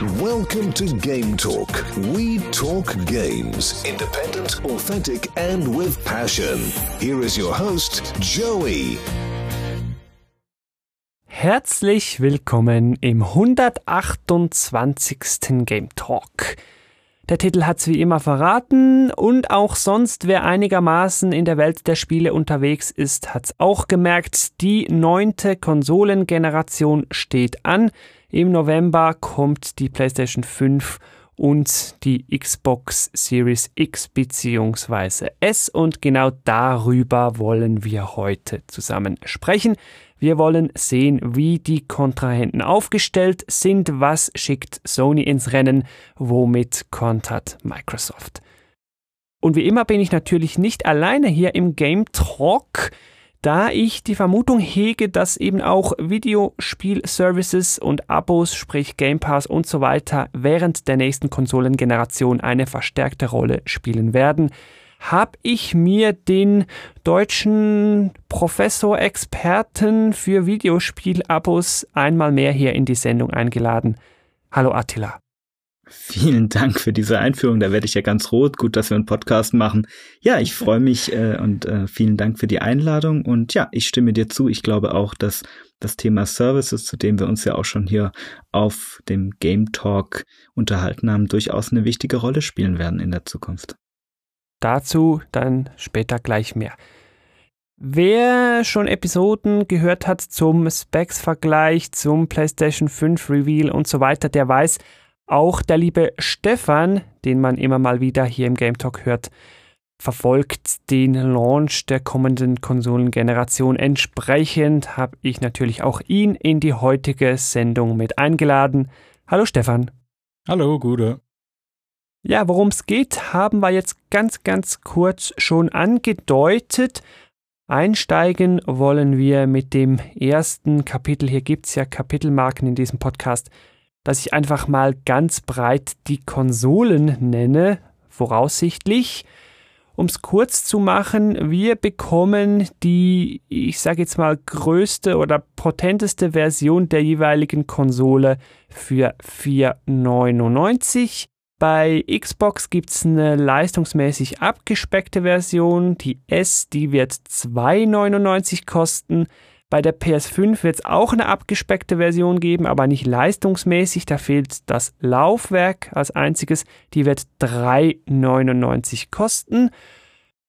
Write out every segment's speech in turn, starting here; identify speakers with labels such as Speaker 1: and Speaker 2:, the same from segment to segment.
Speaker 1: Welcome to Game Talk. We talk games. Independent, authentic, and with passion. Here is your host, Joey.
Speaker 2: Herzlich willkommen im 128. Game Talk. Der Titel hat's wie immer verraten und auch sonst, wer einigermaßen in der Welt der Spiele unterwegs ist, hat's auch gemerkt. Die neunte Konsolengeneration steht an. Im November kommt die PlayStation 5 und die Xbox Series X bzw. S und genau darüber wollen wir heute zusammen sprechen. Wir wollen sehen, wie die Kontrahenten aufgestellt sind, was schickt Sony ins Rennen, womit kontert Microsoft. Und wie immer bin ich natürlich nicht alleine hier im Game Talk, da ich die Vermutung hege, dass eben auch Videospielservices und Abos, sprich Game Pass und so weiter, während der nächsten Konsolengeneration eine verstärkte Rolle spielen werden habe ich mir den deutschen Professor-Experten für Videospielabos einmal mehr hier in die Sendung eingeladen. Hallo Attila.
Speaker 3: Vielen Dank für diese Einführung. Da werde ich ja ganz rot. Gut, dass wir einen Podcast machen. Ja, ich freue mich äh, und äh, vielen Dank für die Einladung. Und ja, ich stimme dir zu. Ich glaube auch, dass das Thema Services, zu dem wir uns ja auch schon hier auf dem Game Talk unterhalten haben, durchaus eine wichtige Rolle spielen werden in der Zukunft.
Speaker 2: Dazu dann später gleich mehr. Wer schon Episoden gehört hat zum Specs-Vergleich, zum PlayStation 5 Reveal und so weiter, der weiß, auch der liebe Stefan, den man immer mal wieder hier im Game Talk hört, verfolgt den Launch der kommenden Konsolengeneration. Entsprechend habe ich natürlich auch ihn in die heutige Sendung mit eingeladen. Hallo Stefan.
Speaker 4: Hallo, Gude.
Speaker 2: Ja, worum es geht, haben wir jetzt ganz, ganz kurz schon angedeutet. Einsteigen wollen wir mit dem ersten Kapitel. Hier gibt es ja Kapitelmarken in diesem Podcast, dass ich einfach mal ganz breit die Konsolen nenne, voraussichtlich. Um es kurz zu machen, wir bekommen die, ich sage jetzt mal, größte oder potenteste Version der jeweiligen Konsole für 4,99. Bei Xbox gibt es eine leistungsmäßig abgespeckte Version. Die S, die wird 2,99 kosten. Bei der PS5 wird es auch eine abgespeckte Version geben, aber nicht leistungsmäßig. Da fehlt das Laufwerk als einziges. Die wird 3,99 kosten.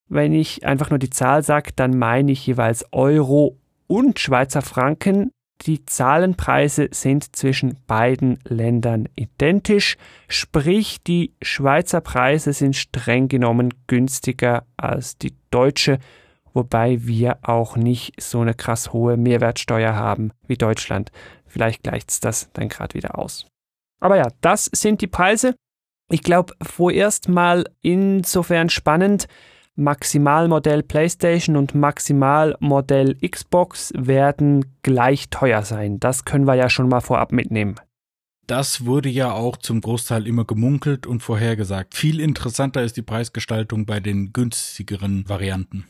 Speaker 2: Wenn ich einfach nur die Zahl sage, dann meine ich jeweils Euro und Schweizer Franken. Die Zahlenpreise sind zwischen beiden Ländern identisch, sprich die Schweizer Preise sind streng genommen günstiger als die deutsche, wobei wir auch nicht so eine krass hohe Mehrwertsteuer haben wie Deutschland. Vielleicht gleicht es das dann gerade wieder aus. Aber ja, das sind die Preise. Ich glaube, vorerst mal insofern spannend, Maximalmodell PlayStation und Maximalmodell Xbox werden gleich teuer sein. Das können wir ja schon mal vorab mitnehmen.
Speaker 4: Das wurde ja auch zum Großteil immer gemunkelt und vorhergesagt. Viel interessanter ist die Preisgestaltung bei den günstigeren Varianten.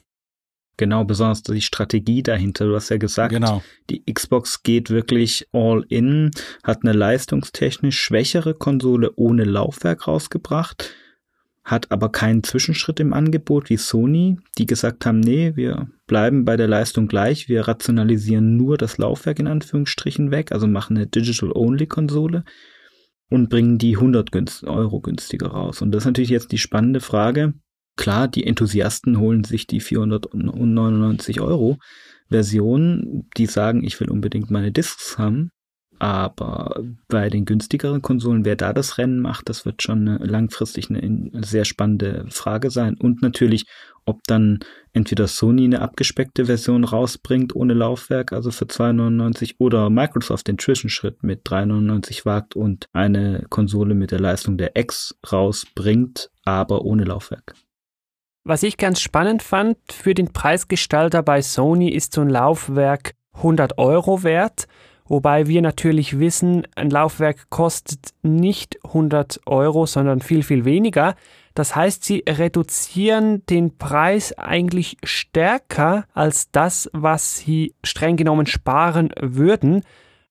Speaker 3: Genau, besonders die Strategie dahinter. Du hast ja gesagt, genau. die Xbox geht wirklich all in, hat eine leistungstechnisch schwächere Konsole ohne Laufwerk rausgebracht hat aber keinen Zwischenschritt im Angebot wie Sony, die gesagt haben, nee, wir bleiben bei der Leistung gleich, wir rationalisieren nur das Laufwerk in Anführungsstrichen weg, also machen eine Digital-Only-Konsole und bringen die 100 Euro günstiger raus. Und das ist natürlich jetzt die spannende Frage. Klar, die Enthusiasten holen sich die 499 Euro Version, die sagen, ich will unbedingt meine Discs haben. Aber bei den günstigeren Konsolen, wer da das Rennen macht, das wird schon eine, langfristig eine, eine, sehr spannende Frage sein. Und natürlich, ob dann entweder Sony eine abgespeckte Version rausbringt ohne Laufwerk, also für 2,99 oder Microsoft den Zwischenschritt mit 3,99 wagt und eine Konsole mit der Leistung der X rausbringt, aber ohne Laufwerk.
Speaker 2: Was ich ganz spannend fand für den Preisgestalter bei Sony ist so ein Laufwerk 100 Euro wert. Wobei wir natürlich wissen, ein Laufwerk kostet nicht 100 Euro, sondern viel, viel weniger. Das heißt, sie reduzieren den Preis eigentlich stärker als das, was sie streng genommen sparen würden.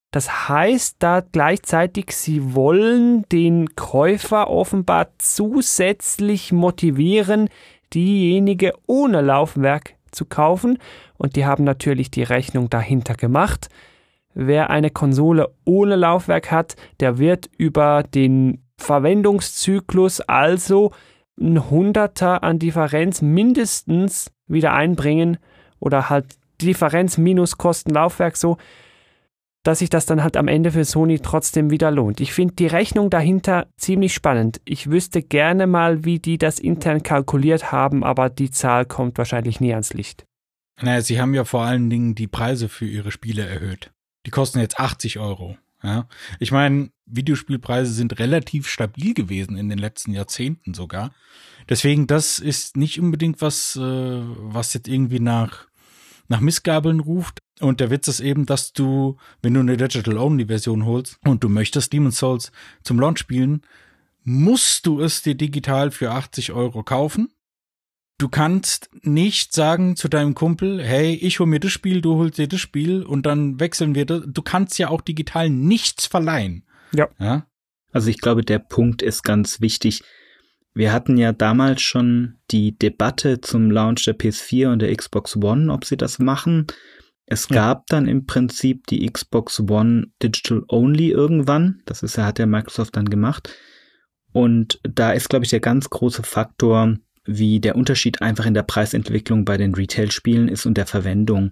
Speaker 2: Das heißt da gleichzeitig, sie wollen den Käufer offenbar zusätzlich motivieren, diejenige ohne Laufwerk zu kaufen und die haben natürlich die Rechnung dahinter gemacht. Wer eine Konsole ohne Laufwerk hat, der wird über den Verwendungszyklus also ein Hunderter an Differenz mindestens wieder einbringen oder halt Differenz minus Kosten Laufwerk so dass sich das dann halt am Ende für Sony trotzdem wieder lohnt. Ich finde die Rechnung dahinter ziemlich spannend. Ich wüsste gerne mal, wie die das intern kalkuliert haben, aber die Zahl kommt wahrscheinlich nie ans Licht.
Speaker 4: Naja, sie haben ja vor allen Dingen die Preise für ihre Spiele erhöht. Die kosten jetzt 80 Euro. Ja, ich meine, Videospielpreise sind relativ stabil gewesen in den letzten Jahrzehnten sogar. Deswegen, das ist nicht unbedingt was, äh, was jetzt irgendwie nach nach Missgabeln ruft. Und der Witz ist eben, dass du, wenn du eine Digital-Only-Version holst und du möchtest Demon's Souls zum Launch spielen, musst du es dir digital für 80 Euro kaufen. Du kannst nicht sagen zu deinem Kumpel, hey, ich hol mir das Spiel, du holst dir das Spiel und dann wechseln wir das. Du kannst ja auch digital nichts verleihen.
Speaker 3: Ja. ja? Also ich glaube, der Punkt ist ganz wichtig. Wir hatten ja damals schon die Debatte zum Launch der PS4 und der Xbox One, ob sie das machen. Es ja. gab dann im Prinzip die Xbox One Digital Only irgendwann. Das ist ja, hat der Microsoft dann gemacht. Und da ist, glaube ich, der ganz große Faktor, wie der Unterschied einfach in der Preisentwicklung bei den Retail-Spielen ist und der Verwendung.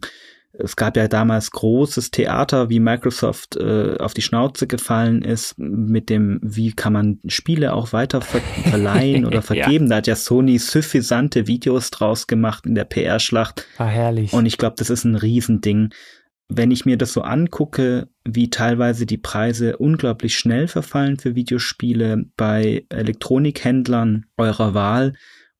Speaker 3: Es gab ja damals großes Theater, wie Microsoft äh, auf die Schnauze gefallen ist mit dem, wie kann man Spiele auch weiter ver verleihen oder vergeben. ja. Da hat ja Sony suffisante Videos draus gemacht in der PR-Schlacht.
Speaker 2: War herrlich.
Speaker 3: Und ich glaube, das ist ein Riesending. Wenn ich mir das so angucke, wie teilweise die Preise unglaublich schnell verfallen für Videospiele bei Elektronikhändlern eurer Wahl,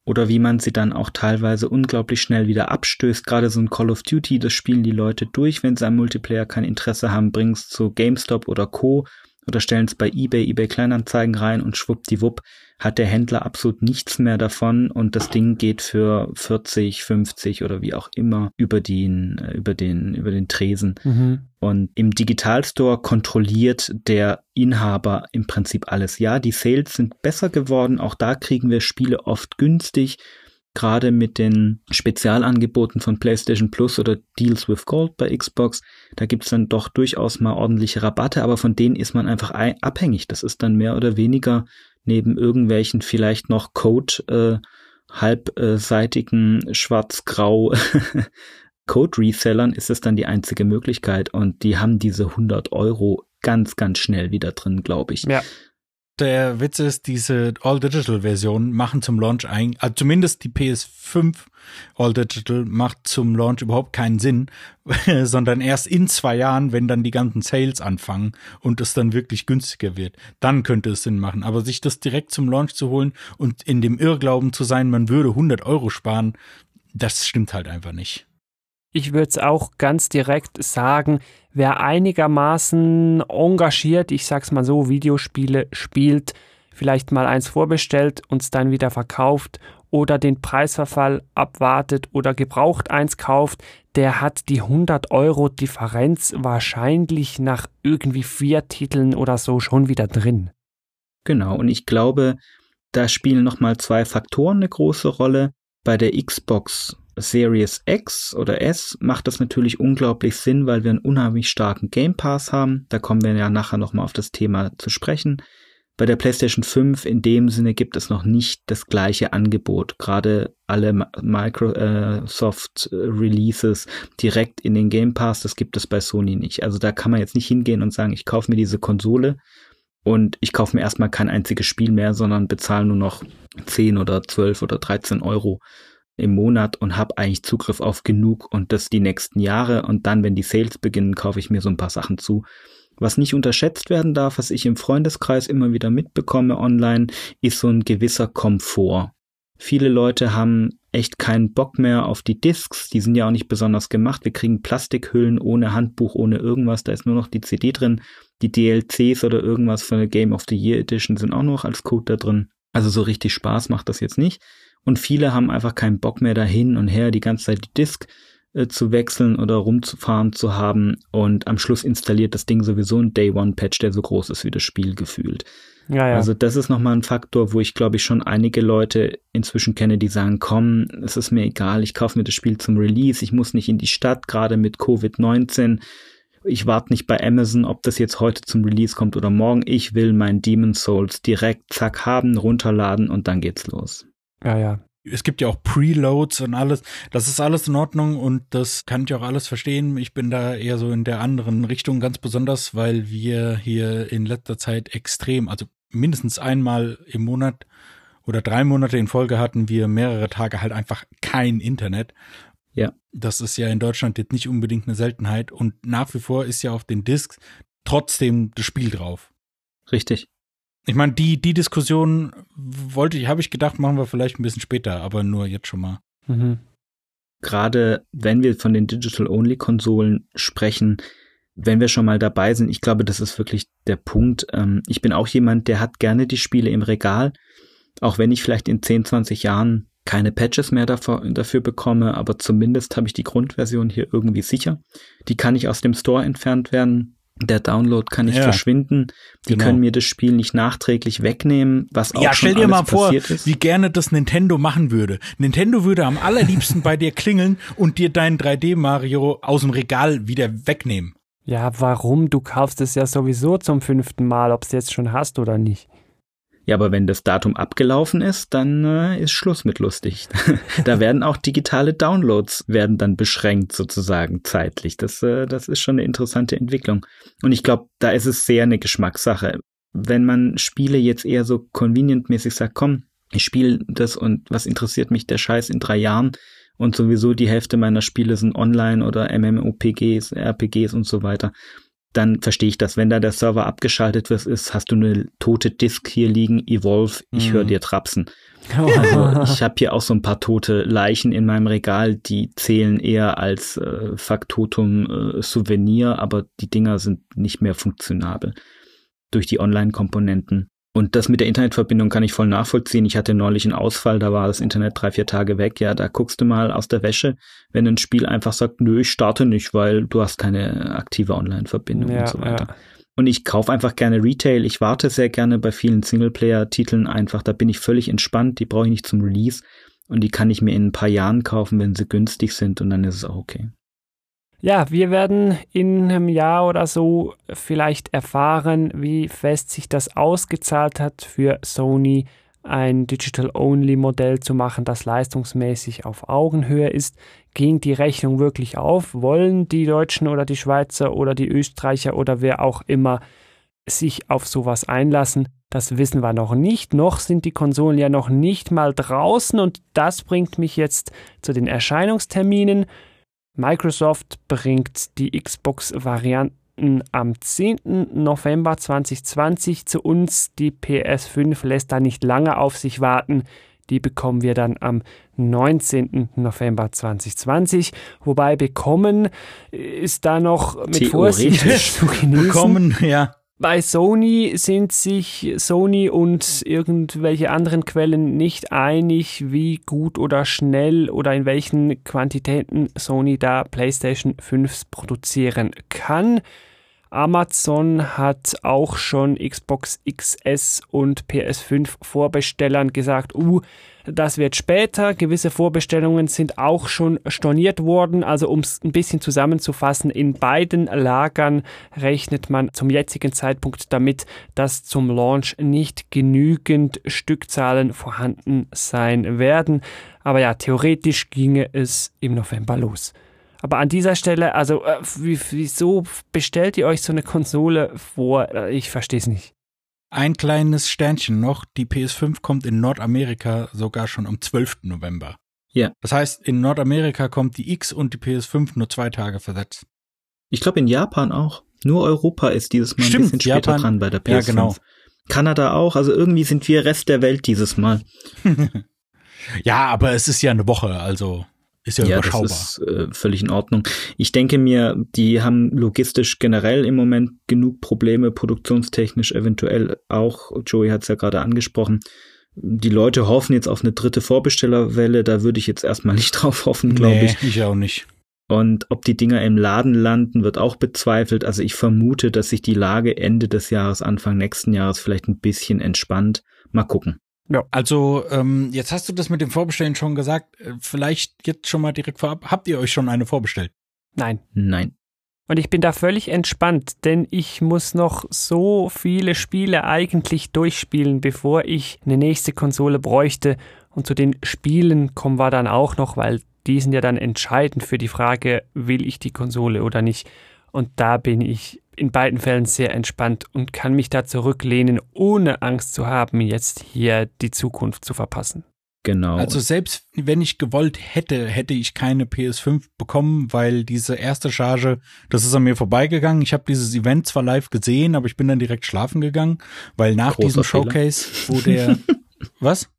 Speaker 3: oder wie man sie dann auch teilweise unglaublich schnell wieder abstößt. Gerade so ein Call of Duty, das spielen die Leute durch, wenn sie am Multiplayer kein Interesse haben, bringen es zu GameStop oder Co. oder stellen es bei eBay, eBay Kleinanzeigen rein und schwuppdiwupp hat der Händler absolut nichts mehr davon und das Ding geht für 40, 50 oder wie auch immer über den, äh, über den, über den Tresen. Mhm. Und im Digitalstore kontrolliert der Inhaber im Prinzip alles. Ja, die Sales sind besser geworden. Auch da kriegen wir Spiele oft günstig. Gerade mit den Spezialangeboten von PlayStation Plus oder Deals with Gold bei Xbox, da gibt's dann doch durchaus mal ordentliche Rabatte, aber von denen ist man einfach abhängig. Das ist dann mehr oder weniger neben irgendwelchen vielleicht noch Code äh, halbseitigen schwarz-grau Code-Resellern ist es dann die einzige Möglichkeit und die haben diese 100 Euro ganz, ganz schnell wieder drin, glaube ich.
Speaker 4: Ja der Witz ist, diese All-Digital-Version machen zum Launch ein, also zumindest die PS5 All-Digital macht zum Launch überhaupt keinen Sinn, sondern erst in zwei Jahren, wenn dann die ganzen Sales anfangen und es dann wirklich günstiger wird, dann könnte es Sinn machen. Aber sich das direkt zum Launch zu holen und in dem Irrglauben zu sein, man würde 100 Euro sparen, das stimmt halt einfach nicht.
Speaker 2: Ich würde es auch ganz direkt sagen, wer einigermaßen engagiert, ich sag's mal so, Videospiele spielt, vielleicht mal eins vorbestellt, uns dann wieder verkauft oder den Preisverfall abwartet oder gebraucht eins kauft, der hat die 100 Euro Differenz wahrscheinlich nach irgendwie vier Titeln oder so schon wieder drin.
Speaker 3: Genau, und ich glaube, da spielen nochmal zwei Faktoren eine große Rolle. Bei der Xbox Series X oder S macht das natürlich unglaublich Sinn, weil wir einen unheimlich starken Game Pass haben. Da kommen wir ja nachher nochmal auf das Thema zu sprechen. Bei der PlayStation 5 in dem Sinne gibt es noch nicht das gleiche Angebot. Gerade alle Microsoft Releases direkt in den Game Pass, das gibt es bei Sony nicht. Also da kann man jetzt nicht hingehen und sagen, ich kaufe mir diese Konsole und ich kaufe mir erstmal kein einziges Spiel mehr, sondern bezahle nur noch 10 oder 12 oder 13 Euro im Monat und habe eigentlich Zugriff auf genug und das die nächsten Jahre und dann, wenn die Sales beginnen, kaufe ich mir so ein paar Sachen zu. Was nicht unterschätzt werden darf, was ich im Freundeskreis immer wieder mitbekomme online, ist so ein gewisser Komfort. Viele Leute haben echt keinen Bock mehr auf die Discs, die sind ja auch nicht besonders gemacht. Wir kriegen Plastikhüllen ohne Handbuch, ohne irgendwas, da ist nur noch die CD drin. Die DLCs oder irgendwas von der Game of the Year Edition sind auch noch als Code da drin. Also so richtig Spaß macht das jetzt nicht. Und viele haben einfach keinen Bock mehr dahin und her die ganze Zeit die Disk äh, zu wechseln oder rumzufahren zu haben und am Schluss installiert das Ding sowieso ein Day One Patch, der so groß ist wie das Spiel gefühlt. Ja, ja. Also das ist nochmal ein Faktor, wo ich glaube ich schon einige Leute inzwischen kenne, die sagen, komm, es ist mir egal, ich kaufe mir das Spiel zum Release, ich muss nicht in die Stadt, gerade mit Covid-19. Ich warte nicht bei Amazon, ob das jetzt heute zum Release kommt oder morgen. Ich will mein Demon Souls direkt zack haben, runterladen und dann geht's los.
Speaker 2: Ja, ja.
Speaker 4: Es gibt ja auch Preloads und alles. Das ist alles in Ordnung und das kann ich auch alles verstehen. Ich bin da eher so in der anderen Richtung, ganz besonders, weil wir hier in letzter Zeit extrem, also mindestens einmal im Monat oder drei Monate in Folge hatten wir mehrere Tage halt einfach kein Internet.
Speaker 3: Ja.
Speaker 4: Das ist ja in Deutschland jetzt nicht unbedingt eine Seltenheit und nach wie vor ist ja auf den Discs trotzdem das Spiel drauf.
Speaker 3: Richtig.
Speaker 4: Ich meine, die, die Diskussion wollte ich, habe ich gedacht, machen wir vielleicht ein bisschen später, aber nur jetzt schon mal. Mhm.
Speaker 3: Gerade wenn wir von den Digital-Only-Konsolen sprechen, wenn wir schon mal dabei sind, ich glaube, das ist wirklich der Punkt. Ähm, ich bin auch jemand, der hat gerne die Spiele im Regal, auch wenn ich vielleicht in 10, 20 Jahren keine Patches mehr dafür, dafür bekomme, aber zumindest habe ich die Grundversion hier irgendwie sicher. Die kann nicht aus dem Store entfernt werden. Der Download kann nicht ja. verschwinden. Die genau. können mir das Spiel nicht nachträglich wegnehmen, was auch ja, schon stell dir mal vor, ist.
Speaker 4: wie gerne das Nintendo machen würde. Nintendo würde am allerliebsten bei dir klingeln und dir deinen 3D Mario aus dem Regal wieder wegnehmen.
Speaker 2: Ja, warum? Du kaufst es ja sowieso zum fünften Mal, ob es jetzt schon hast oder nicht.
Speaker 3: Ja, aber wenn das Datum abgelaufen ist, dann äh, ist Schluss mit lustig. da werden auch digitale Downloads werden dann beschränkt sozusagen zeitlich. Das, äh, das ist schon eine interessante Entwicklung. Und ich glaube, da ist es sehr eine Geschmackssache. Wenn man Spiele jetzt eher so convenient-mäßig sagt, komm, ich spiele das und was interessiert mich der Scheiß in drei Jahren, und sowieso die Hälfte meiner Spiele sind online oder MMOPGs, RPGs und so weiter, dann verstehe ich das. Wenn da der Server abgeschaltet wird, ist, hast du eine tote Disk hier liegen, Evolve, ich mhm. höre dir trapsen. Also ich habe hier auch so ein paar tote Leichen in meinem Regal, die zählen eher als äh, Faktotum äh, Souvenir, aber die Dinger sind nicht mehr funktionabel durch die Online-Komponenten. Und das mit der Internetverbindung kann ich voll nachvollziehen. Ich hatte neulich einen Ausfall, da war das Internet drei, vier Tage weg. Ja, da guckst du mal aus der Wäsche, wenn ein Spiel einfach sagt, nö, ich starte nicht, weil du hast keine aktive Online-Verbindung ja, und so weiter. Ja. Und ich kaufe einfach gerne Retail. Ich warte sehr gerne bei vielen Singleplayer-Titeln einfach. Da bin ich völlig entspannt. Die brauche ich nicht zum Release. Und die kann ich mir in ein paar Jahren kaufen, wenn sie günstig sind. Und dann ist es auch okay.
Speaker 2: Ja, wir werden in einem Jahr oder so vielleicht erfahren, wie fest sich das ausgezahlt hat für Sony, ein Digital-Only-Modell zu machen, das leistungsmäßig auf Augenhöhe ist. Ging die Rechnung wirklich auf? Wollen die Deutschen oder die Schweizer oder die Österreicher oder wer auch immer sich auf sowas einlassen? Das wissen wir noch nicht. Noch sind die Konsolen ja noch nicht mal draußen und das bringt mich jetzt zu den Erscheinungsterminen. Microsoft bringt die Xbox-Varianten am 10. November 2020 zu uns. Die PS5 lässt da nicht lange auf sich warten. Die bekommen wir dann am 19. November 2020. Wobei bekommen ist da noch mit Vorsicht zu genießen.
Speaker 4: Bekommen, ja.
Speaker 2: Bei Sony sind sich Sony und irgendwelche anderen Quellen nicht einig, wie gut oder schnell oder in welchen Quantitäten Sony da PlayStation 5 produzieren kann. Amazon hat auch schon Xbox XS und PS5 Vorbestellern gesagt, uh, das wird später. Gewisse Vorbestellungen sind auch schon storniert worden. Also um es ein bisschen zusammenzufassen, in beiden Lagern rechnet man zum jetzigen Zeitpunkt damit, dass zum Launch nicht genügend Stückzahlen vorhanden sein werden. Aber ja, theoretisch ginge es im November los. Aber an dieser Stelle, also äh, wieso bestellt ihr euch so eine Konsole vor? Äh, ich verstehe es nicht.
Speaker 4: Ein kleines Sternchen noch, die PS5 kommt in Nordamerika sogar schon am 12. November.
Speaker 3: Ja.
Speaker 4: Das heißt, in Nordamerika kommt die X und die PS5 nur zwei Tage versetzt.
Speaker 3: Ich glaube in Japan auch. Nur Europa ist dieses Mal Stimmt, ein bisschen später Japan, dran bei der PS5. Ja, genau. Kanada auch, also irgendwie sind wir Rest der Welt dieses Mal.
Speaker 4: ja, aber es ist ja eine Woche, also ist ja, ja überschaubar.
Speaker 3: Das ist äh, völlig in Ordnung. Ich denke mir, die haben logistisch generell im Moment genug Probleme, produktionstechnisch eventuell auch. Joey hat es ja gerade angesprochen. Die Leute hoffen jetzt auf eine dritte Vorbestellerwelle. Da würde ich jetzt erstmal nicht drauf hoffen, glaube nee, ich.
Speaker 4: Ich auch nicht.
Speaker 3: Und ob die Dinger im Laden landen, wird auch bezweifelt. Also ich vermute, dass sich die Lage Ende des Jahres, Anfang nächsten Jahres vielleicht ein bisschen entspannt. Mal gucken.
Speaker 4: Ja, also ähm, jetzt hast du das mit dem Vorbestellen schon gesagt. Äh, vielleicht jetzt schon mal direkt vorab. Habt ihr euch schon eine vorbestellt?
Speaker 2: Nein.
Speaker 3: Nein.
Speaker 2: Und ich bin da völlig entspannt, denn ich muss noch so viele Spiele eigentlich durchspielen, bevor ich eine nächste Konsole bräuchte. Und zu den Spielen kommen wir dann auch noch, weil die sind ja dann entscheidend für die Frage, will ich die Konsole oder nicht. Und da bin ich in beiden Fällen sehr entspannt und kann mich da zurücklehnen, ohne Angst zu haben, jetzt hier die Zukunft zu verpassen.
Speaker 3: Genau.
Speaker 4: Also selbst wenn ich gewollt hätte, hätte ich keine PS5 bekommen, weil diese erste Charge, das ist an mir vorbeigegangen. Ich habe dieses Event zwar live gesehen, aber ich bin dann direkt schlafen gegangen, weil nach Großer diesem Showcase, wo der was?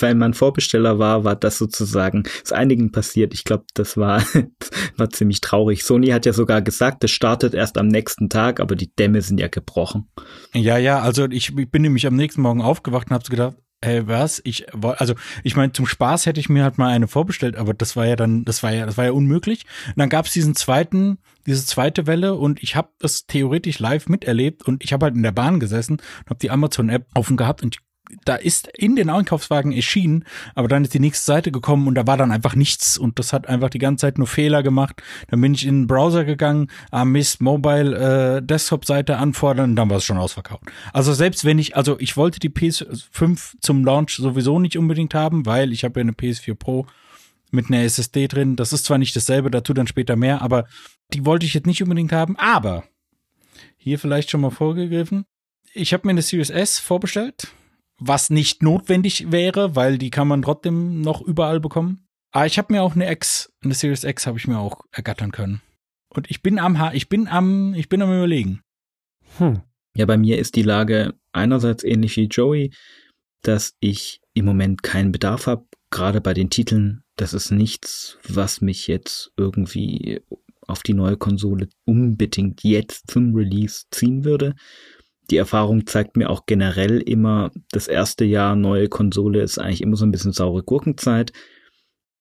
Speaker 3: Weil man Vorbesteller war, war das sozusagen, ist einigen passiert. Ich glaube, das war, war ziemlich traurig. Sony hat ja sogar gesagt, es startet erst am nächsten Tag, aber die Dämme sind ja gebrochen.
Speaker 4: Ja, ja, also ich, ich bin nämlich am nächsten Morgen aufgewacht und habe gedacht, Hey, was? Ich also ich meine, zum Spaß hätte ich mir halt mal eine vorbestellt, aber das war ja dann, das war ja, das war ja unmöglich. Und dann gab es diesen zweiten, diese zweite Welle und ich habe das theoretisch live miterlebt und ich habe halt in der Bahn gesessen und habe die Amazon-App offen gehabt und ich da ist in den Einkaufswagen erschienen, aber dann ist die nächste Seite gekommen und da war dann einfach nichts und das hat einfach die ganze Zeit nur Fehler gemacht. Dann bin ich in den Browser gegangen, ah Mist, Mobile äh, Desktop Seite anfordern und dann war es schon ausverkauft. Also selbst wenn ich, also ich wollte die PS5 zum Launch sowieso nicht unbedingt haben, weil ich habe ja eine PS4 Pro mit einer SSD drin. Das ist zwar nicht dasselbe, dazu dann später mehr, aber die wollte ich jetzt nicht unbedingt haben, aber hier vielleicht schon mal vorgegriffen. Ich habe mir eine Series S vorbestellt was nicht notwendig wäre, weil die kann man trotzdem noch überall bekommen. Aber ich habe mir auch eine X, eine Series X habe ich mir auch ergattern können. Und ich bin am, ich bin am, ich bin am überlegen.
Speaker 3: Hm. Ja, bei mir ist die Lage einerseits ähnlich wie Joey, dass ich im Moment keinen Bedarf habe, gerade bei den Titeln. Das ist nichts, was mich jetzt irgendwie auf die neue Konsole unbedingt jetzt zum Release ziehen würde die Erfahrung zeigt mir auch generell immer, das erste Jahr neue Konsole ist eigentlich immer so ein bisschen saure Gurkenzeit.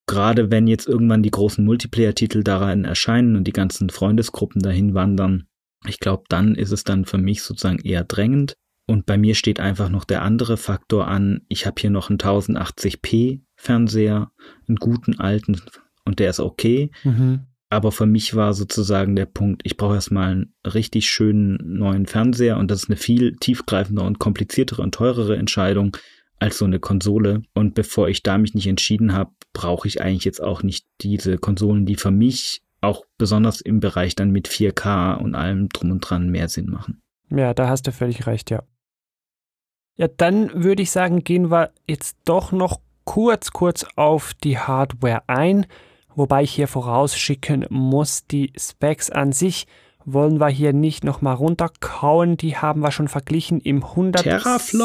Speaker 3: Gerade wenn jetzt irgendwann die großen Multiplayer-Titel daran erscheinen und die ganzen Freundesgruppen dahin wandern, ich glaube, dann ist es dann für mich sozusagen eher drängend. Und bei mir steht einfach noch der andere Faktor an. Ich habe hier noch einen 1080p Fernseher, einen guten alten und der ist okay. Mhm. Aber für mich war sozusagen der Punkt, ich brauche erstmal einen richtig schönen neuen Fernseher und das ist eine viel tiefgreifende und kompliziertere und teurere Entscheidung als so eine Konsole. Und bevor ich da mich nicht entschieden habe, brauche ich eigentlich jetzt auch nicht diese Konsolen, die für mich auch besonders im Bereich dann mit 4K und allem drum und dran mehr Sinn machen.
Speaker 2: Ja, da hast du völlig recht, ja. Ja, dann würde ich sagen, gehen wir jetzt doch noch kurz, kurz auf die Hardware ein wobei ich hier vorausschicken muss, die Specs an sich wollen wir hier nicht nochmal runterkauen, die haben wir schon verglichen im 116.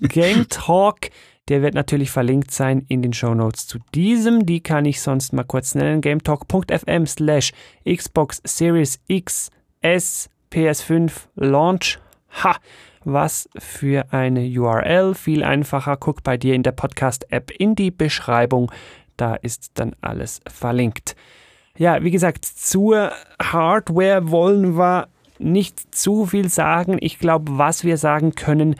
Speaker 2: Game Talk. Der wird natürlich verlinkt sein in den Show Notes zu diesem. Die kann ich sonst mal kurz nennen. gametalk.fm slash Xbox Series X S PS5 Launch. Ha! Was für eine URL. Viel einfacher. Guck bei dir in der Podcast-App in die Beschreibung. Da ist dann alles verlinkt. Ja, wie gesagt, zur Hardware wollen wir nicht zu viel sagen. Ich glaube, was wir sagen können,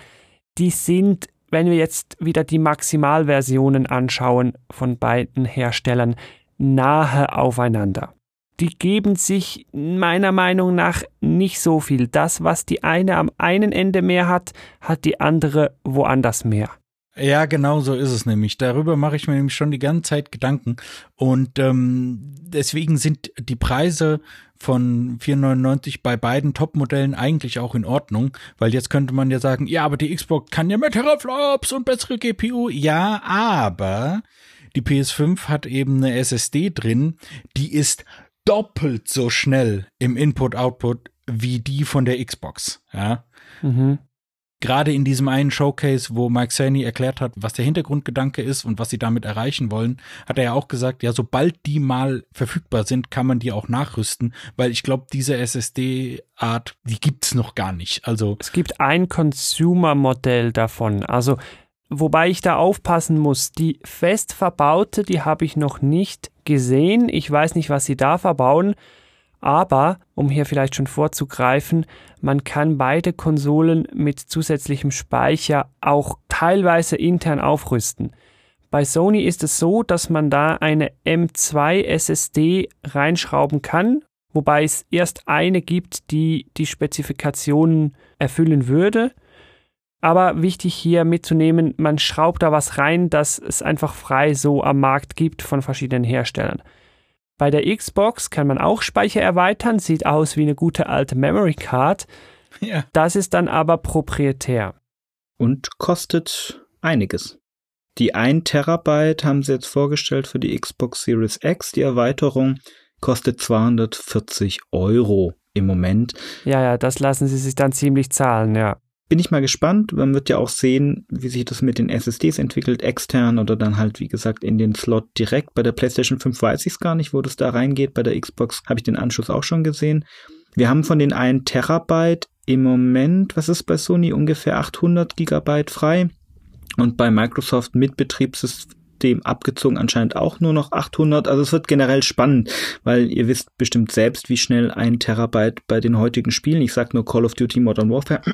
Speaker 2: die sind, wenn wir jetzt wieder die Maximalversionen anschauen von beiden Herstellern, nahe aufeinander. Die geben sich meiner Meinung nach nicht so viel. Das, was die eine am einen Ende mehr hat, hat die andere woanders mehr.
Speaker 4: Ja, genau so ist es nämlich. Darüber mache ich mir nämlich schon die ganze Zeit Gedanken. Und ähm, deswegen sind die Preise von 4,99 bei beiden Top-Modellen eigentlich auch in Ordnung, weil jetzt könnte man ja sagen, ja, aber die Xbox kann ja mehr Teraflops und bessere GPU. Ja, aber die PS5 hat eben eine SSD drin, die ist doppelt so schnell im Input-Output wie die von der Xbox. Ja. Mhm gerade in diesem einen Showcase, wo Mike Saney erklärt hat, was der Hintergrundgedanke ist und was sie damit erreichen wollen, hat er ja auch gesagt, ja, sobald die mal verfügbar sind, kann man die auch nachrüsten, weil ich glaube, diese SSD-Art, die gibt's noch gar nicht. Also
Speaker 2: es gibt ein Consumer-Modell davon. Also Wobei ich da aufpassen muss, die fest verbaute, die habe ich noch nicht gesehen. Ich weiß nicht, was sie da verbauen. Aber, um hier vielleicht schon vorzugreifen, man kann beide Konsolen mit zusätzlichem Speicher auch teilweise intern aufrüsten. Bei Sony ist es so, dass man da eine M2 SSD reinschrauben kann, wobei es erst eine gibt, die die Spezifikationen erfüllen würde. Aber wichtig hier mitzunehmen, man schraubt da was rein, das es einfach frei so am Markt gibt von verschiedenen Herstellern. Bei der Xbox kann man auch Speicher erweitern, sieht aus wie eine gute alte Memory Card. Ja. Das ist dann aber proprietär.
Speaker 3: Und kostet einiges. Die 1 Terabyte haben sie jetzt vorgestellt für die Xbox Series X. Die Erweiterung kostet 240 Euro im Moment.
Speaker 2: Ja, ja, das lassen sie sich dann ziemlich zahlen, ja.
Speaker 3: Bin ich mal gespannt. Man wird ja auch sehen, wie sich das mit den SSDs entwickelt, extern oder dann halt, wie gesagt, in den Slot direkt. Bei der PlayStation 5 weiß ich es gar nicht, wo das da reingeht. Bei der Xbox habe ich den Anschluss auch schon gesehen. Wir haben von den 1 Terabyte im Moment, was ist bei Sony, ungefähr 800 Gigabyte frei. Und bei Microsoft mit Betriebssystem dem abgezogen anscheinend auch nur noch 800. Also es wird generell spannend, weil ihr wisst bestimmt selbst, wie schnell ein Terabyte bei den heutigen Spielen, ich sag nur Call of Duty Modern Warfare,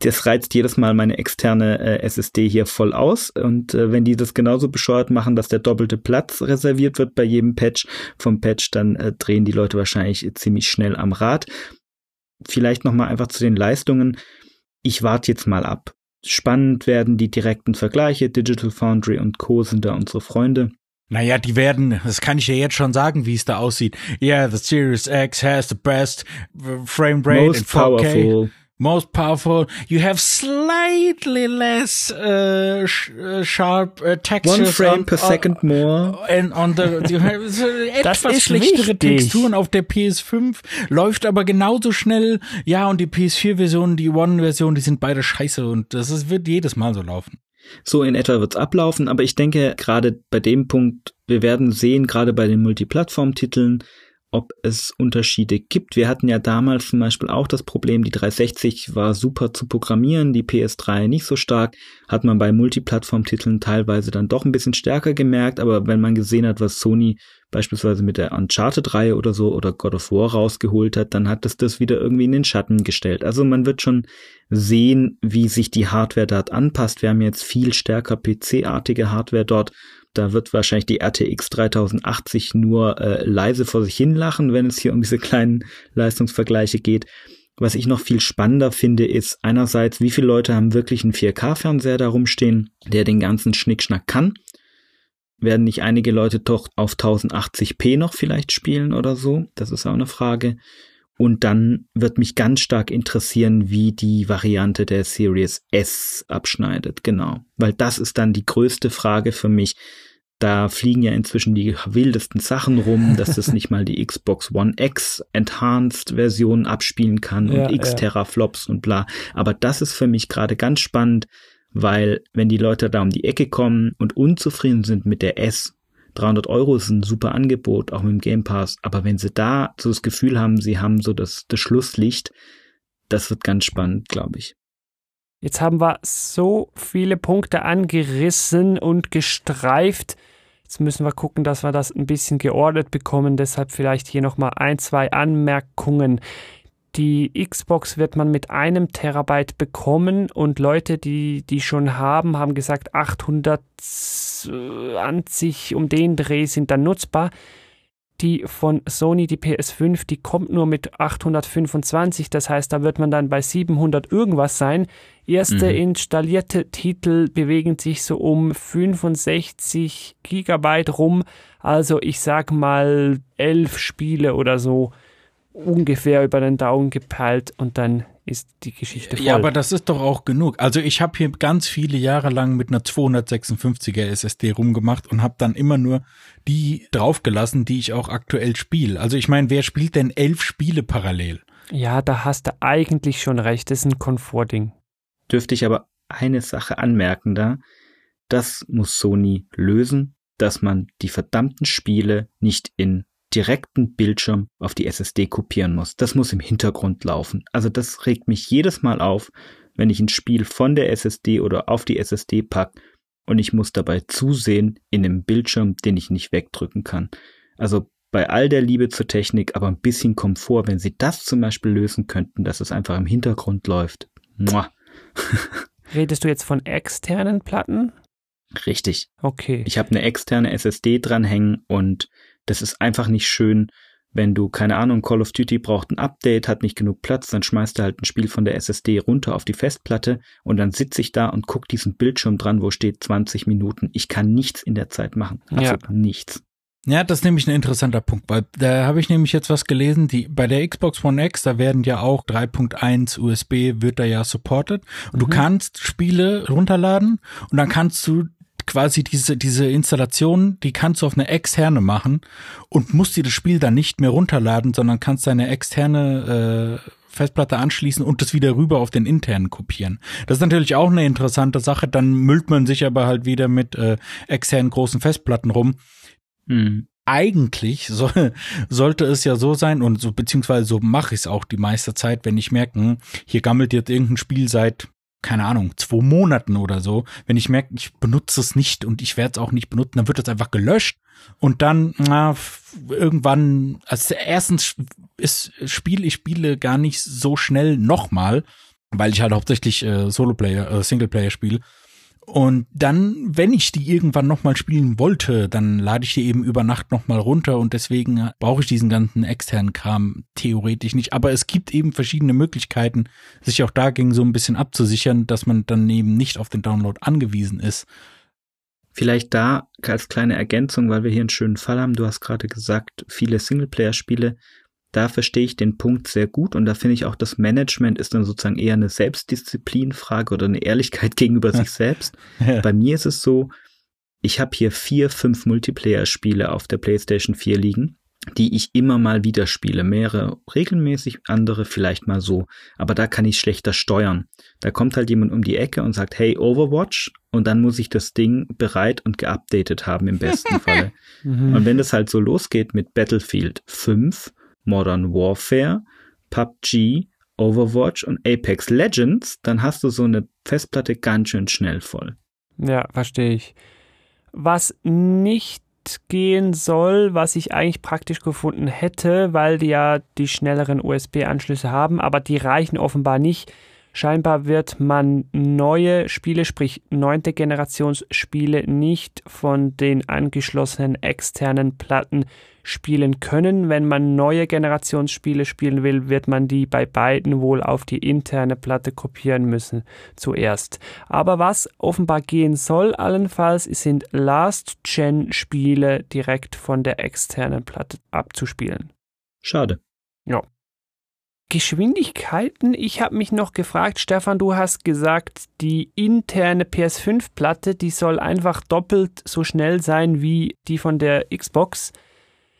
Speaker 3: das reizt jedes Mal meine externe äh, SSD hier voll aus. Und äh, wenn die das genauso bescheuert machen, dass der doppelte Platz reserviert wird bei jedem Patch vom Patch, dann äh, drehen die Leute wahrscheinlich ziemlich schnell am Rad. Vielleicht nochmal einfach zu den Leistungen. Ich warte jetzt mal ab. Spannend werden die direkten Vergleiche. Digital Foundry und Co. sind da unsere Freunde.
Speaker 4: Naja, die werden, das kann ich ja jetzt schon sagen, wie es da aussieht. Yeah, the Series X has the best frame rate
Speaker 3: Most in 4K. Powerful
Speaker 4: most powerful. You have slightly less uh, sh uh, sharp uh, textures.
Speaker 3: One frame on, per second more.
Speaker 4: And on the, you have etwas schlechtere wichtig. Texturen auf der PS5, läuft aber genauso schnell. Ja, und die PS4-Version, die One-Version, die sind beide scheiße und das ist, wird jedes Mal so laufen.
Speaker 3: So in etwa wird's ablaufen, aber ich denke, gerade bei dem Punkt, wir werden sehen, gerade bei den Multiplattform-Titeln, ob es Unterschiede gibt. Wir hatten ja damals zum Beispiel auch das Problem, die 360 war super zu programmieren, die PS3 nicht so stark, hat man bei Multiplattform-Titeln teilweise dann doch ein bisschen stärker gemerkt, aber wenn man gesehen hat, was Sony beispielsweise mit der Uncharted-Reihe oder so oder God of War rausgeholt hat, dann hat es das wieder irgendwie in den Schatten gestellt. Also man wird schon sehen, wie sich die Hardware dort anpasst. Wir haben jetzt viel stärker PC-artige Hardware dort da wird wahrscheinlich die RTX 3080 nur äh, leise vor sich hin lachen, wenn es hier um diese kleinen Leistungsvergleiche geht. Was ich noch viel spannender finde, ist einerseits, wie viele Leute haben wirklich einen 4K-Fernseher da rumstehen, der den ganzen Schnickschnack kann. Werden nicht einige Leute doch auf 1080p noch vielleicht spielen oder so? Das ist auch eine Frage. Und dann wird mich ganz stark interessieren, wie die Variante der Series S abschneidet. Genau. Weil das ist dann die größte Frage für mich. Da fliegen ja inzwischen die wildesten Sachen rum, dass es nicht mal die Xbox One X Enhanced Version abspielen kann und ja, X Teraflops ja. und bla. Aber das ist für mich gerade ganz spannend, weil wenn die Leute da um die Ecke kommen und unzufrieden sind mit der S, 300 Euro ist ein super Angebot, auch mit dem Game Pass. Aber wenn sie da so das Gefühl haben, sie haben so das, das Schlusslicht, das wird ganz spannend, glaube ich.
Speaker 2: Jetzt haben wir so viele Punkte angerissen und gestreift. Jetzt müssen wir gucken, dass wir das ein bisschen geordnet bekommen. Deshalb vielleicht hier nochmal ein, zwei Anmerkungen. Die Xbox wird man mit einem Terabyte bekommen und Leute, die die schon haben, haben gesagt 820 um den Dreh sind dann nutzbar. Die von Sony, die PS5, die kommt nur mit 825, das heißt, da wird man dann bei 700 irgendwas sein. Erste mhm. installierte Titel bewegen sich so um 65 Gigabyte rum, also ich sag mal elf Spiele oder so ungefähr über den Daumen gepeilt und dann ist die Geschichte voll.
Speaker 4: Ja, aber das ist doch auch genug. Also ich habe hier ganz viele Jahre lang mit einer 256er SSD rumgemacht und habe dann immer nur die draufgelassen, die ich auch aktuell spiele. Also ich meine, wer spielt denn elf Spiele parallel?
Speaker 2: Ja, da hast du eigentlich schon recht. Das ist ein Komfortding.
Speaker 3: Dürfte ich aber eine Sache anmerken da. Das muss Sony lösen, dass man die verdammten Spiele nicht in direkten Bildschirm auf die SSD kopieren muss. Das muss im Hintergrund laufen. Also das regt mich jedes Mal auf, wenn ich ein Spiel von der SSD oder auf die SSD packe und ich muss dabei zusehen in einem Bildschirm, den ich nicht wegdrücken kann. Also bei all der Liebe zur Technik, aber ein bisschen Komfort, wenn sie das zum Beispiel lösen könnten, dass es einfach im Hintergrund läuft. Muah.
Speaker 2: Redest du jetzt von externen Platten?
Speaker 3: Richtig.
Speaker 2: Okay.
Speaker 3: Ich habe eine externe SSD dranhängen und das ist einfach nicht schön, wenn du, keine Ahnung, Call of Duty braucht ein Update, hat nicht genug Platz, dann schmeißt du halt ein Spiel von der SSD runter auf die Festplatte und dann sitze ich da und gucke diesen Bildschirm dran, wo steht 20 Minuten. Ich kann nichts in der Zeit machen. Absolut ja. nichts.
Speaker 4: Ja, das ist nämlich ein interessanter Punkt, weil da habe ich nämlich jetzt was gelesen, die bei der Xbox One X, da werden ja auch 3.1 USB wird da ja supported und mhm. du kannst Spiele runterladen und dann kannst du quasi diese, diese Installation, die kannst du auf eine externe machen und musst dir das Spiel dann nicht mehr runterladen, sondern kannst deine externe äh, Festplatte anschließen und das wieder rüber auf den internen kopieren. Das ist natürlich auch eine interessante Sache. Dann müllt man sich aber halt wieder mit äh, externen großen Festplatten rum. Hm. Eigentlich soll, sollte es ja so sein und so beziehungsweise so mache ich es auch die meiste Zeit, wenn ich merke, hm, hier gammelt jetzt irgendein Spiel seit keine Ahnung, zwei Monaten oder so, wenn ich merke, ich benutze es nicht und ich werde es auch nicht benutzen, dann wird es einfach gelöscht und dann na, irgendwann, also erstens ist Spiel, ich spiele gar nicht so schnell nochmal, weil ich halt hauptsächlich äh, Solo-Player, äh, Singleplayer spiele und dann, wenn ich die irgendwann nochmal spielen wollte, dann lade ich die eben über Nacht nochmal runter und deswegen brauche ich diesen ganzen externen Kram theoretisch nicht. Aber es gibt eben verschiedene Möglichkeiten, sich auch dagegen so ein bisschen abzusichern, dass man dann eben nicht auf den Download angewiesen ist.
Speaker 3: Vielleicht da als kleine Ergänzung, weil wir hier einen schönen Fall haben. Du hast gerade gesagt, viele Singleplayer-Spiele da verstehe ich den Punkt sehr gut und da finde ich auch, das Management ist dann sozusagen eher eine Selbstdisziplinfrage oder eine Ehrlichkeit gegenüber sich selbst. Ja. Bei mir ist es so, ich habe hier vier, fünf Multiplayer-Spiele auf der PlayStation 4 liegen, die ich immer mal wieder spiele. Mehrere regelmäßig, andere vielleicht mal so. Aber da kann ich schlechter steuern. Da kommt halt jemand um die Ecke und sagt, hey, Overwatch. Und dann muss ich das Ding bereit und geupdatet haben im besten Falle. Mhm. Und wenn es halt so losgeht mit Battlefield 5, Modern Warfare, PUBG, Overwatch und Apex Legends, dann hast du so eine Festplatte ganz schön schnell voll.
Speaker 2: Ja, verstehe ich. Was nicht gehen soll, was ich eigentlich praktisch gefunden hätte, weil die ja die schnelleren USB-Anschlüsse haben, aber die reichen offenbar nicht. Scheinbar wird man neue Spiele, sprich neunte Generationsspiele, nicht von den angeschlossenen externen Platten spielen können. Wenn man neue Generationsspiele spielen will, wird man die bei beiden wohl auf die interne Platte kopieren müssen zuerst. Aber was offenbar gehen soll, allenfalls, sind Last-Gen-Spiele direkt von der externen Platte abzuspielen.
Speaker 3: Schade.
Speaker 2: Ja. Geschwindigkeiten, ich habe mich noch gefragt, Stefan, du hast gesagt, die interne PS5-Platte, die soll einfach doppelt so schnell sein wie die von der Xbox.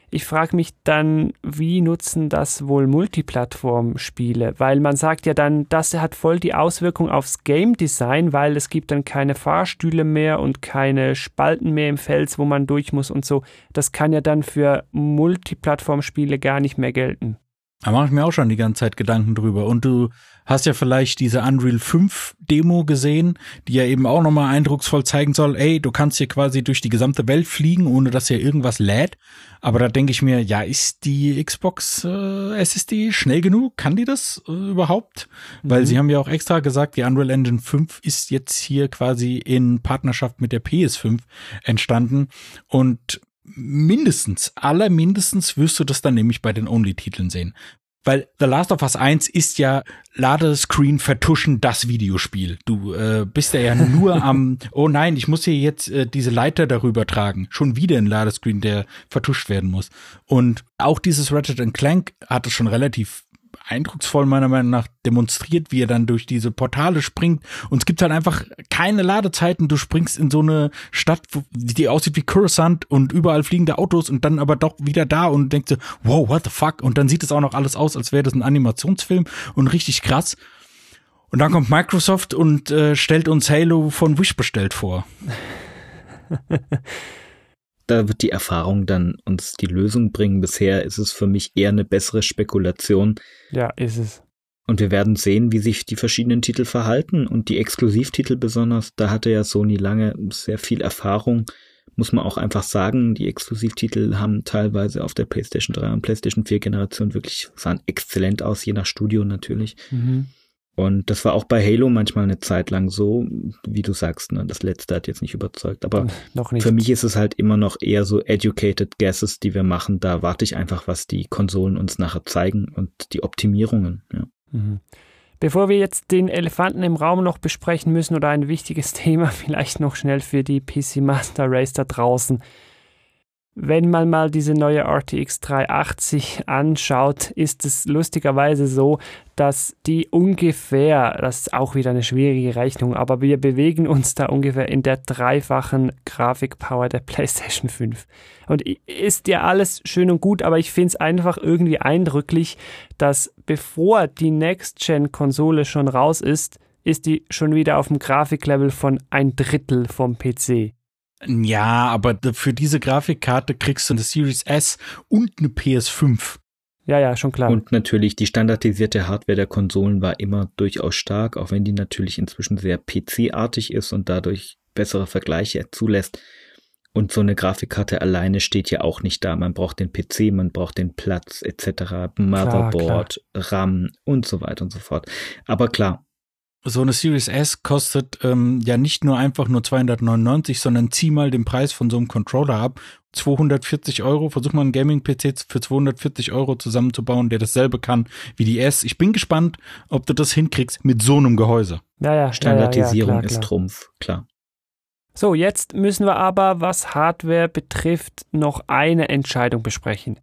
Speaker 2: Ich frage mich dann, wie nutzen das wohl Multiplattform-Spiele? Weil man sagt ja dann, das hat voll die Auswirkung aufs Game Design, weil es gibt dann keine Fahrstühle mehr und keine Spalten mehr im Fels, wo man durch muss und so. Das kann ja dann für Multiplattform-Spiele gar nicht mehr gelten.
Speaker 4: Da mache ich mir auch schon die ganze Zeit Gedanken drüber. Und du hast ja vielleicht diese Unreal 5 Demo gesehen, die ja eben auch nochmal eindrucksvoll zeigen soll, ey, du kannst hier quasi durch die gesamte Welt fliegen, ohne dass hier irgendwas lädt. Aber da denke ich mir, ja, ist die Xbox äh, SSD schnell genug? Kann die das äh, überhaupt? Mhm. Weil sie haben ja auch extra gesagt, die Unreal Engine 5 ist jetzt hier quasi in Partnerschaft mit der PS5 entstanden. Und mindestens, aller mindestens wirst du das dann nämlich bei den Only-Titeln sehen. Weil The Last of Us 1 ist ja Ladescreen vertuschen das Videospiel. Du äh, bist ja, ja nur am, oh nein, ich muss hier jetzt äh, diese Leiter darüber tragen. Schon wieder ein Ladescreen, der vertuscht werden muss. Und auch dieses Ratchet Clank hat es schon relativ eindrucksvoll meiner Meinung nach demonstriert, wie er dann durch diese Portale springt. Und es gibt halt einfach keine Ladezeiten. Du springst in so eine Stadt, die aussieht wie Coruscant und überall fliegende Autos und dann aber doch wieder da und denkst du, wow, what the fuck? Und dann sieht es auch noch alles aus, als wäre das ein Animationsfilm und richtig krass. Und dann kommt Microsoft und äh, stellt uns Halo von Wish bestellt vor.
Speaker 3: da wird die Erfahrung dann uns die Lösung bringen. Bisher ist es für mich eher eine bessere Spekulation.
Speaker 2: Ja, ist es.
Speaker 3: Und wir werden sehen, wie sich die verschiedenen Titel verhalten und die Exklusivtitel besonders. Da hatte ja Sony lange sehr viel Erfahrung. Muss man auch einfach sagen, die Exklusivtitel haben teilweise auf der PlayStation 3 und PlayStation 4 Generation wirklich sahen exzellent aus, je nach Studio natürlich. Mhm. Und das war auch bei Halo manchmal eine Zeit lang so, wie du sagst, ne? das letzte hat jetzt nicht überzeugt. Aber nicht. für mich ist es halt immer noch eher so educated guesses, die wir machen. Da warte ich einfach, was die Konsolen uns nachher zeigen und die Optimierungen. Ja. Mhm.
Speaker 2: Bevor wir jetzt den Elefanten im Raum noch besprechen müssen oder ein wichtiges Thema, vielleicht noch schnell für die PC Master Race da draußen. Wenn man mal diese neue RTX 380 anschaut, ist es lustigerweise so, dass die ungefähr, das ist auch wieder eine schwierige Rechnung, aber wir bewegen uns da ungefähr in der dreifachen Grafikpower der PlayStation 5. Und ist ja alles schön und gut, aber ich finde es einfach irgendwie eindrücklich, dass bevor die Next-Gen-Konsole schon raus ist, ist die schon wieder auf dem Grafiklevel von ein Drittel vom PC.
Speaker 4: Ja, aber für diese Grafikkarte kriegst du eine Series S und eine PS5.
Speaker 2: Ja, ja, schon klar.
Speaker 3: Und natürlich die standardisierte Hardware der Konsolen war immer durchaus stark, auch wenn die natürlich inzwischen sehr PC-artig ist und dadurch bessere Vergleiche zulässt. Und so eine Grafikkarte alleine steht ja auch nicht da. Man braucht den PC, man braucht den Platz etc., Motherboard, klar, klar. RAM und so weiter und so fort. Aber klar,
Speaker 4: so eine Series S kostet ähm, ja nicht nur einfach nur 299, sondern zieh mal den Preis von so einem Controller ab. 240 Euro, versuch mal einen Gaming-PC für 240 Euro zusammenzubauen, der dasselbe kann wie die S. Ich bin gespannt, ob du das hinkriegst mit so einem Gehäuse.
Speaker 3: Ja, ja, Standardisierung ja, ja, klar, ist Trumpf, klar.
Speaker 2: So, jetzt müssen wir aber, was Hardware betrifft, noch eine Entscheidung besprechen.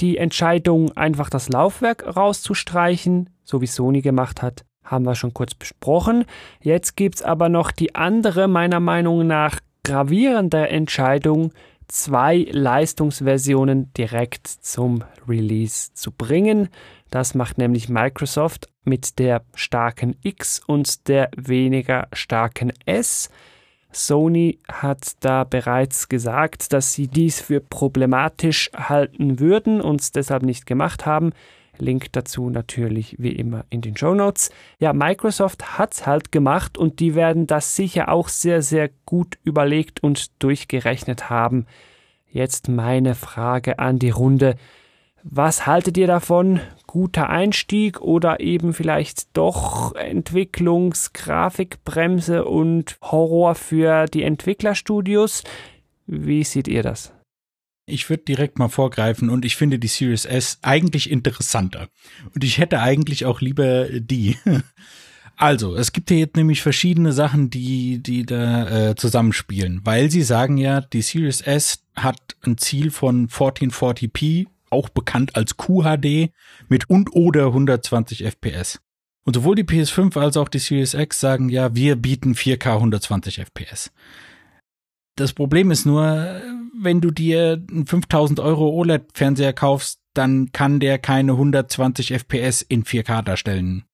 Speaker 2: Die Entscheidung, einfach das Laufwerk rauszustreichen, so wie Sony gemacht hat, haben wir schon kurz besprochen. Jetzt gibt es aber noch die andere, meiner Meinung nach gravierende Entscheidung, zwei Leistungsversionen direkt zum Release zu bringen. Das macht nämlich Microsoft mit der starken X und der weniger starken S. Sony hat da bereits gesagt, dass sie dies für problematisch halten würden und es deshalb nicht gemacht haben. Link dazu natürlich wie immer in den Show Notes. Ja, Microsoft hat's halt gemacht und die werden das sicher auch sehr, sehr gut überlegt und durchgerechnet haben. Jetzt meine Frage an die Runde. Was haltet ihr davon? Guter Einstieg oder eben vielleicht doch Entwicklungsgrafikbremse und Horror für die Entwicklerstudios? Wie seht ihr das?
Speaker 4: Ich würde direkt mal vorgreifen und ich finde die Series S eigentlich interessanter. Und ich hätte eigentlich auch lieber die. Also, es gibt hier jetzt nämlich verschiedene Sachen, die, die da äh, zusammenspielen, weil sie sagen ja, die Series S hat ein Ziel von 1440p, auch bekannt als QHD, mit und oder 120 FPS. Und sowohl die PS5 als auch die Series X sagen ja, wir bieten 4K 120 FPS. Das Problem ist nur, wenn du dir einen 5000 Euro OLED-Fernseher kaufst, dann kann der keine 120 FPS in 4K darstellen.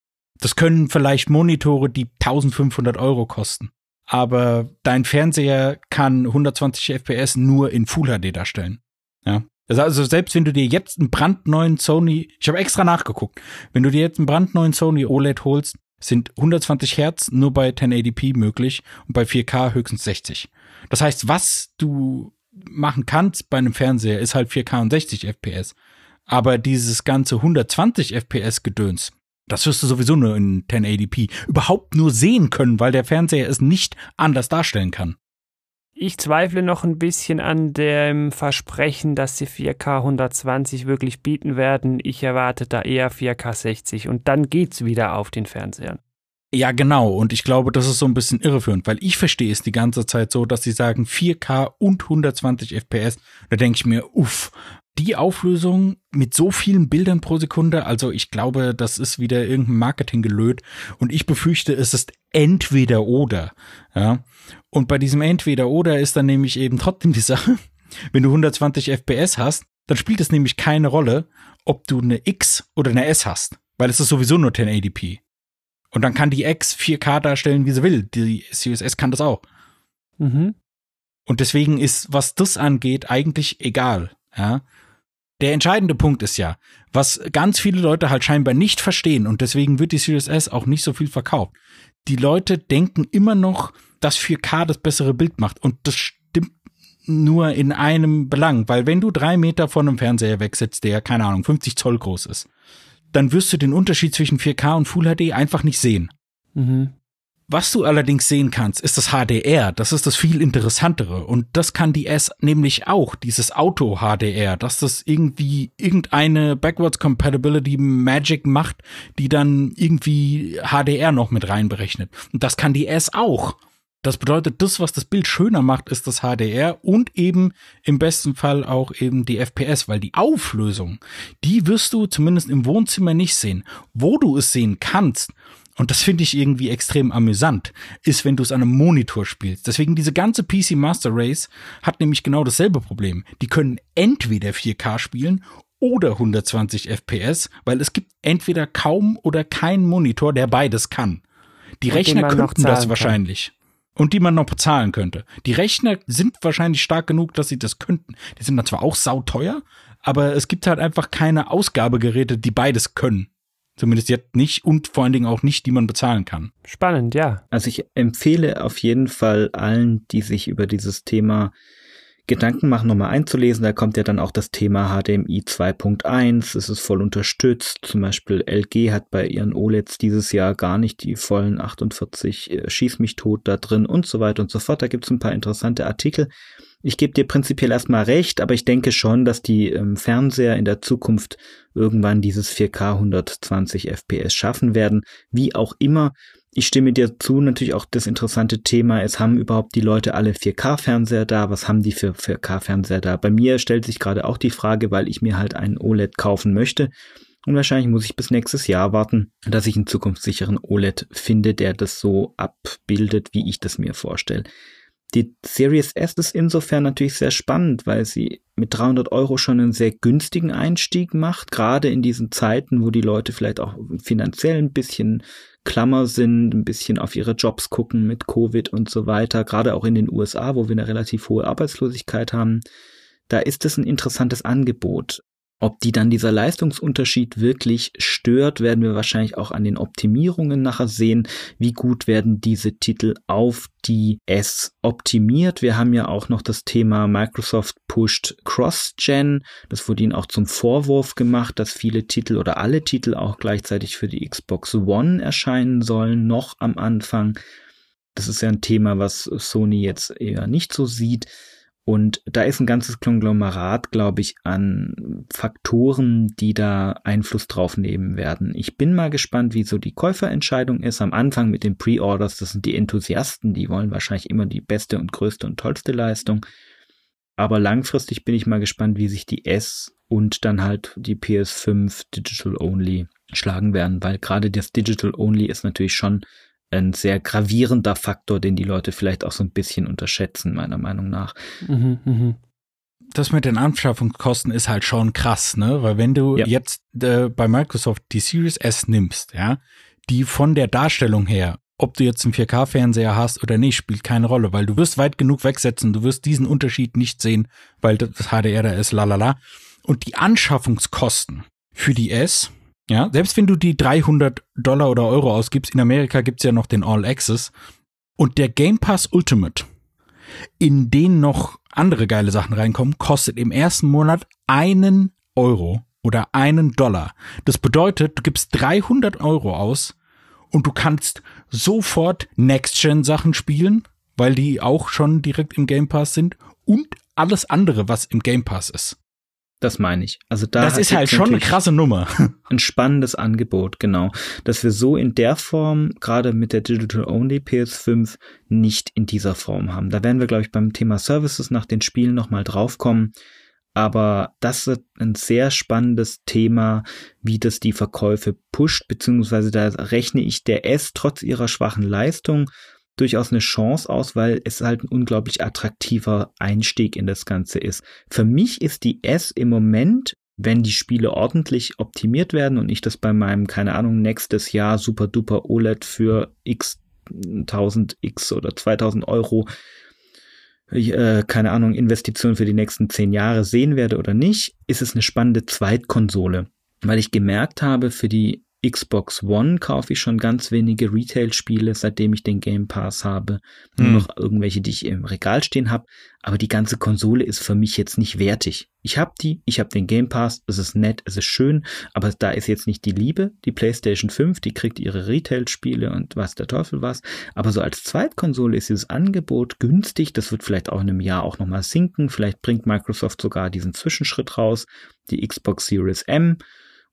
Speaker 4: Das können vielleicht Monitore, die 1500 Euro kosten. Aber dein Fernseher kann 120 FPS nur in Full HD darstellen. Ja. Also selbst wenn du dir jetzt einen brandneuen Sony, ich habe extra nachgeguckt, wenn du dir jetzt einen brandneuen Sony OLED holst, sind 120 Hertz nur bei 1080p möglich und bei 4K höchstens 60. Das heißt, was du machen kannst bei einem Fernseher, ist halt 4K und 60 FPS. Aber dieses ganze 120 FPS Gedöns, das wirst du sowieso nur in 1080p überhaupt nur sehen können, weil der Fernseher es nicht anders darstellen kann.
Speaker 2: Ich zweifle noch ein bisschen an dem Versprechen, dass sie 4K 120 wirklich bieten werden. Ich erwarte da eher 4K 60 und dann geht's wieder auf den Fernsehern.
Speaker 4: Ja, genau. Und ich glaube, das ist so ein bisschen irreführend, weil ich verstehe es die ganze Zeit so, dass sie sagen 4K und 120 FPS. Da denke ich mir, uff, die Auflösung mit so vielen Bildern pro Sekunde, also ich glaube, das ist wieder irgendein Marketing gelöt und ich befürchte, es ist entweder oder, ja. Und bei diesem entweder oder ist dann nämlich eben trotzdem die Sache, wenn du 120 FPS hast, dann spielt es nämlich keine Rolle, ob du eine X oder eine S hast, weil es ist sowieso nur 1080p. Und dann kann die X 4K darstellen, wie sie will. Die Series S kann das auch. Mhm. Und deswegen ist, was das angeht, eigentlich egal. Ja. der entscheidende Punkt ist ja, was ganz viele Leute halt scheinbar nicht verstehen und deswegen wird die Series S auch nicht so viel verkauft. Die Leute denken immer noch, dass 4K das bessere Bild macht und das stimmt nur in einem Belang, weil wenn du drei Meter von einem Fernseher wegsetzt, der, keine Ahnung, 50 Zoll groß ist, dann wirst du den Unterschied zwischen 4K und Full HD einfach nicht sehen. Mhm. Was du allerdings sehen kannst, ist das HDR. Das ist das viel interessantere. Und das kann die S nämlich auch, dieses Auto-HDR, dass das irgendwie irgendeine Backwards Compatibility Magic macht, die dann irgendwie HDR noch mit reinberechnet. Und das kann die S auch. Das bedeutet, das, was das Bild schöner macht, ist das HDR und eben im besten Fall auch eben die FPS, weil die Auflösung, die wirst du zumindest im Wohnzimmer nicht sehen. Wo du es sehen kannst, und das finde ich irgendwie extrem amüsant, ist, wenn du es an einem Monitor spielst. Deswegen diese ganze PC Master Race hat nämlich genau dasselbe Problem. Die können entweder 4K spielen oder 120 FPS, weil es gibt entweder kaum oder keinen Monitor, der beides kann. Die und Rechner könnten das wahrscheinlich. Kann und die man noch bezahlen könnte. Die Rechner sind wahrscheinlich stark genug, dass sie das könnten. Die sind dann zwar auch sauteuer, aber es gibt halt einfach keine Ausgabegeräte, die beides können. Zumindest jetzt nicht und vor allen Dingen auch nicht, die man bezahlen kann.
Speaker 2: Spannend, ja.
Speaker 3: Also ich empfehle auf jeden Fall allen, die sich über dieses Thema Gedanken machen, nochmal einzulesen. Da kommt ja dann auch das Thema HDMI 2.1. Es ist voll unterstützt. Zum Beispiel LG hat bei ihren OLEDs dieses Jahr gar nicht die vollen 48 äh, Schieß mich tot da drin und so weiter und so fort. Da gibt es ein paar interessante Artikel. Ich gebe dir prinzipiell erstmal recht, aber ich denke schon, dass die ähm, Fernseher in der Zukunft irgendwann dieses 4K 120 FPS schaffen werden. Wie auch immer, ich stimme dir zu, natürlich auch das interessante Thema ist, haben überhaupt die Leute alle 4K-Fernseher da? Was haben die für 4K-Fernseher da? Bei mir stellt sich gerade auch die Frage, weil ich mir halt einen OLED kaufen möchte. Und wahrscheinlich muss ich bis nächstes Jahr warten, dass ich einen zukunftssicheren OLED finde, der das so abbildet, wie ich das mir vorstelle. Die Series S ist insofern natürlich sehr spannend, weil sie mit 300 Euro schon einen sehr günstigen Einstieg macht, gerade in diesen Zeiten, wo die Leute vielleicht auch finanziell ein bisschen Klammer sind, ein bisschen auf ihre Jobs gucken mit Covid und so weiter, gerade auch in den USA, wo wir eine relativ hohe Arbeitslosigkeit haben. Da ist es ein interessantes Angebot. Ob die dann dieser Leistungsunterschied wirklich stört, werden wir wahrscheinlich auch an den Optimierungen nachher sehen. Wie gut werden diese Titel auf die S optimiert? Wir haben ja auch noch das Thema Microsoft pusht Cross-Gen. Das wurde ihnen auch zum Vorwurf gemacht, dass viele Titel oder alle Titel auch gleichzeitig für die Xbox One erscheinen sollen, noch am Anfang. Das ist ja ein Thema, was Sony jetzt eher nicht so sieht. Und da ist ein ganzes Konglomerat, glaube ich, an Faktoren, die da Einfluss drauf nehmen werden. Ich bin mal gespannt, wie so die Käuferentscheidung ist. Am Anfang mit den Pre-Orders, das sind die Enthusiasten, die wollen wahrscheinlich immer die beste und größte und tollste Leistung. Aber langfristig bin ich mal gespannt, wie sich die S und dann halt die PS5 Digital Only schlagen werden, weil gerade das Digital Only ist natürlich schon ein sehr gravierender Faktor, den die Leute vielleicht auch so ein bisschen unterschätzen, meiner Meinung nach. Mhm,
Speaker 4: mh. Das mit den Anschaffungskosten ist halt schon krass, ne? Weil wenn du ja. jetzt äh, bei Microsoft die Series S nimmst, ja, die von der Darstellung her, ob du jetzt einen 4K-Fernseher hast oder nicht, spielt keine Rolle, weil du wirst weit genug wegsetzen, du wirst diesen Unterschied nicht sehen, weil das HDR da ist, lalala. Und die Anschaffungskosten für die S ja, selbst wenn du die 300 Dollar oder Euro ausgibst, in Amerika gibt's ja noch den All Access und der Game Pass Ultimate, in den noch andere geile Sachen reinkommen, kostet im ersten Monat einen Euro oder einen Dollar. Das bedeutet, du gibst 300 Euro aus und du kannst sofort Next-Gen-Sachen spielen, weil die auch schon direkt im Game Pass sind und alles andere, was im Game Pass ist.
Speaker 3: Das meine ich. Also da
Speaker 4: das ist halt schon eine krasse Nummer.
Speaker 3: Ein spannendes Angebot, genau. Dass wir so in der Form, gerade mit der Digital Only PS5, nicht in dieser Form haben. Da werden wir, glaube ich, beim Thema Services nach den Spielen nochmal draufkommen. Aber das ist ein sehr spannendes Thema, wie das die Verkäufe pusht, beziehungsweise da rechne ich der S trotz ihrer schwachen Leistung durchaus eine Chance aus, weil es halt ein unglaublich attraktiver Einstieg in das Ganze ist. Für mich ist die S im Moment, wenn die Spiele ordentlich optimiert werden und ich das bei meinem, keine Ahnung, nächstes Jahr super duper OLED für x 1000 x oder 2000 Euro äh, keine Ahnung, Investition für die nächsten zehn Jahre sehen werde oder nicht, ist es eine spannende Zweitkonsole. Weil ich gemerkt habe, für die Xbox One kaufe ich schon ganz wenige Retail-Spiele, seitdem ich den Game Pass habe. Nur hm. noch irgendwelche, die ich im Regal stehen habe. Aber die ganze Konsole ist für mich jetzt nicht wertig. Ich habe die, ich habe den Game Pass, es ist nett, es ist schön, aber da ist jetzt nicht die Liebe. Die PlayStation 5, die kriegt ihre Retail-Spiele und was der Teufel was. Aber so als Zweitkonsole ist dieses Angebot günstig. Das wird vielleicht auch in einem Jahr auch nochmal sinken. Vielleicht bringt Microsoft sogar diesen Zwischenschritt raus. Die Xbox Series M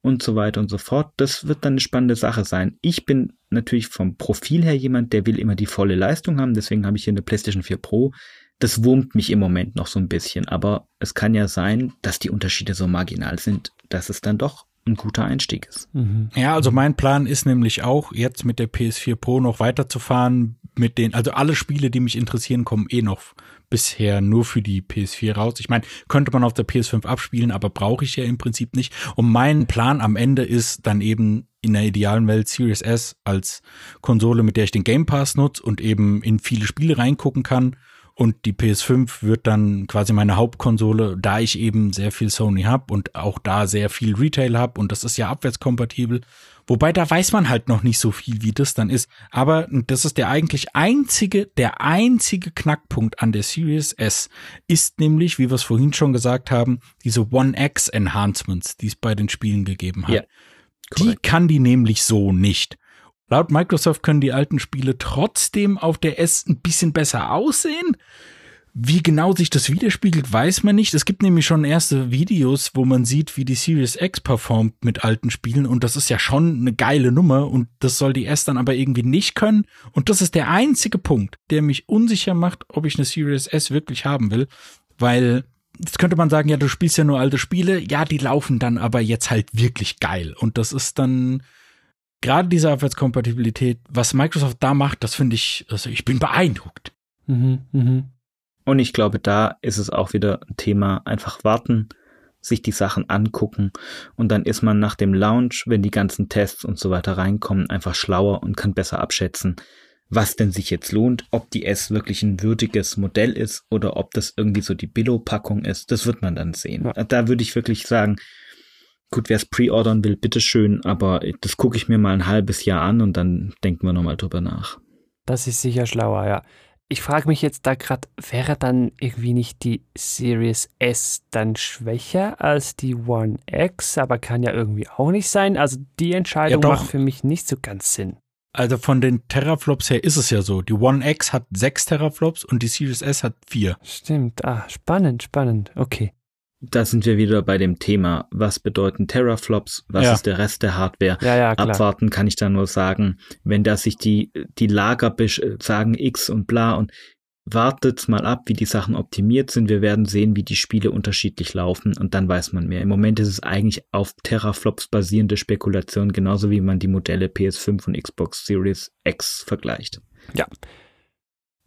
Speaker 3: und so weiter und so fort. Das wird dann eine spannende Sache sein. Ich bin natürlich vom Profil her jemand, der will immer die volle Leistung haben. Deswegen habe ich hier eine PlayStation 4 Pro. Das wurmt mich im Moment noch so ein bisschen. Aber es kann ja sein, dass die Unterschiede so marginal sind, dass es dann doch ein guter Einstieg ist.
Speaker 4: Mhm. Ja, also mein Plan ist nämlich auch, jetzt mit der PS4 Pro noch weiterzufahren, mit den, also alle Spiele, die mich interessieren, kommen eh noch bisher nur für die PS4 raus. Ich meine, könnte man auf der PS5 abspielen, aber brauche ich ja im Prinzip nicht. Und mein Plan am Ende ist dann eben in der idealen Welt Series S als Konsole, mit der ich den Game Pass nutze und eben in viele Spiele reingucken kann. Und die PS5 wird dann quasi meine Hauptkonsole, da ich eben sehr viel Sony habe und auch da sehr viel Retail habe und das ist ja abwärtskompatibel Wobei da weiß man halt noch nicht so viel, wie das dann ist. Aber das ist der eigentlich einzige, der einzige Knackpunkt an der Series S ist nämlich, wie wir es vorhin schon gesagt haben, diese One X Enhancements, die es bei den Spielen gegeben hat. Ja, die kann die nämlich so nicht. Laut Microsoft können die alten Spiele trotzdem auf der S ein bisschen besser aussehen. Wie genau sich das widerspiegelt, weiß man nicht. Es gibt nämlich schon erste Videos, wo man sieht, wie die Series X performt mit alten Spielen. Und das ist ja schon eine geile Nummer. Und das soll die S dann aber irgendwie nicht können. Und das ist der einzige Punkt, der mich unsicher macht, ob ich eine Series S wirklich haben will, weil jetzt könnte man sagen, ja, du spielst ja nur alte Spiele, ja, die laufen dann aber jetzt halt wirklich geil. Und das ist dann gerade diese Abwärtskompatibilität, was Microsoft da macht, das finde ich, also ich bin beeindruckt. Mhm,
Speaker 3: mhm. Und ich glaube, da ist es auch wieder ein Thema, einfach warten, sich die Sachen angucken und dann ist man nach dem Launch, wenn die ganzen Tests und so weiter reinkommen, einfach schlauer und kann besser abschätzen, was denn sich jetzt lohnt, ob die S wirklich ein würdiges Modell ist oder ob das irgendwie so die Billo-Packung ist. Das wird man dann sehen. Ja. Da würde ich wirklich sagen, gut, wer es pre-ordern will, bitteschön, aber das gucke ich mir mal ein halbes Jahr an und dann denken wir nochmal drüber nach.
Speaker 2: Das ist sicher schlauer, ja ich frage mich jetzt da gerade, wäre dann irgendwie nicht die Series S dann schwächer als die One X, aber kann ja irgendwie auch nicht sein. Also die Entscheidung ja, macht für mich nicht so ganz Sinn.
Speaker 4: Also von den Teraflops her ist es ja so. Die One X hat sechs Teraflops und die Series S hat vier.
Speaker 2: Stimmt. Ah, spannend, spannend. Okay
Speaker 3: da sind wir wieder bei dem Thema, was bedeuten Teraflops, was ja. ist der Rest der Hardware?
Speaker 2: Ja, ja,
Speaker 3: Abwarten kann ich da nur sagen, wenn da sich die, die Lager sagen X und bla und wartet mal ab, wie die Sachen optimiert sind. Wir werden sehen, wie die Spiele unterschiedlich laufen und dann weiß man mehr. Im Moment ist es eigentlich auf Teraflops basierende Spekulation, genauso wie man die Modelle PS5 und Xbox Series X vergleicht.
Speaker 2: Ja,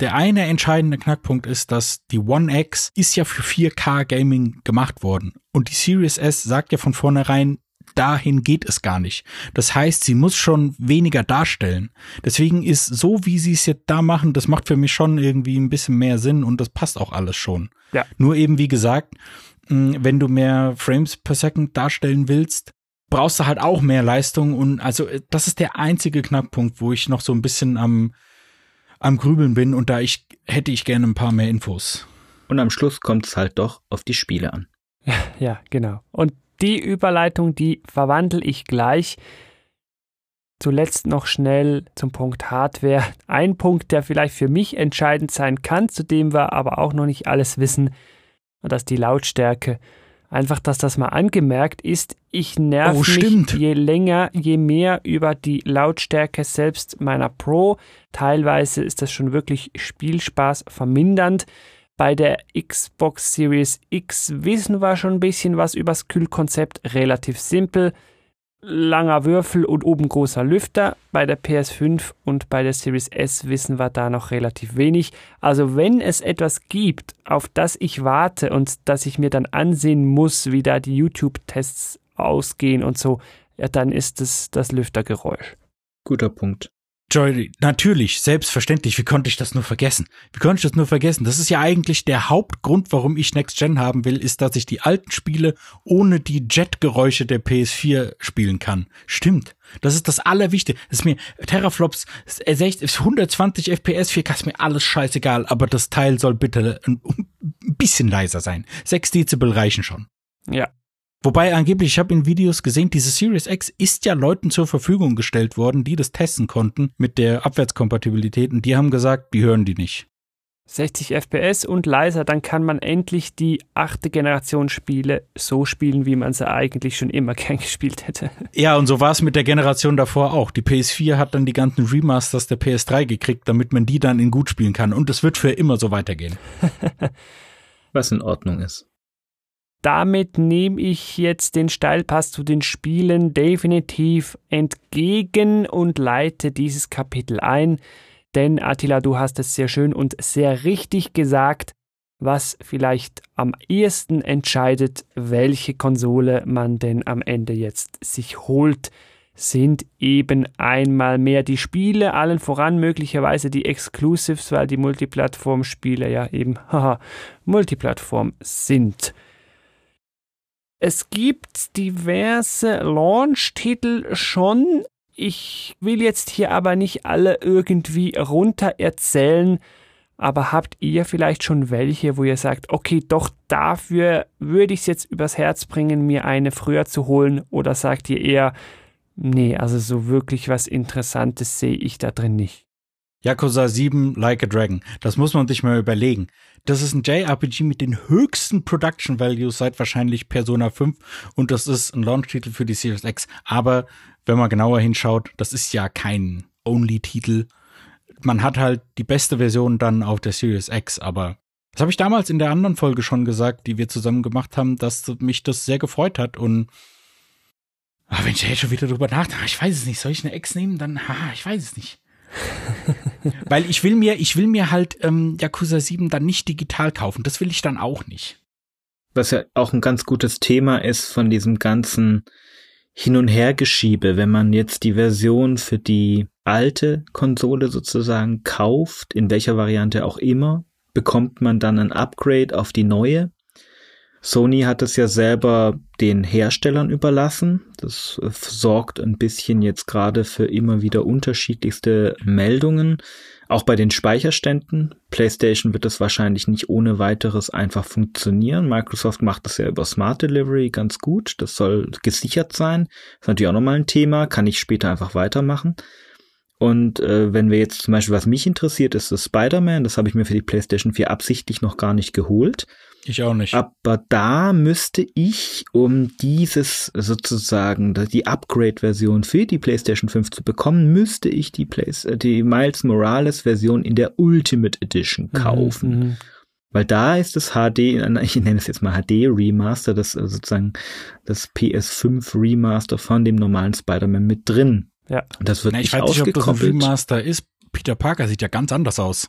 Speaker 4: der eine entscheidende Knackpunkt ist, dass die One X ist ja für 4K Gaming gemacht worden und die Series S sagt ja von vornherein, dahin geht es gar nicht. Das heißt, sie muss schon weniger darstellen. Deswegen ist so, wie sie es jetzt da machen, das macht für mich schon irgendwie ein bisschen mehr Sinn und das passt auch alles schon.
Speaker 2: Ja.
Speaker 4: Nur eben, wie gesagt, wenn du mehr Frames per Second darstellen willst, brauchst du halt auch mehr Leistung und also das ist der einzige Knackpunkt, wo ich noch so ein bisschen am am Grübeln bin und da ich hätte ich gerne ein paar mehr Infos.
Speaker 3: Und am Schluss kommt es halt doch auf die Spiele an.
Speaker 2: Ja, genau. Und die Überleitung, die verwandle ich gleich. Zuletzt noch schnell zum Punkt Hardware. Ein Punkt, der vielleicht für mich entscheidend sein kann, zu dem wir aber auch noch nicht alles wissen, und das ist die Lautstärke. Einfach, dass das mal angemerkt ist. Ich nerv oh, mich je länger, je mehr über die Lautstärke selbst meiner Pro. Teilweise ist das schon wirklich Spielspaß vermindernd. Bei der Xbox Series X wissen wir schon ein bisschen was über das Kühlkonzept. Relativ simpel langer Würfel und oben großer Lüfter. Bei der PS5 und bei der Series S wissen wir da noch relativ wenig. Also wenn es etwas gibt, auf das ich warte und das ich mir dann ansehen muss, wie da die YouTube-Tests ausgehen und so, ja, dann ist es das Lüftergeräusch.
Speaker 3: Guter Punkt.
Speaker 4: Joy, natürlich, selbstverständlich. Wie konnte ich das nur vergessen? Wie konnte ich das nur vergessen? Das ist ja eigentlich der Hauptgrund, warum ich Next Gen haben will, ist, dass ich die alten Spiele ohne die Jet-Geräusche der PS4 spielen kann. Stimmt. Das ist das Allerwichtigste. Das ist mir Terraflops 120 FPS, 4K ist mir alles scheißegal, aber das Teil soll bitte ein, ein bisschen leiser sein. 6 Dezibel reichen schon.
Speaker 2: Ja,
Speaker 4: Wobei angeblich, ich habe in Videos gesehen, diese Series X ist ja Leuten zur Verfügung gestellt worden, die das testen konnten mit der Abwärtskompatibilität und die haben gesagt, die hören die nicht.
Speaker 2: 60 FPS und leiser, dann kann man endlich die achte Generation Spiele so spielen, wie man sie eigentlich schon immer gern gespielt hätte.
Speaker 4: Ja, und so war es mit der Generation davor auch. Die PS4 hat dann die ganzen Remasters der PS3 gekriegt, damit man die dann in gut spielen kann. Und es wird für immer so weitergehen.
Speaker 3: Was in Ordnung ist
Speaker 2: damit nehme ich jetzt den Steilpass zu den Spielen definitiv entgegen und leite dieses Kapitel ein. Denn Attila, du hast es sehr schön und sehr richtig gesagt, was vielleicht am ehesten entscheidet, welche Konsole man denn am Ende jetzt sich holt, sind eben einmal mehr die Spiele, allen voran möglicherweise die Exclusives, weil die Multiplattform-Spiele ja eben haha, Multiplattform sind. Es gibt diverse Launch-Titel schon. Ich will jetzt hier aber nicht alle irgendwie runter erzählen. Aber habt ihr vielleicht schon welche, wo ihr sagt, okay, doch dafür würde ich es jetzt übers Herz bringen, mir eine früher zu holen? Oder sagt ihr eher, nee, also so wirklich was Interessantes sehe ich da drin nicht?
Speaker 4: Yakuza 7 Like a Dragon. Das muss man sich mal überlegen. Das ist ein JRPG mit den höchsten Production Values seit wahrscheinlich Persona 5 und das ist ein Launch-Titel für die Series X. Aber wenn man genauer hinschaut, das ist ja kein Only-Titel. Man hat halt die beste Version dann auf der Series X, aber das habe ich damals in der anderen Folge schon gesagt, die wir zusammen gemacht haben, dass mich das sehr gefreut hat und aber wenn ich jetzt schon wieder drüber nachdenke, ich weiß es nicht, soll ich eine Ex nehmen? Dann, haha, ich weiß es nicht. Weil ich will mir, ich will mir halt ähm, Yakuza 7 dann nicht digital kaufen. Das will ich dann auch nicht.
Speaker 3: Was ja auch ein ganz gutes Thema ist von diesem ganzen Hin- und Hergeschiebe, wenn man jetzt die Version für die alte Konsole sozusagen kauft, in welcher Variante auch immer, bekommt man dann ein Upgrade auf die neue. Sony hat es ja selber den Herstellern überlassen. Das äh, sorgt ein bisschen jetzt gerade für immer wieder unterschiedlichste Meldungen. Auch bei den Speicherständen. PlayStation wird es wahrscheinlich nicht ohne weiteres einfach funktionieren. Microsoft macht das ja über Smart Delivery ganz gut. Das soll gesichert sein. Das ist natürlich auch nochmal ein Thema. Kann ich später einfach weitermachen. Und äh, wenn wir jetzt zum Beispiel, was mich interessiert, ist das Spider-Man. Das habe ich mir für die PlayStation 4 absichtlich noch gar nicht geholt.
Speaker 4: Ich auch nicht.
Speaker 3: Aber da müsste ich, um dieses sozusagen, die Upgrade-Version für die PlayStation 5 zu bekommen, müsste ich die, Play die Miles Morales-Version in der Ultimate Edition mhm, kaufen. Mhm, Weil da ist das HD, ich nenne es jetzt mal HD Remaster, das äh, sozusagen das PS5 Remaster von dem normalen Spider-Man mit drin.
Speaker 2: Ja.
Speaker 3: Das wird
Speaker 4: Na,
Speaker 3: ich
Speaker 4: nicht weiß nicht, ob das ein Remaster ist. Peter Parker sieht ja ganz anders aus.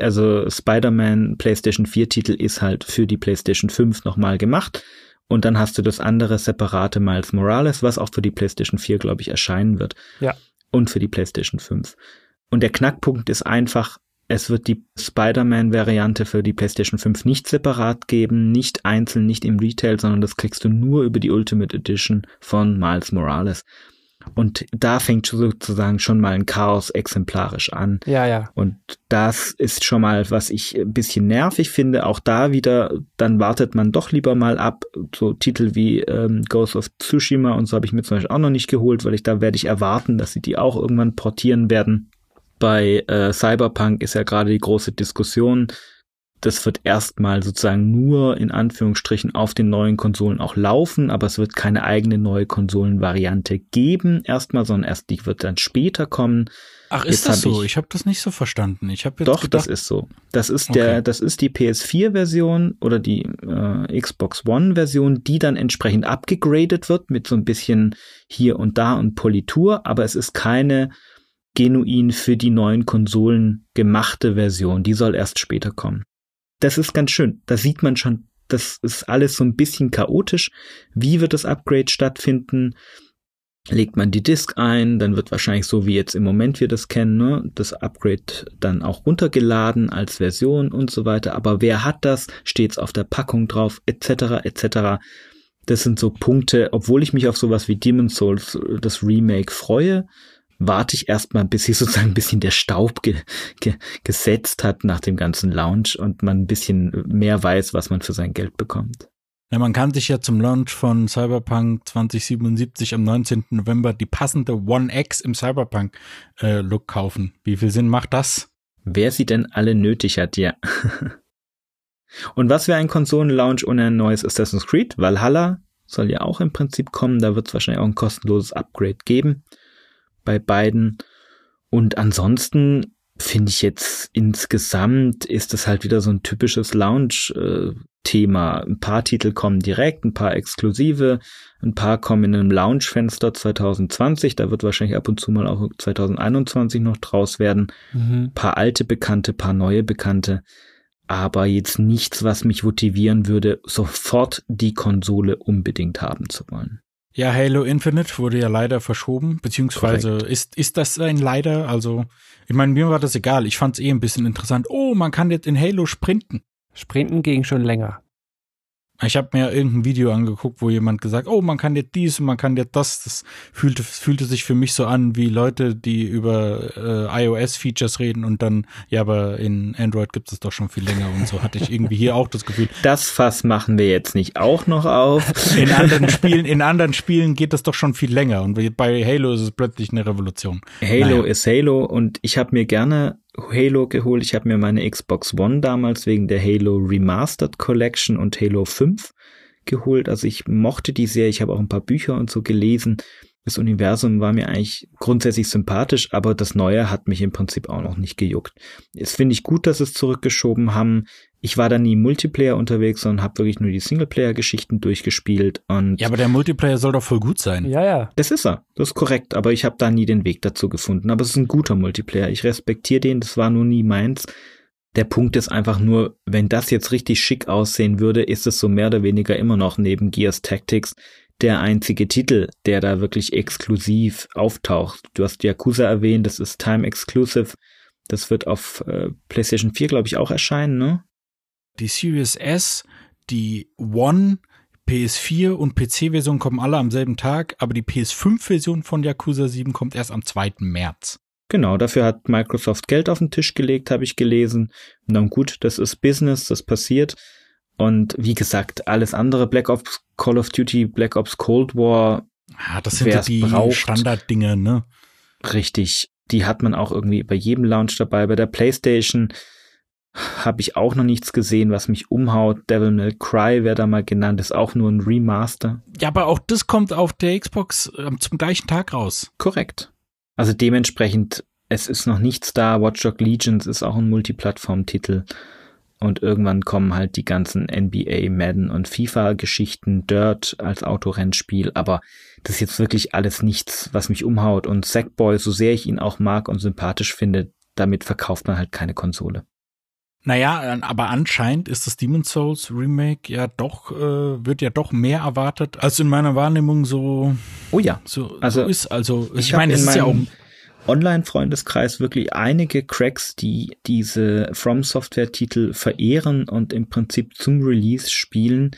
Speaker 3: Also Spider-Man PlayStation 4 Titel ist halt für die PlayStation 5 nochmal gemacht. Und dann hast du das andere separate Miles Morales, was auch für die PlayStation 4, glaube ich, erscheinen wird.
Speaker 2: Ja.
Speaker 3: Und für die PlayStation 5. Und der Knackpunkt ist einfach, es wird die Spider-Man-Variante für die PlayStation 5 nicht separat geben, nicht einzeln, nicht im Retail, sondern das kriegst du nur über die Ultimate Edition von Miles Morales. Und da fängt sozusagen schon mal ein Chaos exemplarisch an.
Speaker 2: Ja, ja.
Speaker 3: Und das ist schon mal, was ich ein bisschen nervig finde. Auch da wieder, dann wartet man doch lieber mal ab. So Titel wie ähm, Ghost of Tsushima und so habe ich mir zum Beispiel auch noch nicht geholt, weil ich da werde ich erwarten, dass sie die auch irgendwann portieren werden. Bei äh, Cyberpunk ist ja gerade die große Diskussion, das wird erstmal sozusagen nur in Anführungsstrichen auf den neuen Konsolen auch laufen, aber es wird keine eigene neue Konsolenvariante geben erstmal, sondern erst die wird dann später kommen.
Speaker 4: Ach, ist Jetzt das so? Ich, ich habe das nicht so verstanden. Ich habe
Speaker 3: Doch, gedacht, das ist so. Das ist der, okay. das ist die PS4 Version oder die äh, Xbox One Version, die dann entsprechend abgegradet wird mit so ein bisschen hier und da und Politur, aber es ist keine genuin für die neuen Konsolen gemachte Version. Die soll erst später kommen das ist ganz schön. Da sieht man schon, das ist alles so ein bisschen chaotisch. Wie wird das Upgrade stattfinden? legt man die Disk ein, dann wird wahrscheinlich so wie jetzt im Moment wir das kennen, ne, das Upgrade dann auch runtergeladen als Version und so weiter. Aber wer hat das? Steht's auf der Packung drauf, etc. etc. Das sind so Punkte, obwohl ich mich auf sowas wie Demon's Souls, das Remake freue, warte ich erstmal, bis sich sozusagen ein bisschen der Staub ge ge gesetzt hat nach dem ganzen Launch und man ein bisschen mehr weiß, was man für sein Geld bekommt.
Speaker 4: Ja, man kann sich ja zum Launch von Cyberpunk 2077 am 19. November die passende One X im Cyberpunk-Look äh, kaufen. Wie viel Sinn macht das?
Speaker 3: Wer sie denn alle nötig hat, ja. Und was wäre ein Konsolen-Launch ohne ein neues Assassin's Creed? Valhalla soll ja auch im Prinzip kommen. Da wird es wahrscheinlich auch ein kostenloses Upgrade geben bei beiden. Und ansonsten finde ich jetzt insgesamt ist es halt wieder so ein typisches Lounge-Thema. Ein paar Titel kommen direkt, ein paar exklusive, ein paar kommen in einem Launch-Fenster 2020. Da wird wahrscheinlich ab und zu mal auch 2021 noch draus werden. Mhm. Ein paar alte Bekannte, paar neue Bekannte. Aber jetzt nichts, was mich motivieren würde, sofort die Konsole unbedingt haben zu wollen.
Speaker 4: Ja, Halo Infinite wurde ja leider verschoben, beziehungsweise ist, ist das ein leider? Also, ich meine, mir war das egal. Ich fand es eh ein bisschen interessant. Oh, man kann jetzt in Halo sprinten.
Speaker 2: Sprinten ging schon länger.
Speaker 4: Ich habe mir irgendein Video angeguckt, wo jemand gesagt, oh, man kann jetzt dies und man kann jetzt das. Das fühlte, fühlte sich für mich so an wie Leute, die über äh, iOS-Features reden und dann, ja, aber in Android gibt es doch schon viel länger und so hatte ich irgendwie hier auch das Gefühl.
Speaker 3: Das Fass machen wir jetzt nicht auch noch auf.
Speaker 4: In anderen Spielen, in anderen Spielen geht das doch schon viel länger und bei Halo ist es plötzlich eine Revolution.
Speaker 3: Halo naja. ist Halo und ich habe mir gerne Halo geholt. Ich habe mir meine Xbox One damals wegen der Halo Remastered Collection und Halo 5 geholt. Also ich mochte die sehr. Ich habe auch ein paar Bücher und so gelesen. Das Universum war mir eigentlich grundsätzlich sympathisch, aber das Neue hat mich im Prinzip auch noch nicht gejuckt. Es finde ich gut, dass es zurückgeschoben haben. Ich war da nie Multiplayer unterwegs, sondern habe wirklich nur die Singleplayer-Geschichten durchgespielt. Und
Speaker 4: ja, aber der Multiplayer soll doch voll gut sein.
Speaker 3: Ja, ja. Das ist er. Das ist korrekt. Aber ich habe da nie den Weg dazu gefunden. Aber es ist ein guter Multiplayer. Ich respektiere den. Das war nur nie meins. Der Punkt ist einfach nur, wenn das jetzt richtig schick aussehen würde, ist es so mehr oder weniger immer noch neben Gears Tactics der einzige Titel, der da wirklich exklusiv auftaucht. Du hast Yakuza erwähnt, das ist Time Exclusive. Das wird auf äh, PlayStation 4, glaube ich, auch erscheinen, ne?
Speaker 4: Die Series S, die One, PS4 und PC-Version kommen alle am selben Tag, aber die PS5-Version von Yakuza 7 kommt erst am 2. März.
Speaker 3: Genau, dafür hat Microsoft Geld auf den Tisch gelegt, habe ich gelesen. Und dann gut, das ist Business, das passiert. Und wie gesagt, alles andere, Black Ops, Call of Duty, Black Ops Cold War.
Speaker 4: Ja, das sind die braucht, Standarddinge, ne?
Speaker 3: Richtig. Die hat man auch irgendwie bei jedem Launch dabei. Bei der PlayStation habe ich auch noch nichts gesehen, was mich umhaut. Devil May Cry wäre da mal genannt, ist auch nur ein Remaster.
Speaker 4: Ja, aber auch das kommt auf der Xbox äh, zum gleichen Tag raus.
Speaker 3: Korrekt. Also dementsprechend, es ist noch nichts da. Watch Dogs Legions ist auch ein Multiplattform-Titel. Und irgendwann kommen halt die ganzen NBA, Madden und FIFA-Geschichten, Dirt als Autorennspiel, aber das ist jetzt wirklich alles nichts, was mich umhaut. Und Sackboy, so sehr ich ihn auch mag und sympathisch finde, damit verkauft man halt keine Konsole.
Speaker 4: Naja, aber anscheinend ist das Demon's Souls Remake ja doch, äh, wird ja doch mehr erwartet, als in meiner Wahrnehmung so.
Speaker 3: Oh ja.
Speaker 4: So, also, so ist. Also, ich, ich meine, es ist ja auch
Speaker 3: Online-Freundeskreis wirklich einige Cracks, die diese From Software-Titel verehren und im Prinzip zum Release spielen.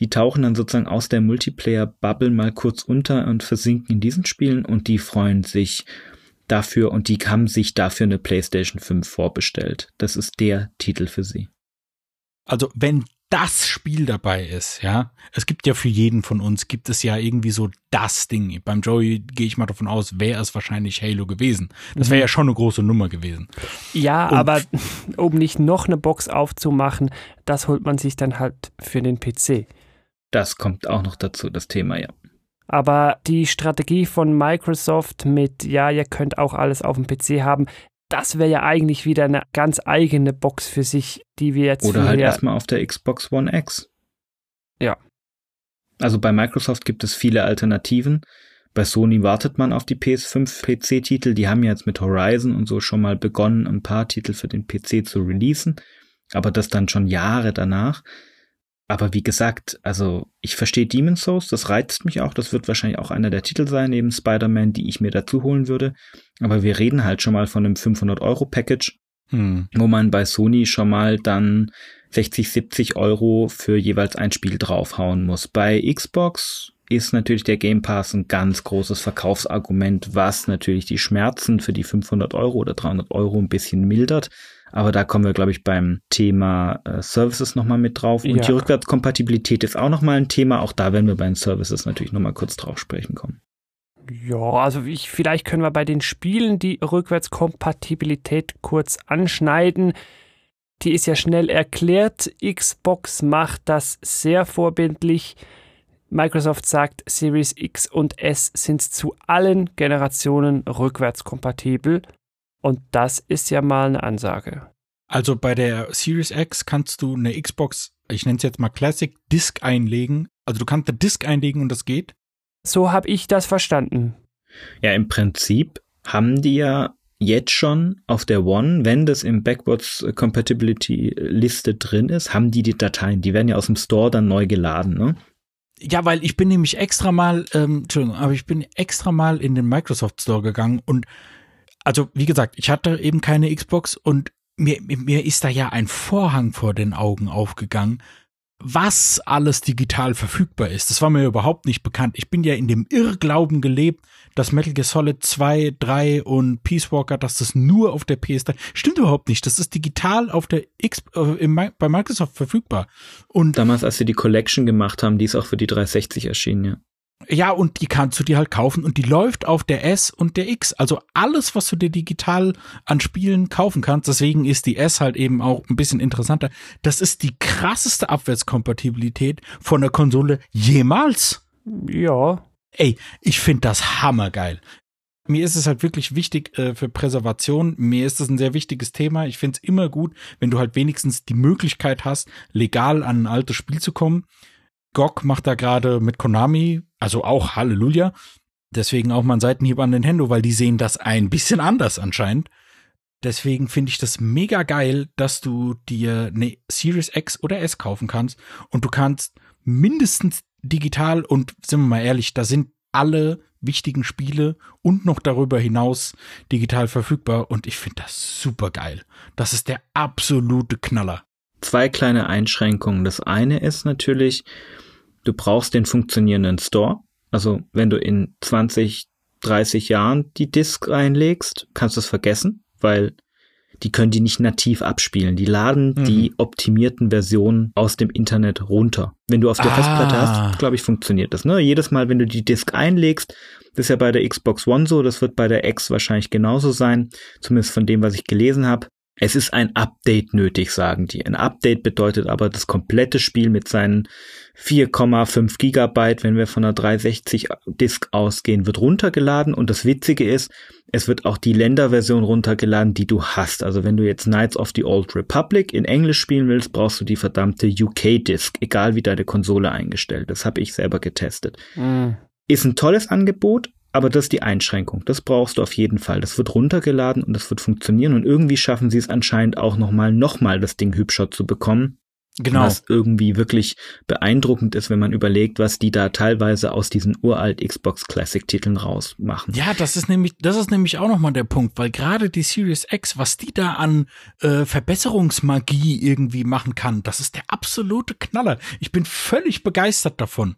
Speaker 3: Die tauchen dann sozusagen aus der Multiplayer-Bubble mal kurz unter und versinken in diesen Spielen und die freuen sich dafür und die haben sich dafür eine PlayStation 5 vorbestellt. Das ist der Titel für sie.
Speaker 4: Also wenn das Spiel dabei ist, ja. Es gibt ja für jeden von uns, gibt es ja irgendwie so das Ding. Beim Joey gehe ich mal davon aus, wäre es wahrscheinlich Halo gewesen. Das wäre ja schon eine große Nummer gewesen.
Speaker 2: Ja, Und aber um nicht noch eine Box aufzumachen, das holt man sich dann halt für den PC.
Speaker 3: Das kommt auch noch dazu, das Thema, ja.
Speaker 2: Aber die Strategie von Microsoft mit, ja, ihr könnt auch alles auf dem PC haben, das wäre ja eigentlich wieder eine ganz eigene Box für sich, die wir jetzt.
Speaker 3: Oder halt erstmal auf der Xbox One X.
Speaker 2: Ja.
Speaker 3: Also bei Microsoft gibt es viele Alternativen. Bei Sony wartet man auf die PS5 PC-Titel. Die haben ja jetzt mit Horizon und so schon mal begonnen, ein paar Titel für den PC zu releasen. Aber das dann schon Jahre danach. Aber wie gesagt, also ich verstehe Demon's Souls, das reizt mich auch. Das wird wahrscheinlich auch einer der Titel sein, neben Spider-Man, die ich mir dazu holen würde. Aber wir reden halt schon mal von einem 500-Euro-Package, hm. wo man bei Sony schon mal dann 60, 70 Euro für jeweils ein Spiel draufhauen muss. Bei Xbox ist natürlich der Game Pass ein ganz großes Verkaufsargument, was natürlich die Schmerzen für die 500 Euro oder 300 Euro ein bisschen mildert. Aber da kommen wir, glaube ich, beim Thema äh, Services nochmal mit drauf. Und ja. die Rückwärtskompatibilität ist auch nochmal ein Thema. Auch da werden wir bei den Services natürlich nochmal kurz drauf sprechen kommen.
Speaker 2: Ja, also ich, vielleicht können wir bei den Spielen die Rückwärtskompatibilität kurz anschneiden. Die ist ja schnell erklärt. Xbox macht das sehr vorbildlich. Microsoft sagt, Series X und S sind zu allen Generationen rückwärtskompatibel. Und das ist ja mal eine Ansage.
Speaker 4: Also bei der Series X kannst du eine Xbox, ich nenne es jetzt mal Classic, Disk einlegen. Also du kannst eine Disk einlegen und das geht.
Speaker 2: So habe ich das verstanden.
Speaker 3: Ja, im Prinzip haben die ja jetzt schon auf der One, wenn das im Backwards Compatibility Liste drin ist, haben die die Dateien. Die werden ja aus dem Store dann neu geladen, ne?
Speaker 4: Ja, weil ich bin nämlich extra mal, ähm, Entschuldigung, aber ich bin extra mal in den Microsoft Store gegangen und also wie gesagt, ich hatte eben keine Xbox und mir, mir ist da ja ein Vorhang vor den Augen aufgegangen, was alles digital verfügbar ist. Das war mir überhaupt nicht bekannt. Ich bin ja in dem Irrglauben gelebt, dass Metal Gear Solid 2, 3 und Peace Walker, dass das nur auf der PS3 stimmt überhaupt nicht. Das ist digital auf der X äh, bei Microsoft verfügbar.
Speaker 3: Und damals, als sie die Collection gemacht haben, die ist auch für die 360 erschienen, ja.
Speaker 4: Ja, und die kannst du dir halt kaufen und die läuft auf der S und der X. Also alles, was du dir digital an Spielen kaufen kannst. Deswegen ist die S halt eben auch ein bisschen interessanter. Das ist die krasseste Abwärtskompatibilität von der Konsole jemals.
Speaker 2: Ja.
Speaker 4: Ey, ich finde das hammergeil. Mir ist es halt wirklich wichtig äh, für Präservation. Mir ist das ein sehr wichtiges Thema. Ich finde es immer gut, wenn du halt wenigstens die Möglichkeit hast, legal an ein altes Spiel zu kommen. GOG macht da gerade mit Konami, also auch Halleluja. Deswegen auch mal ein Seitenhieb an Nintendo, weil die sehen das ein bisschen anders anscheinend. Deswegen finde ich das mega geil, dass du dir eine Series X oder S kaufen kannst und du kannst mindestens digital und sind wir mal ehrlich, da sind alle wichtigen Spiele und noch darüber hinaus digital verfügbar und ich finde das super geil. Das ist der absolute Knaller.
Speaker 3: Zwei kleine Einschränkungen. Das eine ist natürlich, Du brauchst den funktionierenden Store. Also wenn du in 20, 30 Jahren die Disk reinlegst, kannst du es vergessen, weil die können die nicht nativ abspielen. Die laden mhm. die optimierten Versionen aus dem Internet runter. Wenn du auf der ah. Festplatte hast, glaube ich, funktioniert das. Ne? Jedes Mal, wenn du die Disk einlegst, das ist ja bei der Xbox One so, das wird bei der X wahrscheinlich genauso sein, zumindest von dem, was ich gelesen habe. Es ist ein Update nötig, sagen die. Ein Update bedeutet aber das komplette Spiel mit seinen 4,5 Gigabyte, wenn wir von einer 360 Disk ausgehen, wird runtergeladen. Und das Witzige ist, es wird auch die Länderversion runtergeladen, die du hast. Also wenn du jetzt Knights of the Old Republic in Englisch spielen willst, brauchst du die verdammte UK-Disk, egal wie deine Konsole eingestellt ist. Habe ich selber getestet. Mhm. Ist ein tolles Angebot, aber das ist die Einschränkung. Das brauchst du auf jeden Fall. Das wird runtergeladen und das wird funktionieren. Und irgendwie schaffen sie es anscheinend auch nochmal, nochmal das Ding hübscher zu bekommen. Genau. Was irgendwie wirklich beeindruckend ist, wenn man überlegt, was die da teilweise aus diesen uralt Xbox Classic Titeln rausmachen.
Speaker 4: Ja, das ist nämlich, das ist nämlich auch nochmal der Punkt, weil gerade die Series X, was die da an äh, Verbesserungsmagie irgendwie machen kann, das ist der absolute Knaller. Ich bin völlig begeistert davon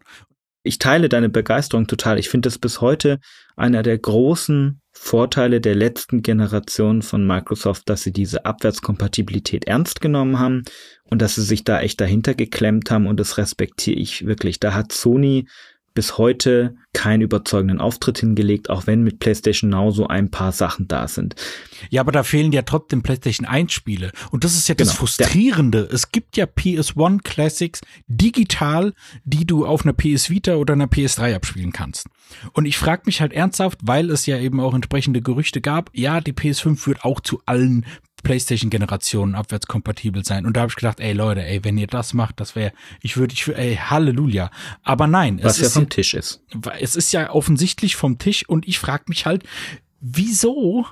Speaker 3: ich teile deine Begeisterung total. Ich finde es bis heute einer der großen Vorteile der letzten Generation von Microsoft, dass sie diese Abwärtskompatibilität ernst genommen haben und dass sie sich da echt dahinter geklemmt haben und das respektiere ich wirklich. Da hat Sony bis heute keinen überzeugenden Auftritt hingelegt, auch wenn mit PlayStation Now so ein paar Sachen da sind.
Speaker 4: Ja, aber da fehlen ja trotzdem PlayStation 1 Spiele. Und das ist ja das genau, Frustrierende. Es gibt ja PS1 Classics digital, die du auf einer PS Vita oder einer PS3 abspielen kannst. Und ich frage mich halt ernsthaft, weil es ja eben auch entsprechende Gerüchte gab, ja, die PS5 wird auch zu allen PlayStation-Generationen abwärtskompatibel sein. Und da habe ich gedacht, ey Leute, ey, wenn ihr das macht, das wäre, ich würde, ich ey, Halleluja. Aber nein,
Speaker 3: was ja vom Tisch ist.
Speaker 4: Es ist ja offensichtlich vom Tisch und ich frage mich halt, wieso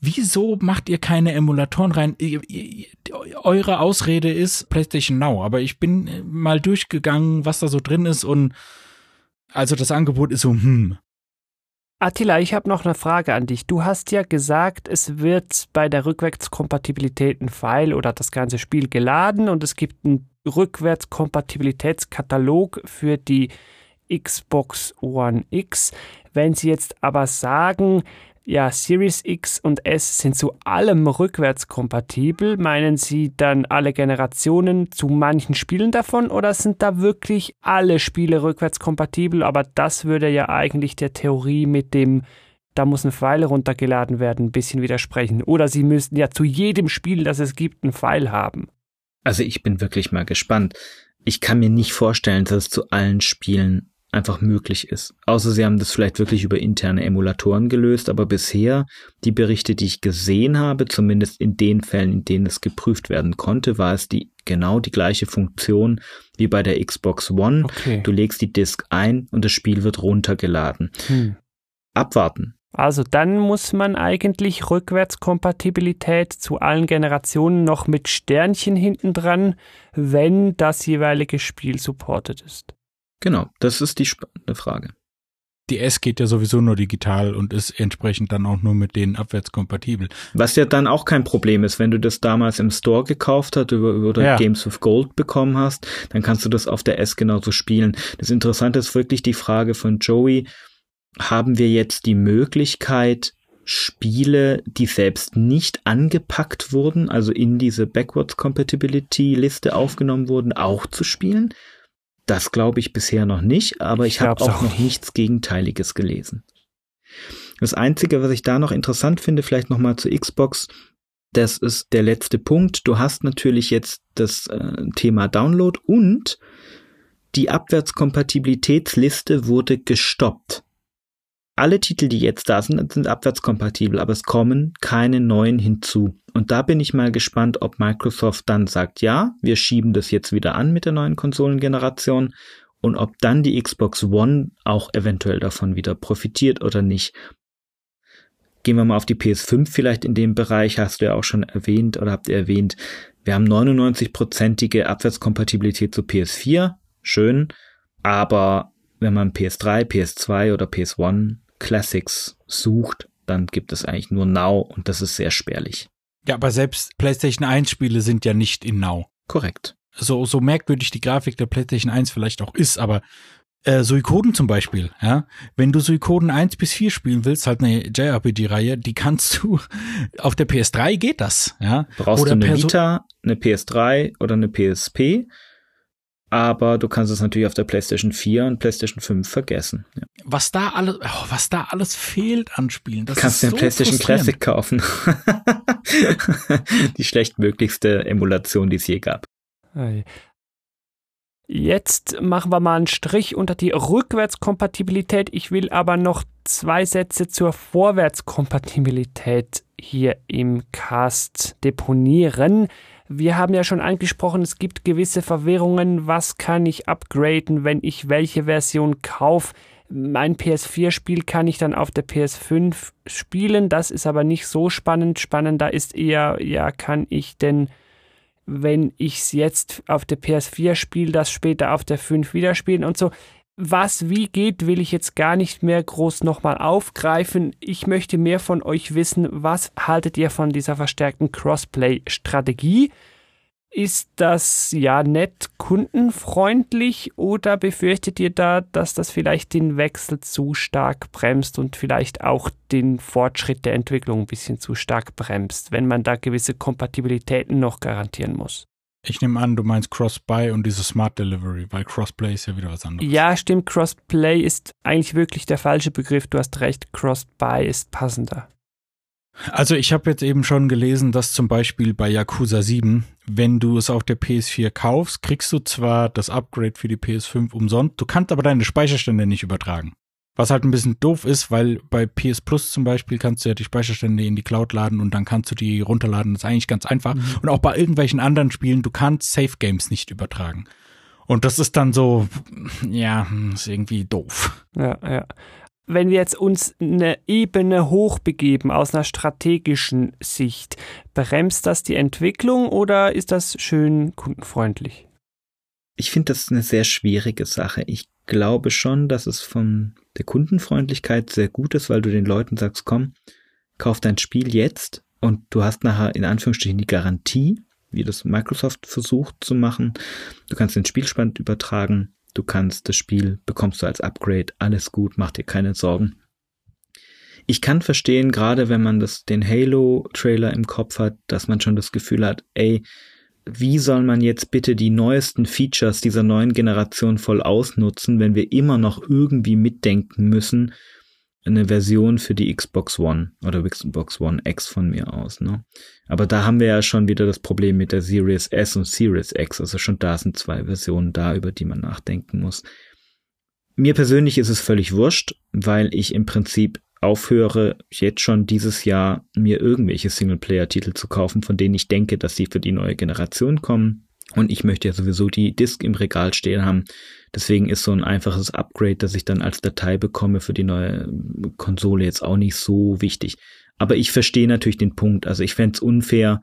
Speaker 4: wieso macht ihr keine Emulatoren rein? Eure Ausrede ist PlayStation Now, aber ich bin mal durchgegangen, was da so drin ist und also das Angebot ist so, hm.
Speaker 2: Attila, ich habe noch eine Frage an dich. Du hast ja gesagt, es wird bei der Rückwärtskompatibilität ein File oder das ganze Spiel geladen und es gibt einen Rückwärtskompatibilitätskatalog für die Xbox One X. Wenn Sie jetzt aber sagen, ja, Series X und S sind zu allem rückwärtskompatibel. Meinen Sie dann alle Generationen zu manchen Spielen davon oder sind da wirklich alle Spiele rückwärtskompatibel? Aber das würde ja eigentlich der Theorie mit dem, da muss ein Pfeil runtergeladen werden, ein bisschen widersprechen. Oder Sie müssten ja zu jedem Spiel, das es gibt, einen Pfeil haben.
Speaker 3: Also ich bin wirklich mal gespannt. Ich kann mir nicht vorstellen, dass es zu allen Spielen einfach möglich ist. Außer sie haben das vielleicht wirklich über interne Emulatoren gelöst, aber bisher die Berichte, die ich gesehen habe, zumindest in den Fällen, in denen es geprüft werden konnte, war es die genau die gleiche Funktion wie bei der Xbox One. Okay. Du legst die Disk ein und das Spiel wird runtergeladen. Hm. Abwarten.
Speaker 2: Also dann muss man eigentlich Rückwärtskompatibilität zu allen Generationen noch mit Sternchen hinten dran, wenn das jeweilige Spiel supportet ist.
Speaker 3: Genau, das ist die spannende Frage.
Speaker 4: Die S geht ja sowieso nur digital und ist entsprechend dann auch nur mit denen abwärtskompatibel.
Speaker 3: Was ja dann auch kein Problem ist, wenn du das damals im Store gekauft hast oder, oder ja. Games with Gold bekommen hast, dann kannst du das auf der S genauso spielen. Das Interessante ist wirklich die Frage von Joey, haben wir jetzt die Möglichkeit, Spiele, die selbst nicht angepackt wurden, also in diese Backwards Compatibility Liste aufgenommen wurden, auch zu spielen? Das glaube ich bisher noch nicht, aber ich, ich habe auch, auch noch nichts Gegenteiliges gelesen. Das Einzige, was ich da noch interessant finde, vielleicht nochmal zur Xbox, das ist der letzte Punkt. Du hast natürlich jetzt das äh, Thema Download und die Abwärtskompatibilitätsliste wurde gestoppt alle Titel, die jetzt da sind, sind abwärtskompatibel, aber es kommen keine neuen hinzu. Und da bin ich mal gespannt, ob Microsoft dann sagt, ja, wir schieben das jetzt wieder an mit der neuen Konsolengeneration und ob dann die Xbox One auch eventuell davon wieder profitiert oder nicht. Gehen wir mal auf die PS5 vielleicht in dem Bereich, hast du ja auch schon erwähnt oder habt ihr erwähnt, wir haben 99-prozentige Abwärtskompatibilität zu PS4, schön, aber wenn man PS3, PS2 oder PS1 Classics sucht, dann gibt es eigentlich nur Now und das ist sehr spärlich.
Speaker 4: Ja, aber selbst PlayStation 1 Spiele sind ja nicht in Now.
Speaker 3: Korrekt.
Speaker 4: So, so merkwürdig die Grafik der PlayStation 1 vielleicht auch ist, aber äh, Suikoden zum Beispiel, ja. Wenn du Suikoden 1 bis 4 spielen willst, halt eine JRPG-Reihe, die kannst du, auf der PS3 geht das, ja.
Speaker 3: Brauchst oder du eine Vita, eine PS3 oder eine PSP aber du kannst es natürlich auf der PlayStation 4 und PlayStation 5 vergessen. Ja.
Speaker 4: Was da alles, oh, was da alles fehlt an Spielen, das
Speaker 3: kannst
Speaker 4: du
Speaker 3: den so PlayStation Classic kaufen. die schlechtmöglichste Emulation, die es je gab.
Speaker 2: Jetzt machen wir mal einen Strich unter die Rückwärtskompatibilität. Ich will aber noch zwei Sätze zur Vorwärtskompatibilität hier im Cast deponieren. Wir haben ja schon angesprochen, es gibt gewisse Verwirrungen. Was kann ich upgraden, wenn ich welche Version kaufe? Mein PS4-Spiel kann ich dann auf der PS5 spielen. Das ist aber nicht so spannend. Spannender ist eher, ja, kann ich denn, wenn ich es jetzt auf der PS4 spiele, das später auf der 5 wieder spielen und so was wie geht, will ich jetzt gar nicht mehr groß nochmal aufgreifen. Ich möchte mehr von euch wissen, was haltet ihr von dieser verstärkten Crossplay-Strategie? Ist das ja nett kundenfreundlich oder befürchtet ihr da, dass das vielleicht den Wechsel zu stark bremst und vielleicht auch den Fortschritt der Entwicklung ein bisschen zu stark bremst, wenn man da gewisse Kompatibilitäten noch garantieren muss?
Speaker 4: Ich nehme an, du meinst Cross-Buy und diese Smart Delivery, weil Crossplay ist ja wieder was anderes.
Speaker 2: Ja, stimmt. Crossplay ist eigentlich wirklich der falsche Begriff. Du hast recht. Cross-Buy ist passender.
Speaker 4: Also ich habe jetzt eben schon gelesen, dass zum Beispiel bei Yakuza 7, wenn du es auf der PS4 kaufst, kriegst du zwar das Upgrade für die PS5 umsonst, du kannst aber deine Speicherstände nicht übertragen. Was halt ein bisschen doof ist, weil bei PS Plus zum Beispiel kannst du ja die Speicherstände in die Cloud laden und dann kannst du die runterladen. Das ist eigentlich ganz einfach. Mhm. Und auch bei irgendwelchen anderen Spielen, du kannst Safe Games nicht übertragen. Und das ist dann so, ja, ist irgendwie doof.
Speaker 2: Ja, ja. wenn wir jetzt uns eine Ebene hochbegeben aus einer strategischen Sicht, bremst das die Entwicklung oder ist das schön kundenfreundlich?
Speaker 3: Ich finde das eine sehr schwierige Sache. Ich glaube schon, dass es von der Kundenfreundlichkeit sehr gut ist, weil du den Leuten sagst, komm, kauf dein Spiel jetzt und du hast nachher in Anführungsstrichen die Garantie, wie das Microsoft versucht zu machen. Du kannst den Spielspann übertragen, du kannst das Spiel, bekommst du als Upgrade, alles gut, mach dir keine Sorgen. Ich kann verstehen, gerade wenn man das, den Halo-Trailer im Kopf hat, dass man schon das Gefühl hat, ey, wie soll man jetzt bitte die neuesten Features dieser neuen Generation voll ausnutzen, wenn wir immer noch irgendwie mitdenken müssen, eine Version für die Xbox One oder Xbox One X von mir aus. Ne? Aber da haben wir ja schon wieder das Problem mit der Series S und Series X. Also schon da sind zwei Versionen da, über die man nachdenken muss. Mir persönlich ist es völlig wurscht, weil ich im Prinzip aufhöre, jetzt schon dieses Jahr mir irgendwelche Singleplayer-Titel zu kaufen, von denen ich denke, dass sie für die neue Generation kommen. Und ich möchte ja sowieso die Disk im Regal stehen haben. Deswegen ist so ein einfaches Upgrade, das ich dann als Datei bekomme für die neue Konsole jetzt auch nicht so wichtig. Aber ich verstehe natürlich den Punkt. Also ich fände es unfair,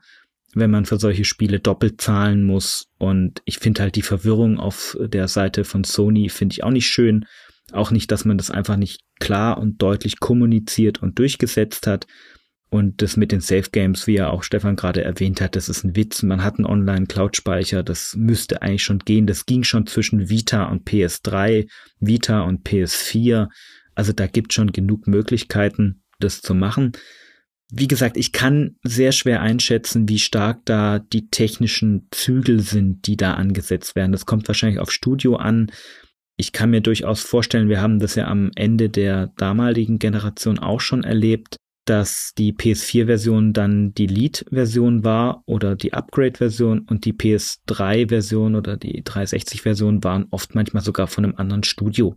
Speaker 3: wenn man für solche Spiele doppelt zahlen muss. Und ich finde halt die Verwirrung auf der Seite von Sony finde ich auch nicht schön. Auch nicht, dass man das einfach nicht klar und deutlich kommuniziert und durchgesetzt hat. Und das mit den Safe Games, wie ja auch Stefan gerade erwähnt hat, das ist ein Witz. Man hat einen Online-Cloud-Speicher, das müsste eigentlich schon gehen. Das ging schon zwischen Vita und PS3, Vita und PS4. Also da gibt schon genug Möglichkeiten, das zu machen. Wie gesagt, ich kann sehr schwer einschätzen, wie stark da die technischen Zügel sind, die da angesetzt werden. Das kommt wahrscheinlich auf Studio an. Ich kann mir durchaus vorstellen, wir haben das ja am Ende der damaligen Generation auch schon erlebt, dass die PS4-Version dann die Lead-Version war oder die Upgrade-Version und die PS3-Version oder die 360-Version waren oft manchmal sogar von einem anderen Studio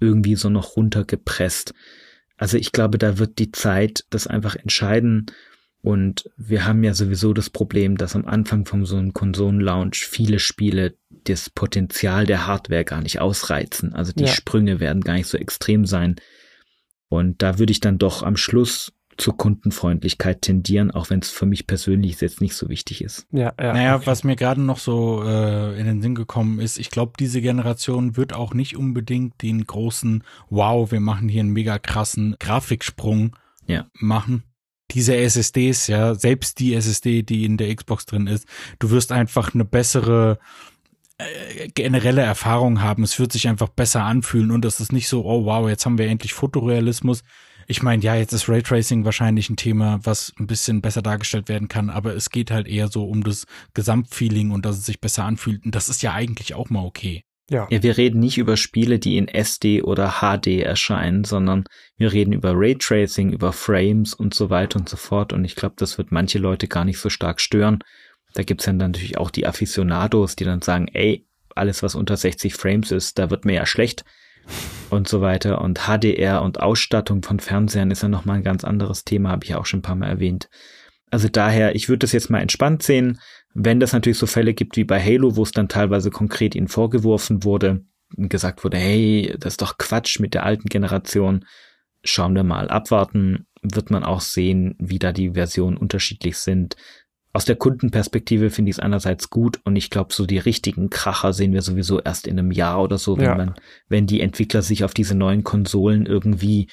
Speaker 3: irgendwie so noch runtergepresst. Also ich glaube, da wird die Zeit das einfach entscheiden. Und wir haben ja sowieso das Problem, dass am Anfang von so einem Konsolen-Launch viele Spiele das Potenzial der Hardware gar nicht ausreizen. Also die ja. Sprünge werden gar nicht so extrem sein. Und da würde ich dann doch am Schluss zur Kundenfreundlichkeit tendieren, auch wenn es für mich persönlich jetzt nicht so wichtig ist.
Speaker 4: Ja, ja. Naja, okay. was mir gerade noch so äh, in den Sinn gekommen ist, ich glaube, diese Generation wird auch nicht unbedingt den großen Wow, wir machen hier einen mega krassen Grafiksprung ja. machen. Diese SSDs, ja, selbst die SSD, die in der Xbox drin ist, du wirst einfach eine bessere äh, generelle Erfahrung haben. Es wird sich einfach besser anfühlen und es ist nicht so, oh wow, jetzt haben wir endlich Fotorealismus, ich meine, ja, jetzt ist Raytracing wahrscheinlich ein Thema, was ein bisschen besser dargestellt werden kann, aber es geht halt eher so um das Gesamtfeeling und dass es sich besser anfühlt. Und das ist ja eigentlich auch mal okay.
Speaker 3: Ja. ja, wir reden nicht über Spiele, die in SD oder HD erscheinen, sondern wir reden über Raytracing, über Frames und so weiter und so fort. Und ich glaube, das wird manche Leute gar nicht so stark stören. Da gibt's dann natürlich auch die Aficionados, die dann sagen, ey, alles, was unter 60 Frames ist, da wird mir ja schlecht und so weiter. Und HDR und Ausstattung von Fernsehern ist ja nochmal ein ganz anderes Thema, habe ich auch schon ein paar Mal erwähnt. Also daher, ich würde das jetzt mal entspannt sehen. Wenn das natürlich so Fälle gibt wie bei Halo, wo es dann teilweise konkret ihnen vorgeworfen wurde und gesagt wurde, hey, das ist doch Quatsch mit der alten Generation, schauen wir mal, abwarten, wird man auch sehen, wie da die Versionen unterschiedlich sind aus der Kundenperspektive finde ich es einerseits gut und ich glaube, so die richtigen Kracher sehen wir sowieso erst in einem Jahr oder so, wenn ja. man, wenn die Entwickler sich auf diese neuen Konsolen irgendwie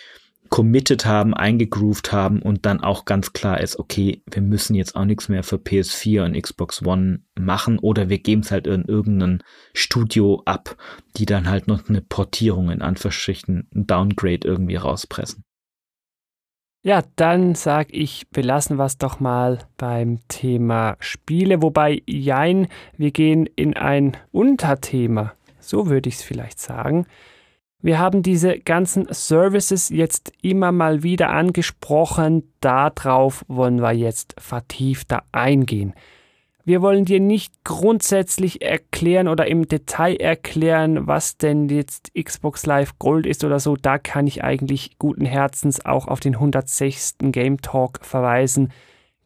Speaker 3: committed haben, eingegroovt haben und dann auch ganz klar ist, okay, wir müssen jetzt auch nichts mehr für PS4 und Xbox One machen oder wir geben es halt in irgendein Studio ab, die dann halt noch eine Portierung in Anführungsstrichen, ein Downgrade irgendwie rauspressen.
Speaker 2: Ja, dann sag ich, belassen wir es doch mal beim Thema Spiele, wobei jein, wir gehen in ein Unterthema, so würde ich es vielleicht sagen. Wir haben diese ganzen Services jetzt immer mal wieder angesprochen, darauf wollen wir jetzt vertiefter eingehen. Wir wollen dir nicht grundsätzlich erklären oder im Detail erklären, was denn jetzt Xbox Live Gold ist oder so. Da kann ich eigentlich guten Herzens auch auf den 106. Game Talk verweisen.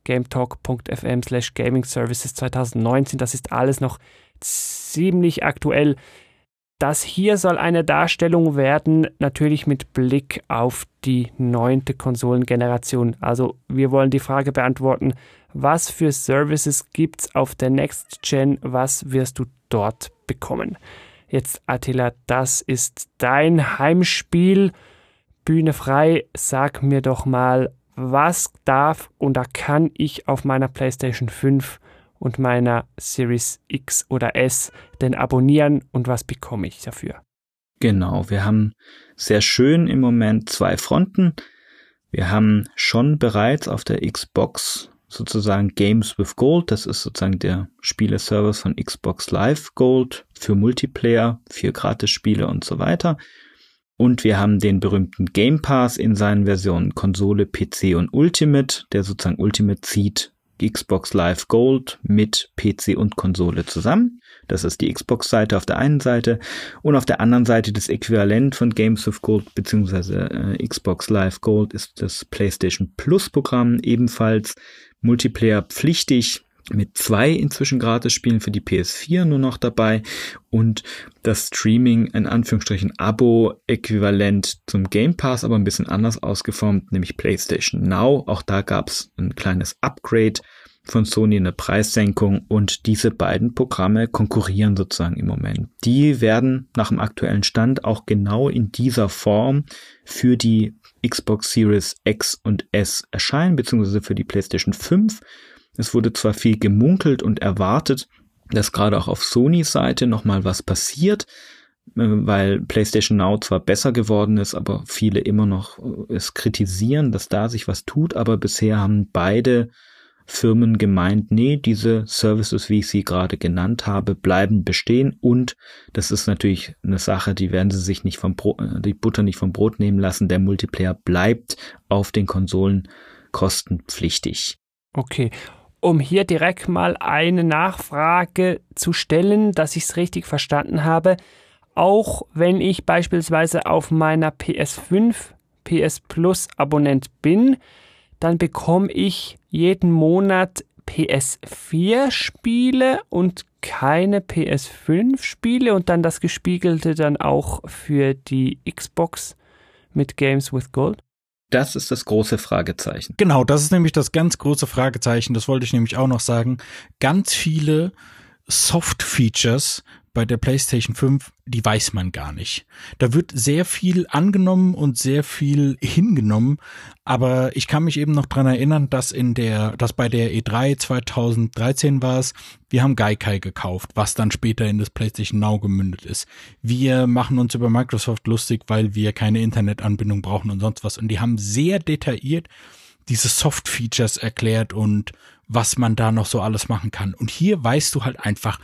Speaker 2: gametalk.fm slash gaming services 2019. Das ist alles noch ziemlich aktuell. Das hier soll eine Darstellung werden, natürlich mit Blick auf die neunte Konsolengeneration. Also wir wollen die Frage beantworten, was für Services gibt es auf der Next Gen, was wirst du dort bekommen. Jetzt Attila, das ist dein Heimspiel. Bühne frei, sag mir doch mal, was darf oder kann ich auf meiner PlayStation 5 und meiner Series X oder S denn abonnieren und was bekomme ich dafür?
Speaker 3: Genau, wir haben sehr schön im Moment zwei Fronten. Wir haben schon bereits auf der Xbox sozusagen Games with Gold. Das ist sozusagen der Spieleservice von Xbox Live Gold für Multiplayer, für Gratis-Spiele und so weiter. Und wir haben den berühmten Game Pass in seinen Versionen Konsole, PC und Ultimate. Der sozusagen Ultimate zieht Xbox Live Gold mit PC und Konsole zusammen. Das ist die Xbox-Seite auf der einen Seite und auf der anderen Seite das Äquivalent von Games of Gold bzw. Äh, Xbox Live Gold ist das PlayStation Plus Programm ebenfalls Multiplayer pflichtig mit zwei inzwischen Gratis-Spielen für die PS4 nur noch dabei und das Streaming in Anführungsstrichen Abo-Äquivalent zum Game Pass, aber ein bisschen anders ausgeformt, nämlich PlayStation Now. Auch da gab es ein kleines Upgrade von Sony eine Preissenkung und diese beiden Programme konkurrieren sozusagen im Moment. Die werden nach dem aktuellen Stand auch genau in dieser Form für die Xbox Series X und S erscheinen, beziehungsweise für die PlayStation 5 es wurde zwar viel gemunkelt und erwartet, dass gerade auch auf Sonys Seite nochmal was passiert, äh, weil PlayStation Now zwar besser geworden ist, aber viele immer noch äh, es kritisieren, dass da sich was tut, aber bisher haben beide Firmen gemeint, nee, diese Services, wie ich sie gerade genannt habe, bleiben bestehen und das ist natürlich eine Sache, die werden sie sich nicht vom Brot, äh, die Butter nicht vom Brot nehmen lassen. Der Multiplayer bleibt auf den Konsolen kostenpflichtig.
Speaker 2: Okay um hier direkt mal eine Nachfrage zu stellen, dass ich es richtig verstanden habe. Auch wenn ich beispielsweise auf meiner PS5 PS Plus Abonnent bin, dann bekomme ich jeden Monat PS4 Spiele und keine PS5 Spiele und dann das gespiegelte dann auch für die Xbox mit Games with Gold.
Speaker 3: Das ist das große Fragezeichen.
Speaker 4: Genau, das ist nämlich das ganz große Fragezeichen. Das wollte ich nämlich auch noch sagen. Ganz viele Soft Features bei der PlayStation 5, die weiß man gar nicht. Da wird sehr viel angenommen und sehr viel hingenommen, aber ich kann mich eben noch dran erinnern, dass in der, dass bei der E3 2013 war es, wir haben Gaikai gekauft, was dann später in das PlayStation Now gemündet ist. Wir machen uns über Microsoft lustig, weil wir keine Internetanbindung brauchen und sonst was und die haben sehr detailliert diese Soft Features erklärt und was man da noch so alles machen kann. Und hier weißt du halt einfach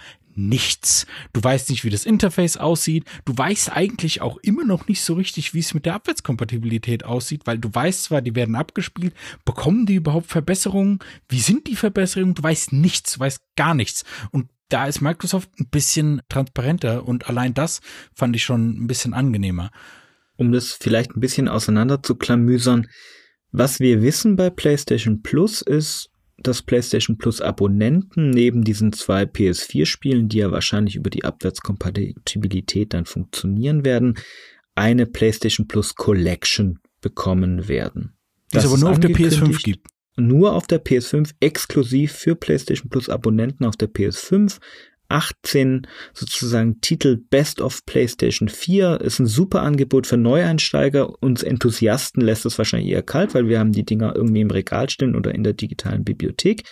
Speaker 4: nichts. Du weißt nicht, wie das Interface aussieht. Du weißt eigentlich auch immer noch nicht so richtig, wie es mit der Abwärtskompatibilität aussieht, weil du weißt zwar, die werden abgespielt, bekommen die überhaupt Verbesserungen? Wie sind die Verbesserungen? Du weißt nichts, du weißt gar nichts. Und da ist Microsoft ein bisschen transparenter und allein das fand ich schon ein bisschen angenehmer.
Speaker 3: Um das vielleicht ein bisschen auseinander zu klamüsern, was wir wissen bei PlayStation Plus ist, dass PlayStation Plus Abonnenten neben diesen zwei PS4-Spielen, die ja wahrscheinlich über die Abwärtskompatibilität dann funktionieren werden, eine PlayStation Plus Collection bekommen werden.
Speaker 4: Das, das aber nur auf der PS5 gibt.
Speaker 3: Nur auf der PS5, exklusiv für PlayStation Plus Abonnenten auf der PS5. 18 sozusagen Titel Best of PlayStation 4 ist ein super Angebot für Neueinsteiger. Uns Enthusiasten lässt es wahrscheinlich eher kalt, weil wir haben die Dinger irgendwie im Regal stehen oder in der digitalen Bibliothek.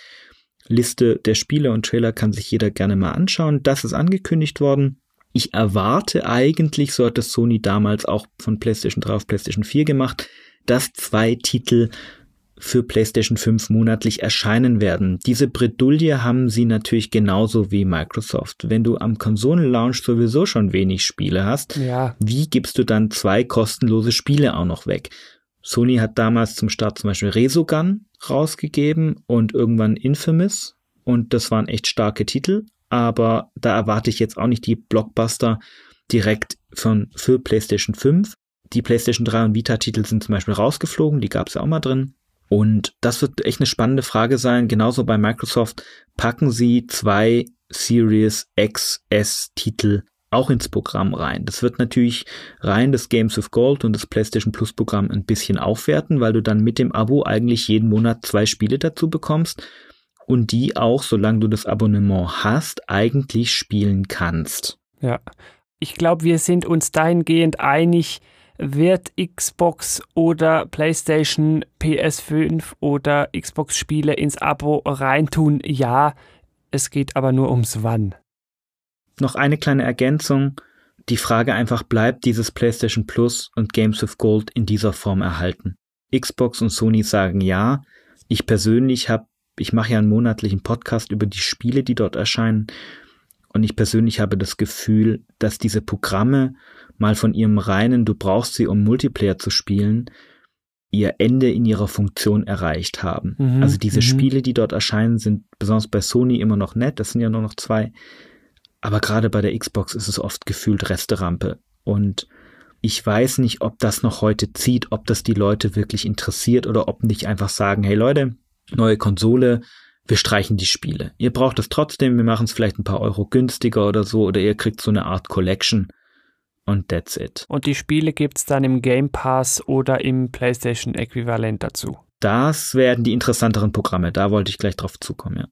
Speaker 3: Liste der Spiele und Trailer kann sich jeder gerne mal anschauen. Das ist angekündigt worden. Ich erwarte eigentlich, so hat das Sony damals auch von PlayStation 3 auf PlayStation 4 gemacht, dass zwei Titel für PlayStation 5 monatlich erscheinen werden. Diese Bredouille haben sie natürlich genauso wie Microsoft. Wenn du am Konsolenlaunch sowieso schon wenig Spiele hast, ja. wie gibst du dann zwei kostenlose Spiele auch noch weg? Sony hat damals zum Start zum Beispiel Resogun rausgegeben und irgendwann Infamous und das waren echt starke Titel, aber da erwarte ich jetzt auch nicht die Blockbuster direkt von für PlayStation 5. Die PlayStation 3 und Vita Titel sind zum Beispiel rausgeflogen, die gab es ja auch mal drin. Und das wird echt eine spannende Frage sein. Genauso bei Microsoft packen sie zwei Series XS Titel auch ins Programm rein. Das wird natürlich rein das Games of Gold und das PlayStation Plus Programm ein bisschen aufwerten, weil du dann mit dem Abo eigentlich jeden Monat zwei Spiele dazu bekommst und die auch, solange du das Abonnement hast, eigentlich spielen kannst.
Speaker 2: Ja, ich glaube, wir sind uns dahingehend einig, wird Xbox oder PlayStation, PS5 oder Xbox-Spiele ins Abo reintun? Ja, es geht aber nur ums Wann.
Speaker 3: Noch eine kleine Ergänzung. Die Frage einfach bleibt dieses PlayStation Plus und Games of Gold in dieser Form erhalten. Xbox und Sony sagen ja. Ich persönlich habe, ich mache ja einen monatlichen Podcast über die Spiele, die dort erscheinen. Und ich persönlich habe das Gefühl, dass diese Programme mal von ihrem reinen, du brauchst sie, um Multiplayer zu spielen, ihr Ende in ihrer Funktion erreicht haben. Mhm, also diese mhm. Spiele, die dort erscheinen, sind besonders bei Sony immer noch nett. Das sind ja nur noch zwei. Aber gerade bei der Xbox ist es oft gefühlt Resterampe. Und ich weiß nicht, ob das noch heute zieht, ob das die Leute wirklich interessiert oder ob nicht einfach sagen, hey Leute, neue Konsole, wir streichen die Spiele. Ihr braucht es trotzdem, wir machen es vielleicht ein paar Euro günstiger oder so, oder ihr kriegt so eine Art Collection und that's it.
Speaker 2: Und die Spiele gibt es dann im Game Pass oder im PlayStation-Äquivalent dazu.
Speaker 3: Das werden die interessanteren Programme, da wollte ich gleich drauf zukommen, ja.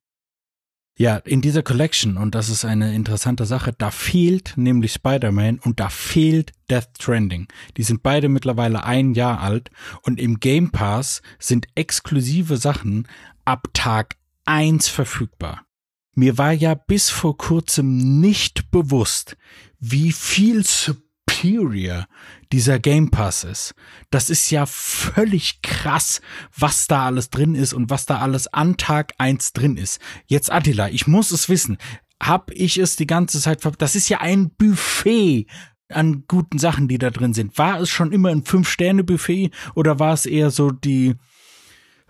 Speaker 4: Ja, in dieser Collection, und das ist eine interessante Sache, da fehlt nämlich Spider-Man und da fehlt Death Trending. Die sind beide mittlerweile ein Jahr alt und im Game Pass sind exklusive Sachen ab Tag eins verfügbar. Mir war ja bis vor kurzem nicht bewusst, wie viel superior dieser Game Pass ist. Das ist ja völlig krass, was da alles drin ist und was da alles an Tag eins drin ist. Jetzt Attila, ich muss es wissen. Hab ich es die ganze Zeit ver Das ist ja ein Buffet an guten Sachen, die da drin sind. War es schon immer ein Fünf-Sterne-Buffet oder war es eher so die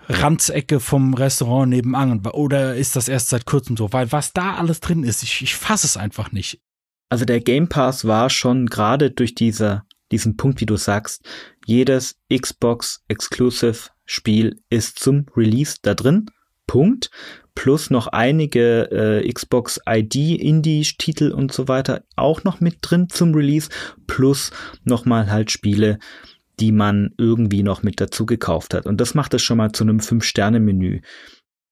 Speaker 4: Ranzecke vom Restaurant nebenan? Oder ist das erst seit kurzem so? Weil was da alles drin ist, ich, ich fasse es einfach nicht.
Speaker 3: Also der Game Pass war schon gerade durch diese, diesen Punkt, wie du sagst, jedes Xbox Exclusive Spiel ist zum Release da drin. Punkt. Plus noch einige äh, Xbox ID Indie-Titel und so weiter auch noch mit drin zum Release. Plus nochmal halt Spiele, die man irgendwie noch mit dazu gekauft hat. Und das macht es schon mal zu einem Fünf-Sterne-Menü.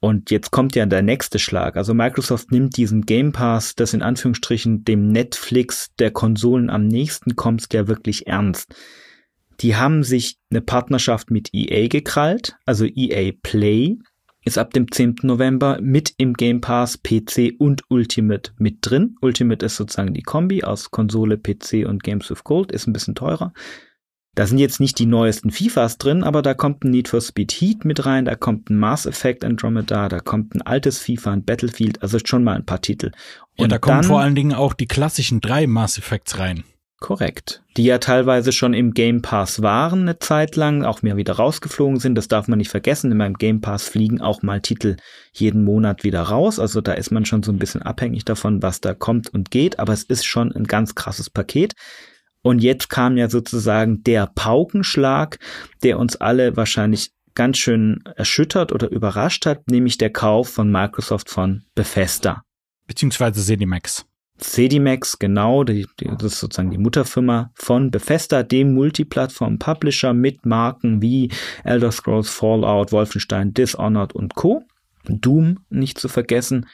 Speaker 3: Und jetzt kommt ja der nächste Schlag. Also Microsoft nimmt diesen Game Pass, das in Anführungsstrichen dem Netflix der Konsolen am nächsten kommt, ja wirklich ernst. Die haben sich eine Partnerschaft mit EA gekrallt, also EA Play ist ab dem 10. November mit im Game Pass PC und Ultimate mit drin. Ultimate ist sozusagen die Kombi aus Konsole, PC und Games with Gold, ist ein bisschen teurer. Da sind jetzt nicht die neuesten FIFAs drin, aber da kommt ein Need for Speed Heat mit rein, da kommt ein Mass Effect Andromeda, da kommt ein altes FIFA, ein Battlefield, also schon mal ein paar Titel.
Speaker 4: Und ja, da kommen dann, vor allen Dingen auch die klassischen drei Mass Effects rein.
Speaker 3: Korrekt. Die ja teilweise schon im Game Pass waren eine Zeit lang, auch mehr wieder rausgeflogen sind. Das darf man nicht vergessen. In meinem Game Pass fliegen auch mal Titel jeden Monat wieder raus. Also da ist man schon so ein bisschen abhängig davon, was da kommt und geht. Aber es ist schon ein ganz krasses Paket. Und jetzt kam ja sozusagen der Paukenschlag, der uns alle wahrscheinlich ganz schön erschüttert oder überrascht hat, nämlich der Kauf von Microsoft von Bethesda.
Speaker 4: Beziehungsweise Zenimax.
Speaker 3: Zedimax, genau, die, die, das ist sozusagen die Mutterfirma von Bethesda, dem Multiplattform-Publisher mit Marken wie Elder Scrolls, Fallout, Wolfenstein, Dishonored und Co. Doom nicht zu vergessen.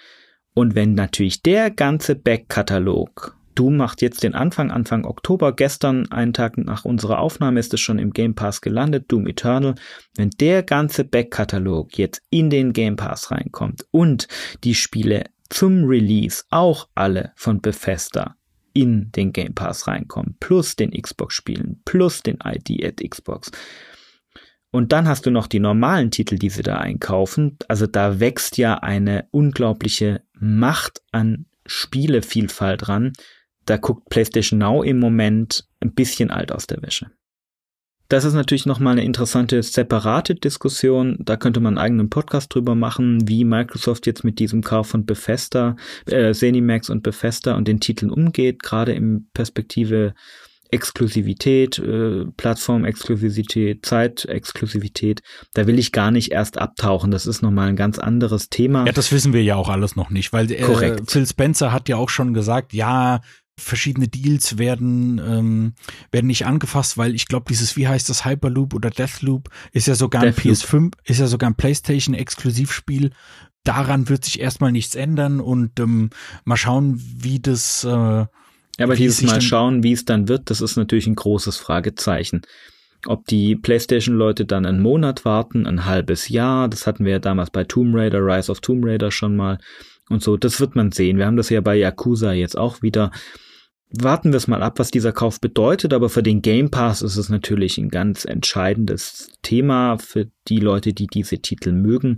Speaker 3: Und wenn natürlich der ganze Backkatalog Doom macht jetzt den Anfang, Anfang Oktober. Gestern, einen Tag nach unserer Aufnahme, ist es schon im Game Pass gelandet, Doom Eternal. Wenn der ganze Backkatalog jetzt in den Game Pass reinkommt und die Spiele zum Release auch alle von Bethesda in den Game Pass reinkommen, plus den Xbox-Spielen, plus den ID at Xbox. Und dann hast du noch die normalen Titel, die sie da einkaufen. Also da wächst ja eine unglaubliche Macht an Spielevielfalt ran, da guckt PlayStation Now im Moment ein bisschen alt aus der Wäsche. Das ist natürlich nochmal eine interessante separate Diskussion. Da könnte man einen eigenen Podcast drüber machen, wie Microsoft jetzt mit diesem Kauf von Bethesda, äh, Zenimax und Bethesda und den Titeln umgeht, gerade im Perspektive Exklusivität, äh, Plattform-Exklusivität, Zeit-Exklusivität. Da will ich gar nicht erst abtauchen. Das ist nochmal ein ganz anderes Thema.
Speaker 4: Ja, das wissen wir ja auch alles noch nicht, weil äh, Phil Spencer hat ja auch schon gesagt, ja, verschiedene Deals werden ähm, werden nicht angefasst, weil ich glaube dieses wie heißt das Hyperloop oder Deathloop ist ja sogar ein PS5 ist ja sogar ein PlayStation Exklusivspiel. Daran wird sich erstmal nichts ändern und ähm, mal schauen, wie das. Äh, ja,
Speaker 3: aber dieses Mal schauen, wie es dann wird, das ist natürlich ein großes Fragezeichen. Ob die PlayStation-Leute dann einen Monat warten, ein halbes Jahr, das hatten wir ja damals bei Tomb Raider, Rise of Tomb Raider schon mal und so, das wird man sehen. Wir haben das ja bei Yakuza jetzt auch wieder warten wir es mal ab, was dieser Kauf bedeutet, aber für den Game Pass ist es natürlich ein ganz entscheidendes Thema für die Leute, die diese Titel mögen.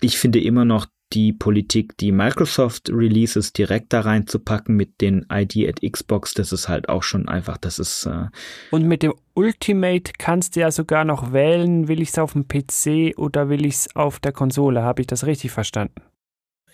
Speaker 3: Ich finde immer noch die Politik, die Microsoft Releases direkt da reinzupacken mit den ID at Xbox, das ist halt auch schon einfach, das ist. Äh
Speaker 2: Und mit dem Ultimate kannst du ja sogar noch wählen, will ich es auf dem PC oder will ich es auf der Konsole? Habe ich das richtig verstanden?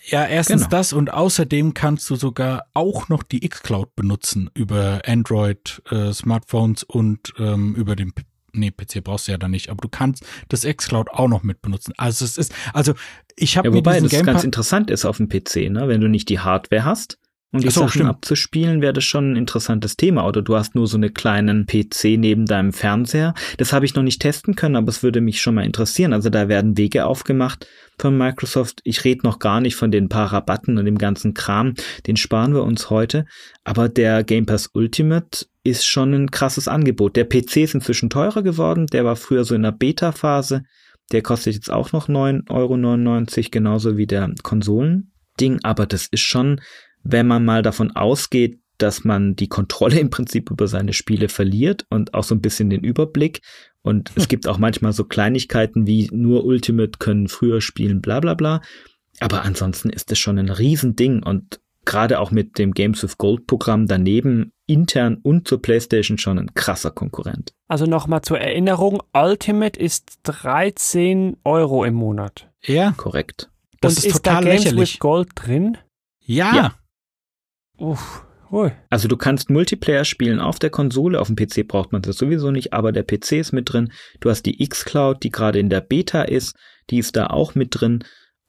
Speaker 4: Ja, erstens genau. das und außerdem kannst du sogar auch noch die xCloud benutzen über Android äh, Smartphones und ähm, über den nee, PC brauchst du ja da nicht, aber du kannst das xCloud auch noch mit benutzen. Also es ist also ich habe ja,
Speaker 3: wobei das Gamepad ganz interessant ist auf dem PC, ne, wenn du nicht die Hardware hast, und die so, Sachen stimmt. abzuspielen, wäre das schon ein interessantes Thema. Oder du hast nur so einen kleinen PC neben deinem Fernseher. Das habe ich noch nicht testen können, aber es würde mich schon mal interessieren. Also da werden Wege aufgemacht von Microsoft. Ich rede noch gar nicht von den paar Rabatten und dem ganzen Kram. Den sparen wir uns heute. Aber der Game Pass Ultimate ist schon ein krasses Angebot. Der PC ist inzwischen teurer geworden. Der war früher so in der Beta-Phase. Der kostet jetzt auch noch 9,99 Euro, genauso wie der Konsolending. Aber das ist schon wenn man mal davon ausgeht, dass man die Kontrolle im Prinzip über seine Spiele verliert und auch so ein bisschen den Überblick. Und es gibt auch manchmal so Kleinigkeiten wie nur Ultimate können früher spielen, bla bla bla. Aber ansonsten ist es schon ein Riesending und gerade auch mit dem Games with Gold Programm daneben intern und zur PlayStation schon ein krasser Konkurrent.
Speaker 2: Also nochmal zur Erinnerung, Ultimate ist 13 Euro im Monat.
Speaker 4: Ja.
Speaker 3: Korrekt.
Speaker 2: Das und ist, ist total da Games lächerlich. with Gold drin?
Speaker 4: Ja. ja.
Speaker 2: Uff.
Speaker 3: Also du kannst Multiplayer spielen auf der Konsole, auf dem PC braucht man das sowieso nicht, aber der PC ist mit drin. Du hast die xCloud, die gerade in der Beta ist, die ist da auch mit drin.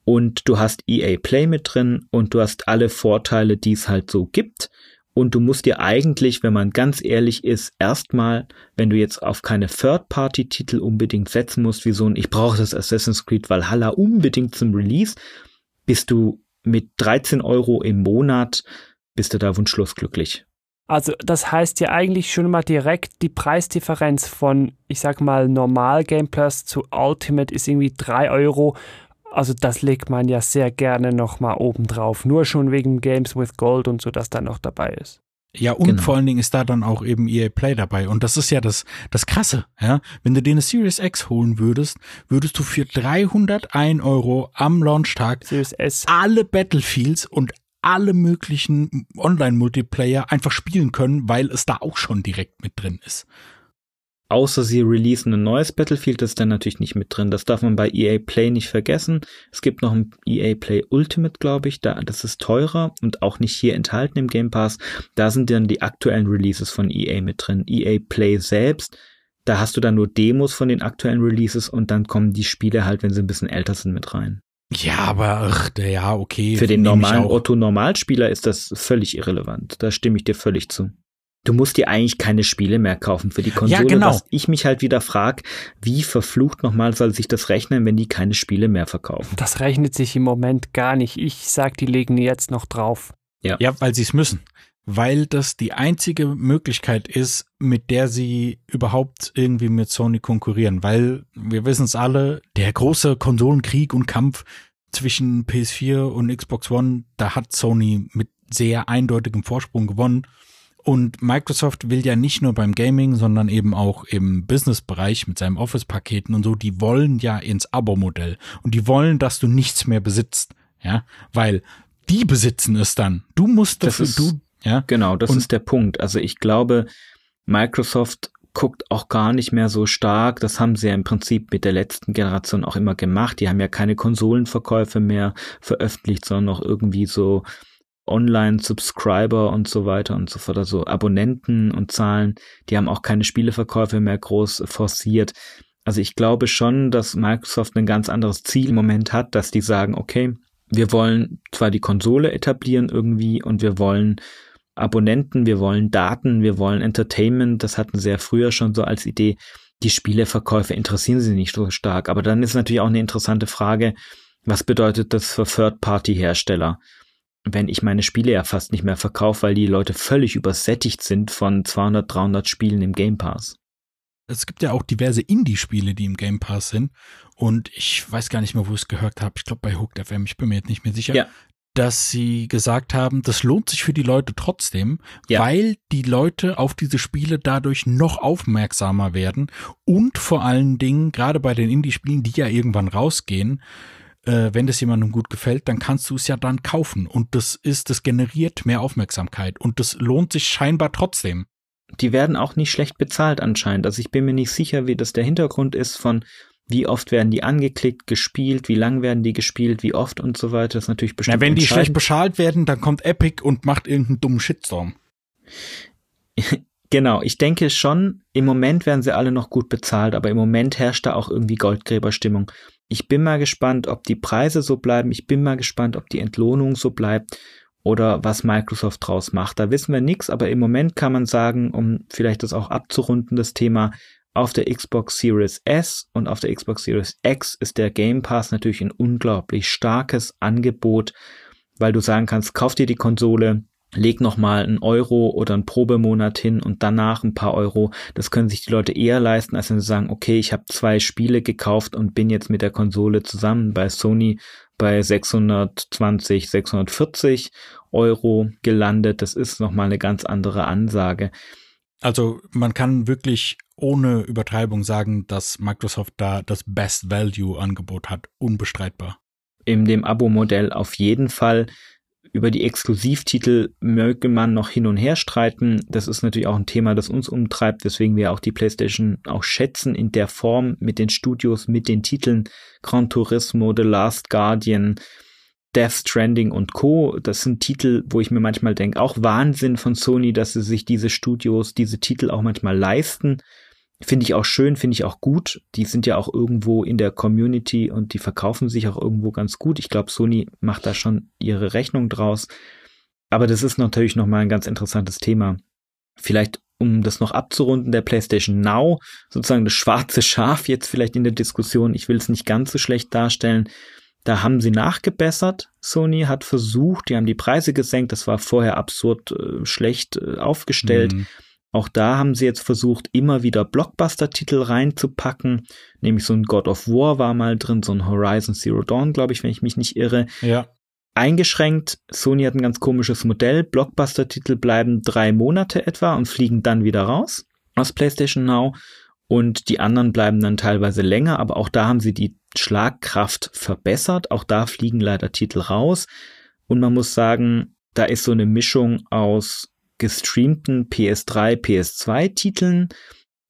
Speaker 3: Und du hast EA Play mit drin und du hast alle Vorteile, die es halt so gibt. Und du musst dir eigentlich, wenn man ganz ehrlich ist, erstmal, wenn du jetzt auf keine Third-Party-Titel unbedingt setzen musst, wie so ein Ich brauche das Assassin's Creed Valhalla unbedingt zum Release, bist du mit 13 Euro im Monat bist du da wunschlos glücklich.
Speaker 2: Also das heißt ja eigentlich schon mal direkt die Preisdifferenz von, ich sag mal, Normal Game Plus zu Ultimate ist irgendwie 3 Euro. Also das legt man ja sehr gerne nochmal oben drauf. Nur schon wegen Games with Gold und so, dass da noch dabei ist.
Speaker 4: Ja, und genau. vor allen Dingen ist da dann auch eben EA Play dabei. Und das ist ja das, das Krasse, ja. Wenn du dir eine Series X holen würdest, würdest du für 301 Euro am Launchtag alle Battlefields und alle möglichen Online-Multiplayer einfach spielen können, weil es da auch schon direkt mit drin ist.
Speaker 3: Außer sie releasen ein neues Battlefield, das ist dann natürlich nicht mit drin. Das darf man bei EA Play nicht vergessen. Es gibt noch ein EA Play Ultimate, glaube ich. Da, das ist teurer und auch nicht hier enthalten im Game Pass. Da sind dann die aktuellen Releases von EA mit drin. EA Play selbst, da hast du dann nur Demos von den aktuellen Releases und dann kommen die Spiele halt, wenn sie ein bisschen älter sind, mit rein.
Speaker 4: Ja, aber ach, ja, okay.
Speaker 3: Für den normalen Otto-Normalspieler ist das völlig irrelevant. Da stimme ich dir völlig zu. Du musst dir eigentlich keine Spiele mehr kaufen für die Konsole. Ja, genau. Was ich mich halt wieder frage, wie verflucht nochmal soll sich das rechnen, wenn die keine Spiele mehr verkaufen?
Speaker 2: Das rechnet sich im Moment gar nicht. Ich sag, die legen jetzt noch drauf.
Speaker 4: Ja, ja weil sie es müssen weil das die einzige Möglichkeit ist, mit der sie überhaupt irgendwie mit Sony konkurrieren, weil wir wissen es alle, der große Konsolenkrieg und Kampf zwischen PS4 und Xbox One, da hat Sony mit sehr eindeutigem Vorsprung gewonnen. Und Microsoft will ja nicht nur beim Gaming, sondern eben auch im Business-Bereich mit seinen Office-Paketen und so, die wollen ja ins Abo-Modell. Und die wollen, dass du nichts mehr besitzt. Ja, weil die besitzen es dann. Du musst dafür, du, ja?
Speaker 3: Genau, das und ist der Punkt. Also ich glaube, Microsoft guckt auch gar nicht mehr so stark. Das haben sie ja im Prinzip mit der letzten Generation auch immer gemacht. Die haben ja keine Konsolenverkäufe mehr veröffentlicht, sondern noch irgendwie so Online-Subscriber und so weiter und so fort, also Abonnenten und Zahlen. Die haben auch keine Spieleverkäufe mehr groß forciert. Also ich glaube schon, dass Microsoft ein ganz anderes Ziel im Moment hat, dass die sagen, okay, wir wollen zwar die Konsole etablieren irgendwie und wir wollen Abonnenten, wir wollen Daten, wir wollen Entertainment. Das hatten sie ja früher schon so als Idee. Die Spieleverkäufe interessieren sie nicht so stark. Aber dann ist natürlich auch eine interessante Frage, was bedeutet das für Third-Party-Hersteller? Wenn ich meine Spiele ja fast nicht mehr verkaufe, weil die Leute völlig übersättigt sind von 200, 300 Spielen im Game Pass
Speaker 4: es gibt ja auch diverse Indie-Spiele, die im Game Pass sind. Und ich weiß gar nicht mehr, wo ich es gehört habe. Ich glaube bei Hooked FM, ich bin mir jetzt nicht mehr sicher. Ja. Dass sie gesagt haben, das lohnt sich für die Leute trotzdem, ja. weil die Leute auf diese Spiele dadurch noch aufmerksamer werden und vor allen Dingen, gerade bei den Indie-Spielen, die ja irgendwann rausgehen, äh, wenn das jemandem gut gefällt, dann kannst du es ja dann kaufen. Und das ist, das generiert mehr Aufmerksamkeit und das lohnt sich scheinbar trotzdem
Speaker 3: die werden auch nicht schlecht bezahlt anscheinend. Also ich bin mir nicht sicher, wie das der Hintergrund ist von wie oft werden die angeklickt, gespielt, wie lang werden die gespielt, wie oft und so weiter. Das ist natürlich bestimmt.
Speaker 4: Ja, wenn die schlecht bezahlt werden, dann kommt Epic und macht irgendeinen dummen Shitstorm.
Speaker 3: genau, ich denke schon, im Moment werden sie alle noch gut bezahlt, aber im Moment herrscht da auch irgendwie Goldgräberstimmung. Ich bin mal gespannt, ob die Preise so bleiben. Ich bin mal gespannt, ob die Entlohnung so bleibt oder was Microsoft draus macht. Da wissen wir nichts, aber im Moment kann man sagen, um vielleicht das auch abzurunden, das Thema, auf der Xbox Series S und auf der Xbox Series X ist der Game Pass natürlich ein unglaublich starkes Angebot, weil du sagen kannst, kauf dir die Konsole, leg noch mal einen Euro oder einen Probemonat hin und danach ein paar Euro. Das können sich die Leute eher leisten, als wenn sie sagen, okay, ich habe zwei Spiele gekauft und bin jetzt mit der Konsole zusammen. Bei Sony bei 620, 640 Euro gelandet. Das ist nochmal eine ganz andere Ansage.
Speaker 4: Also man kann wirklich ohne Übertreibung sagen, dass Microsoft da das Best Value Angebot hat, unbestreitbar.
Speaker 3: In dem Abo-Modell auf jeden Fall. Über die Exklusivtitel möge man noch hin und her streiten. Das ist natürlich auch ein Thema, das uns umtreibt, weswegen wir auch die PlayStation auch schätzen in der Form mit den Studios, mit den Titeln Gran Turismo, The Last Guardian, Death Stranding und Co. Das sind Titel, wo ich mir manchmal denke, auch Wahnsinn von Sony, dass sie sich diese Studios, diese Titel auch manchmal leisten. Finde ich auch schön, finde ich auch gut. Die sind ja auch irgendwo in der Community und die verkaufen sich auch irgendwo ganz gut. Ich glaube, Sony macht da schon ihre Rechnung draus. Aber das ist natürlich nochmal ein ganz interessantes Thema. Vielleicht, um das noch abzurunden, der PlayStation Now, sozusagen das schwarze Schaf jetzt vielleicht in der Diskussion. Ich will es nicht ganz so schlecht darstellen. Da haben sie nachgebessert. Sony hat versucht, die haben die Preise gesenkt. Das war vorher absurd äh, schlecht äh, aufgestellt. Mhm. Auch da haben sie jetzt versucht, immer wieder Blockbuster-Titel reinzupacken. Nämlich so ein God of War war mal drin, so ein Horizon Zero Dawn, glaube ich, wenn ich mich nicht irre.
Speaker 4: Ja.
Speaker 3: Eingeschränkt. Sony hat ein ganz komisches Modell. Blockbuster-Titel bleiben drei Monate etwa und fliegen dann wieder raus aus PlayStation Now. Und die anderen bleiben dann teilweise länger, aber auch da haben sie die Schlagkraft verbessert. Auch da fliegen leider Titel raus. Und man muss sagen, da ist so eine Mischung aus gestreamten PS3, PS2 Titeln.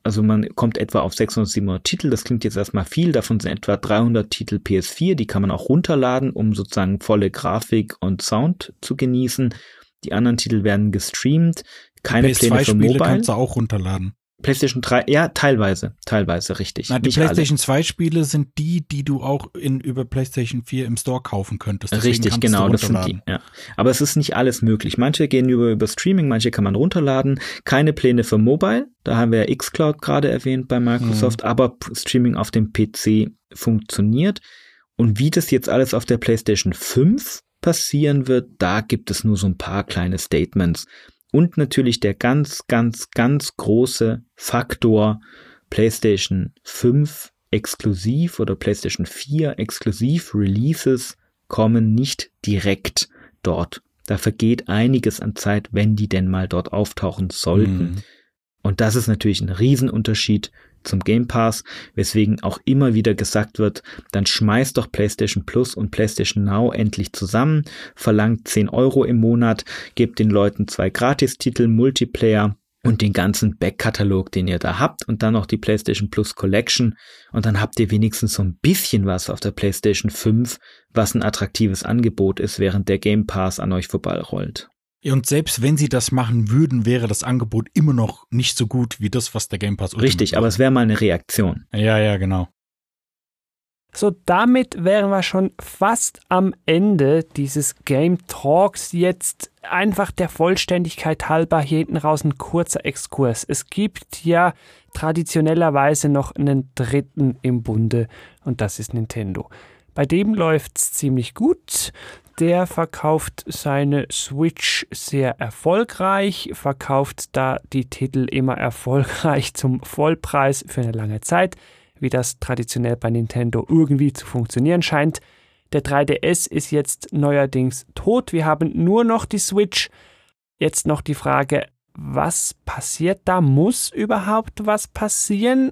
Speaker 3: Also man kommt etwa auf 600, 700 Titel. Das klingt jetzt erstmal viel. Davon sind etwa 300 Titel PS4. Die kann man auch runterladen, um sozusagen volle Grafik und Sound zu genießen. Die anderen Titel werden gestreamt. Keine Pläne für Mobile.
Speaker 4: kannst du auch runterladen.
Speaker 3: PlayStation 3, ja, teilweise, teilweise, richtig.
Speaker 4: Na, die PlayStation alle. 2 Spiele sind die, die du auch in, über PlayStation 4 im Store kaufen könntest.
Speaker 3: Deswegen richtig, genau, das sind die, ja. Aber es ist nicht alles möglich. Manche gehen über, über Streaming, manche kann man runterladen. Keine Pläne für Mobile. Da haben wir ja xCloud gerade erwähnt bei Microsoft, mhm. aber Streaming auf dem PC funktioniert. Und wie das jetzt alles auf der PlayStation 5 passieren wird, da gibt es nur so ein paar kleine Statements. Und natürlich der ganz, ganz, ganz große Faktor PlayStation 5 exklusiv oder PlayStation 4 exklusiv Releases kommen nicht direkt dort. Da vergeht einiges an Zeit, wenn die denn mal dort auftauchen sollten. Mhm. Und das ist natürlich ein Riesenunterschied zum Game Pass, weswegen auch immer wieder gesagt wird, dann schmeißt doch PlayStation Plus und PlayStation Now endlich zusammen, verlangt 10 Euro im Monat, gebt den Leuten zwei Gratistitel, Multiplayer und den ganzen Backkatalog, den ihr da habt und dann noch die PlayStation Plus Collection und dann habt ihr wenigstens so ein bisschen was auf der PlayStation 5, was ein attraktives Angebot ist, während der Game Pass an euch vorbeirollt.
Speaker 4: Und selbst wenn sie das machen würden, wäre das Angebot immer noch nicht so gut wie das, was der Game Pass
Speaker 3: Richtig, aber es wäre mal eine Reaktion.
Speaker 4: Ja, ja, genau.
Speaker 2: So, damit wären wir schon fast am Ende dieses Game Talks. Jetzt einfach der Vollständigkeit halber hier hinten raus ein kurzer Exkurs. Es gibt ja traditionellerweise noch einen dritten im Bunde und das ist Nintendo. Bei dem läuft's ziemlich gut. Der verkauft seine Switch sehr erfolgreich, verkauft da die Titel immer erfolgreich zum Vollpreis für eine lange Zeit wie das traditionell bei Nintendo irgendwie zu funktionieren scheint. Der 3DS ist jetzt neuerdings tot. Wir haben nur noch die Switch. Jetzt noch die Frage, was passiert da? Muss überhaupt was passieren?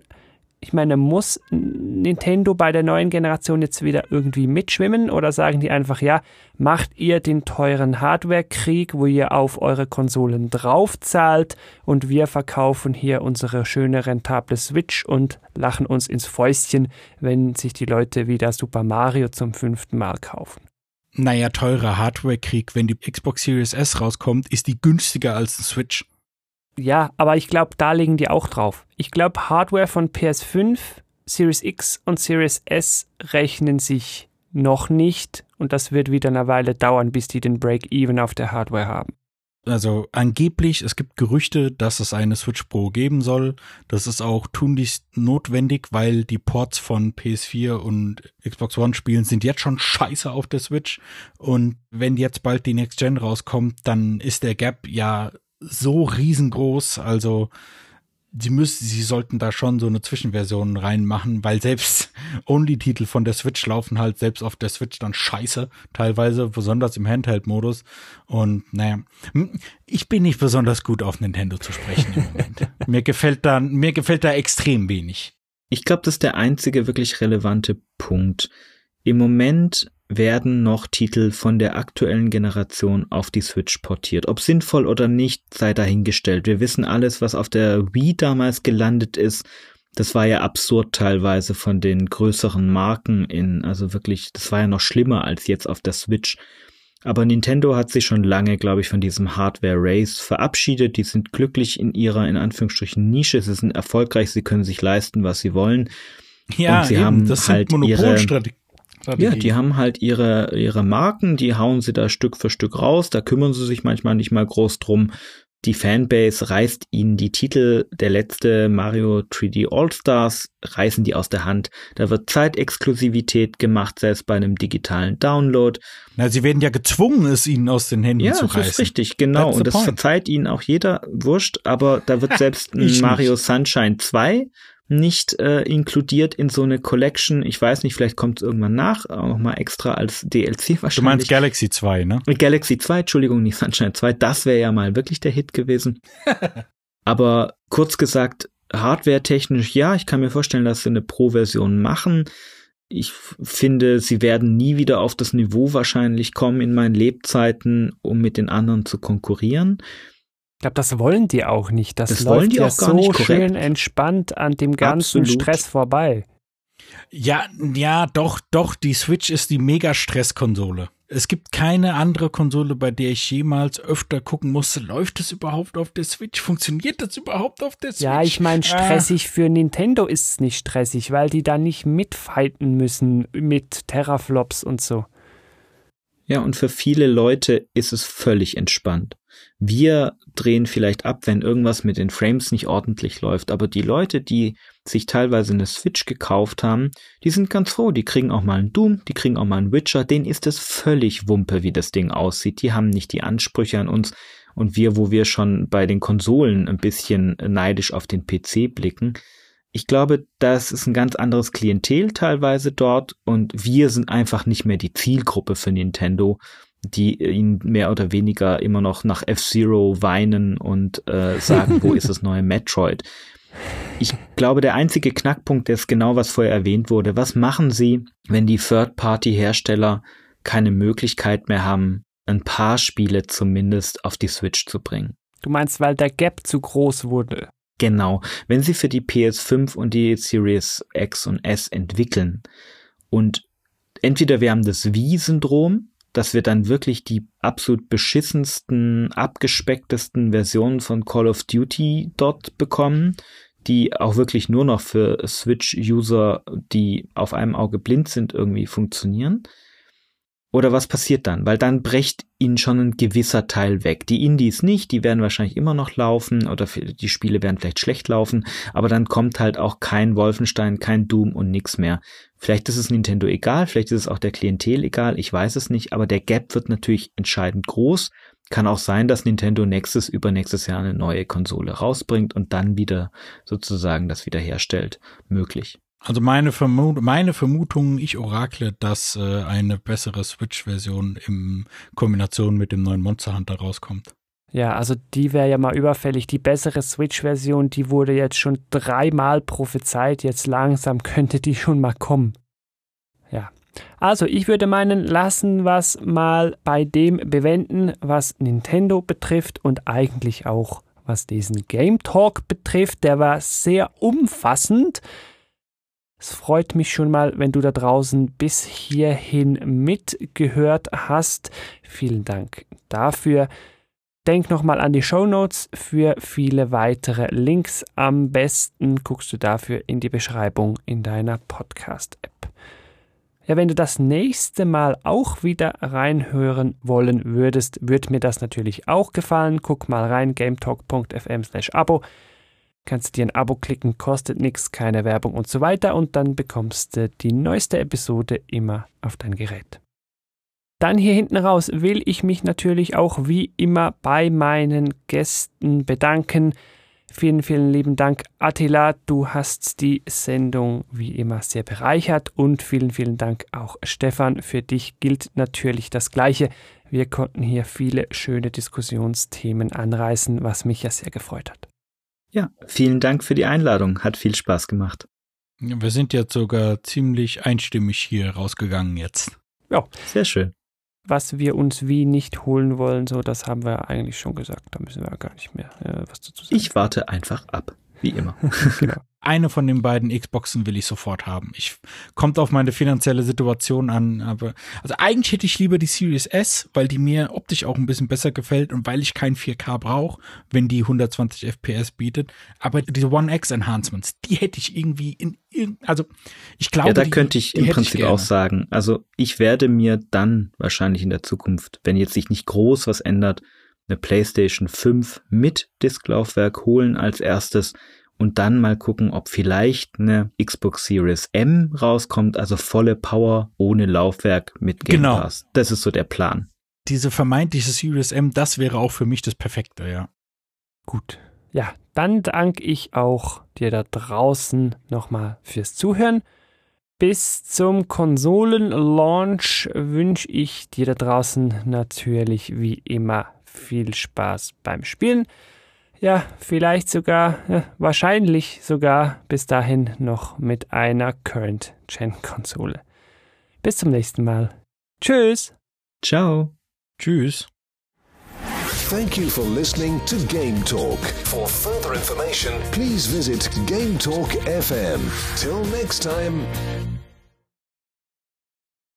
Speaker 2: Ich meine, muss Nintendo bei der neuen Generation jetzt wieder irgendwie mitschwimmen oder sagen die einfach, ja, macht ihr den teuren Hardware-Krieg, wo ihr auf eure Konsolen draufzahlt und wir verkaufen hier unsere schöne rentable Switch und lachen uns ins Fäustchen, wenn sich die Leute wieder Super Mario zum fünften Mal kaufen.
Speaker 4: Naja, teurer Hardware-Krieg, wenn die Xbox Series S rauskommt, ist die günstiger als ein Switch.
Speaker 2: Ja, aber ich glaube, da liegen die auch drauf. Ich glaube, Hardware von PS5, Series X und Series S rechnen sich noch nicht und das wird wieder eine Weile dauern, bis die den Break-Even auf der Hardware haben.
Speaker 4: Also angeblich, es gibt Gerüchte, dass es eine Switch Pro geben soll. Das ist auch tunlichst notwendig, weil die Ports von PS4 und Xbox One Spielen sind jetzt schon scheiße auf der Switch. Und wenn jetzt bald die Next Gen rauskommt, dann ist der Gap ja so riesengroß. Also sie müssen, sie sollten da schon so eine Zwischenversion reinmachen, weil selbst Only-Titel von der Switch laufen halt selbst auf der Switch dann scheiße, teilweise, besonders im Handheld-Modus. Und naja, ich bin nicht besonders gut auf Nintendo zu sprechen im Moment. mir gefällt da, mir gefällt da extrem wenig.
Speaker 3: Ich glaube, das ist der einzige wirklich relevante Punkt. Im Moment werden noch Titel von der aktuellen Generation auf die Switch portiert. Ob sinnvoll oder nicht, sei dahingestellt. Wir wissen alles, was auf der Wii damals gelandet ist. Das war ja absurd teilweise von den größeren Marken in, also wirklich, das war ja noch schlimmer als jetzt auf der Switch. Aber Nintendo hat sich schon lange, glaube ich, von diesem Hardware Race verabschiedet. Die sind glücklich in ihrer, in Anführungsstrichen, Nische. Sie sind erfolgreich. Sie können sich leisten, was sie wollen.
Speaker 4: Ja, und sie eben, haben das halt sind ihre,
Speaker 3: Strategie. Ja, die haben halt ihre, ihre Marken, die hauen sie da Stück für Stück raus, da kümmern sie sich manchmal nicht mal groß drum. Die Fanbase reißt ihnen die Titel, der letzte Mario 3D All-Stars, reißen die aus der Hand. Da wird Zeitexklusivität gemacht, selbst bei einem digitalen Download.
Speaker 4: Na, sie werden ja gezwungen, es ihnen aus den Händen
Speaker 3: ja,
Speaker 4: zu reißen. Ja,
Speaker 3: das ist richtig, genau. Und das point. verzeiht ihnen auch jeder, wurscht, aber da wird selbst ein Mario nicht. Sunshine 2 nicht äh, inkludiert in so eine Collection. Ich weiß nicht, vielleicht kommt es irgendwann nach, auch nochmal extra als DLC wahrscheinlich. Du
Speaker 4: meinst Galaxy 2, ne?
Speaker 3: Galaxy 2, Entschuldigung, nicht Sunshine 2. Das wäre ja mal wirklich der Hit gewesen. Aber kurz gesagt, hardware-technisch, ja, ich kann mir vorstellen, dass sie eine Pro-Version machen. Ich finde, sie werden nie wieder auf das Niveau wahrscheinlich kommen in meinen Lebzeiten, um mit den anderen zu konkurrieren.
Speaker 2: Ich glaube, das wollen die auch nicht. Das, das läuft ja so schön entspannt an dem ganzen Absolut. Stress vorbei.
Speaker 4: Ja, ja, doch, doch, die Switch ist die Mega-Stress-Konsole. Es gibt keine andere Konsole, bei der ich jemals öfter gucken musste, läuft das überhaupt auf der Switch? Funktioniert das überhaupt auf der Switch?
Speaker 2: Ja, ich meine, ah. stressig ah. für Nintendo ist es nicht stressig, weil die da nicht mitfighten müssen mit Terraflops und so.
Speaker 3: Ja, und für viele Leute ist es völlig entspannt. Wir drehen vielleicht ab, wenn irgendwas mit den Frames nicht ordentlich läuft, aber die Leute, die sich teilweise eine Switch gekauft haben, die sind ganz froh, die kriegen auch mal einen Doom, die kriegen auch mal einen Witcher, denen ist es völlig Wumpe, wie das Ding aussieht. Die haben nicht die Ansprüche an uns und wir, wo wir schon bei den Konsolen ein bisschen neidisch auf den PC blicken, ich glaube, das ist ein ganz anderes Klientel teilweise dort und wir sind einfach nicht mehr die Zielgruppe für Nintendo, die ihn mehr oder weniger immer noch nach F-Zero weinen und äh, sagen, wo ist das neue Metroid. Ich glaube, der einzige Knackpunkt ist genau, was vorher erwähnt wurde. Was machen Sie, wenn die Third-Party-Hersteller keine Möglichkeit mehr haben, ein paar Spiele zumindest auf die Switch zu bringen?
Speaker 2: Du meinst, weil der Gap zu groß wurde?
Speaker 3: Genau. Wenn sie für die PS5 und die Series X und S entwickeln und entweder wir haben das Wii-Syndrom, dass wir dann wirklich die absolut beschissensten, abgespecktesten Versionen von Call of Duty dort bekommen, die auch wirklich nur noch für Switch-User, die auf einem Auge blind sind, irgendwie funktionieren? Oder was passiert dann? Weil dann bricht ihnen schon ein gewisser Teil weg. Die Indies nicht, die werden wahrscheinlich immer noch laufen oder die Spiele werden vielleicht schlecht laufen, aber dann kommt halt auch kein Wolfenstein, kein Doom und nix mehr. Vielleicht ist es Nintendo egal, vielleicht ist es auch der Klientel egal, ich weiß es nicht, aber der Gap wird natürlich entscheidend groß. Kann auch sein, dass Nintendo nächstes, übernächstes Jahr eine neue Konsole rausbringt und dann wieder sozusagen das wiederherstellt. Möglich.
Speaker 4: Also meine, Vermut meine Vermutung, ich orakle, dass äh, eine bessere Switch-Version in Kombination mit dem neuen Monster Hunter rauskommt.
Speaker 2: Ja, also die wäre ja mal überfällig. Die bessere Switch-Version, die wurde jetzt schon dreimal prophezeit. Jetzt langsam könnte die schon mal kommen. Ja. Also ich würde meinen, lassen was mal bei dem bewenden, was Nintendo betrifft und eigentlich auch was diesen Game Talk betrifft. Der war sehr umfassend. Es freut mich schon mal, wenn du da draußen bis hierhin mitgehört hast. Vielen Dank dafür. Denk nochmal an die Show Notes für viele weitere Links. Am besten guckst du dafür in die Beschreibung in deiner Podcast-App. Ja, wenn du das nächste Mal auch wieder reinhören wollen würdest, würde mir das natürlich auch gefallen. Guck mal rein, gametalk.fm slash Abo kannst dir ein Abo klicken, kostet nichts, keine Werbung und so weiter und dann bekommst du die neueste Episode immer auf dein Gerät. Dann hier hinten raus will ich mich natürlich auch wie immer bei meinen Gästen bedanken. Vielen, vielen lieben Dank, Attila. Du hast die Sendung wie immer sehr bereichert und vielen, vielen Dank auch Stefan. Für dich gilt natürlich das Gleiche. Wir konnten hier viele schöne Diskussionsthemen anreißen, was mich ja sehr gefreut hat.
Speaker 3: Ja, vielen Dank für die Einladung. Hat viel Spaß gemacht.
Speaker 4: Wir sind jetzt sogar ziemlich einstimmig hier rausgegangen jetzt.
Speaker 3: Ja. Sehr schön.
Speaker 2: Was wir uns wie nicht holen wollen, so, das haben wir eigentlich schon gesagt. Da müssen wir gar nicht mehr äh, was dazu sagen.
Speaker 3: Ich warte einfach ab, wie immer.
Speaker 4: genau eine von den beiden Xboxen will ich sofort haben. Ich kommt auf meine finanzielle Situation an, aber also eigentlich hätte ich lieber die Series S, weil die mir optisch auch ein bisschen besser gefällt und weil ich kein 4K brauche, wenn die 120 FPS bietet. Aber diese One X Enhancements, die hätte ich irgendwie in, also ich glaube,
Speaker 3: ja, da die, könnte ich im Prinzip ich auch sagen. Also ich werde mir dann wahrscheinlich in der Zukunft, wenn jetzt sich nicht groß was ändert, eine PlayStation 5 mit Disklaufwerk holen als erstes und dann mal gucken, ob vielleicht eine Xbox Series M rauskommt, also volle Power ohne Laufwerk mit Game genau. Pass. Das ist so der Plan.
Speaker 4: Diese vermeintliche Series M, das wäre auch für mich das Perfekte, ja.
Speaker 2: Gut. Ja, dann danke ich auch dir da draußen nochmal fürs Zuhören. Bis zum Konsolenlaunch wünsche ich dir da draußen natürlich wie immer viel Spaß beim Spielen ja, vielleicht sogar, ja, wahrscheinlich sogar bis dahin noch mit einer Current-Gen-Konsole. Bis zum nächsten Mal. Tschüss.
Speaker 3: Ciao.
Speaker 4: Tschüss.
Speaker 1: Thank you for listening to Game Talk. For further information, please visit Game Talk FM. Till next time.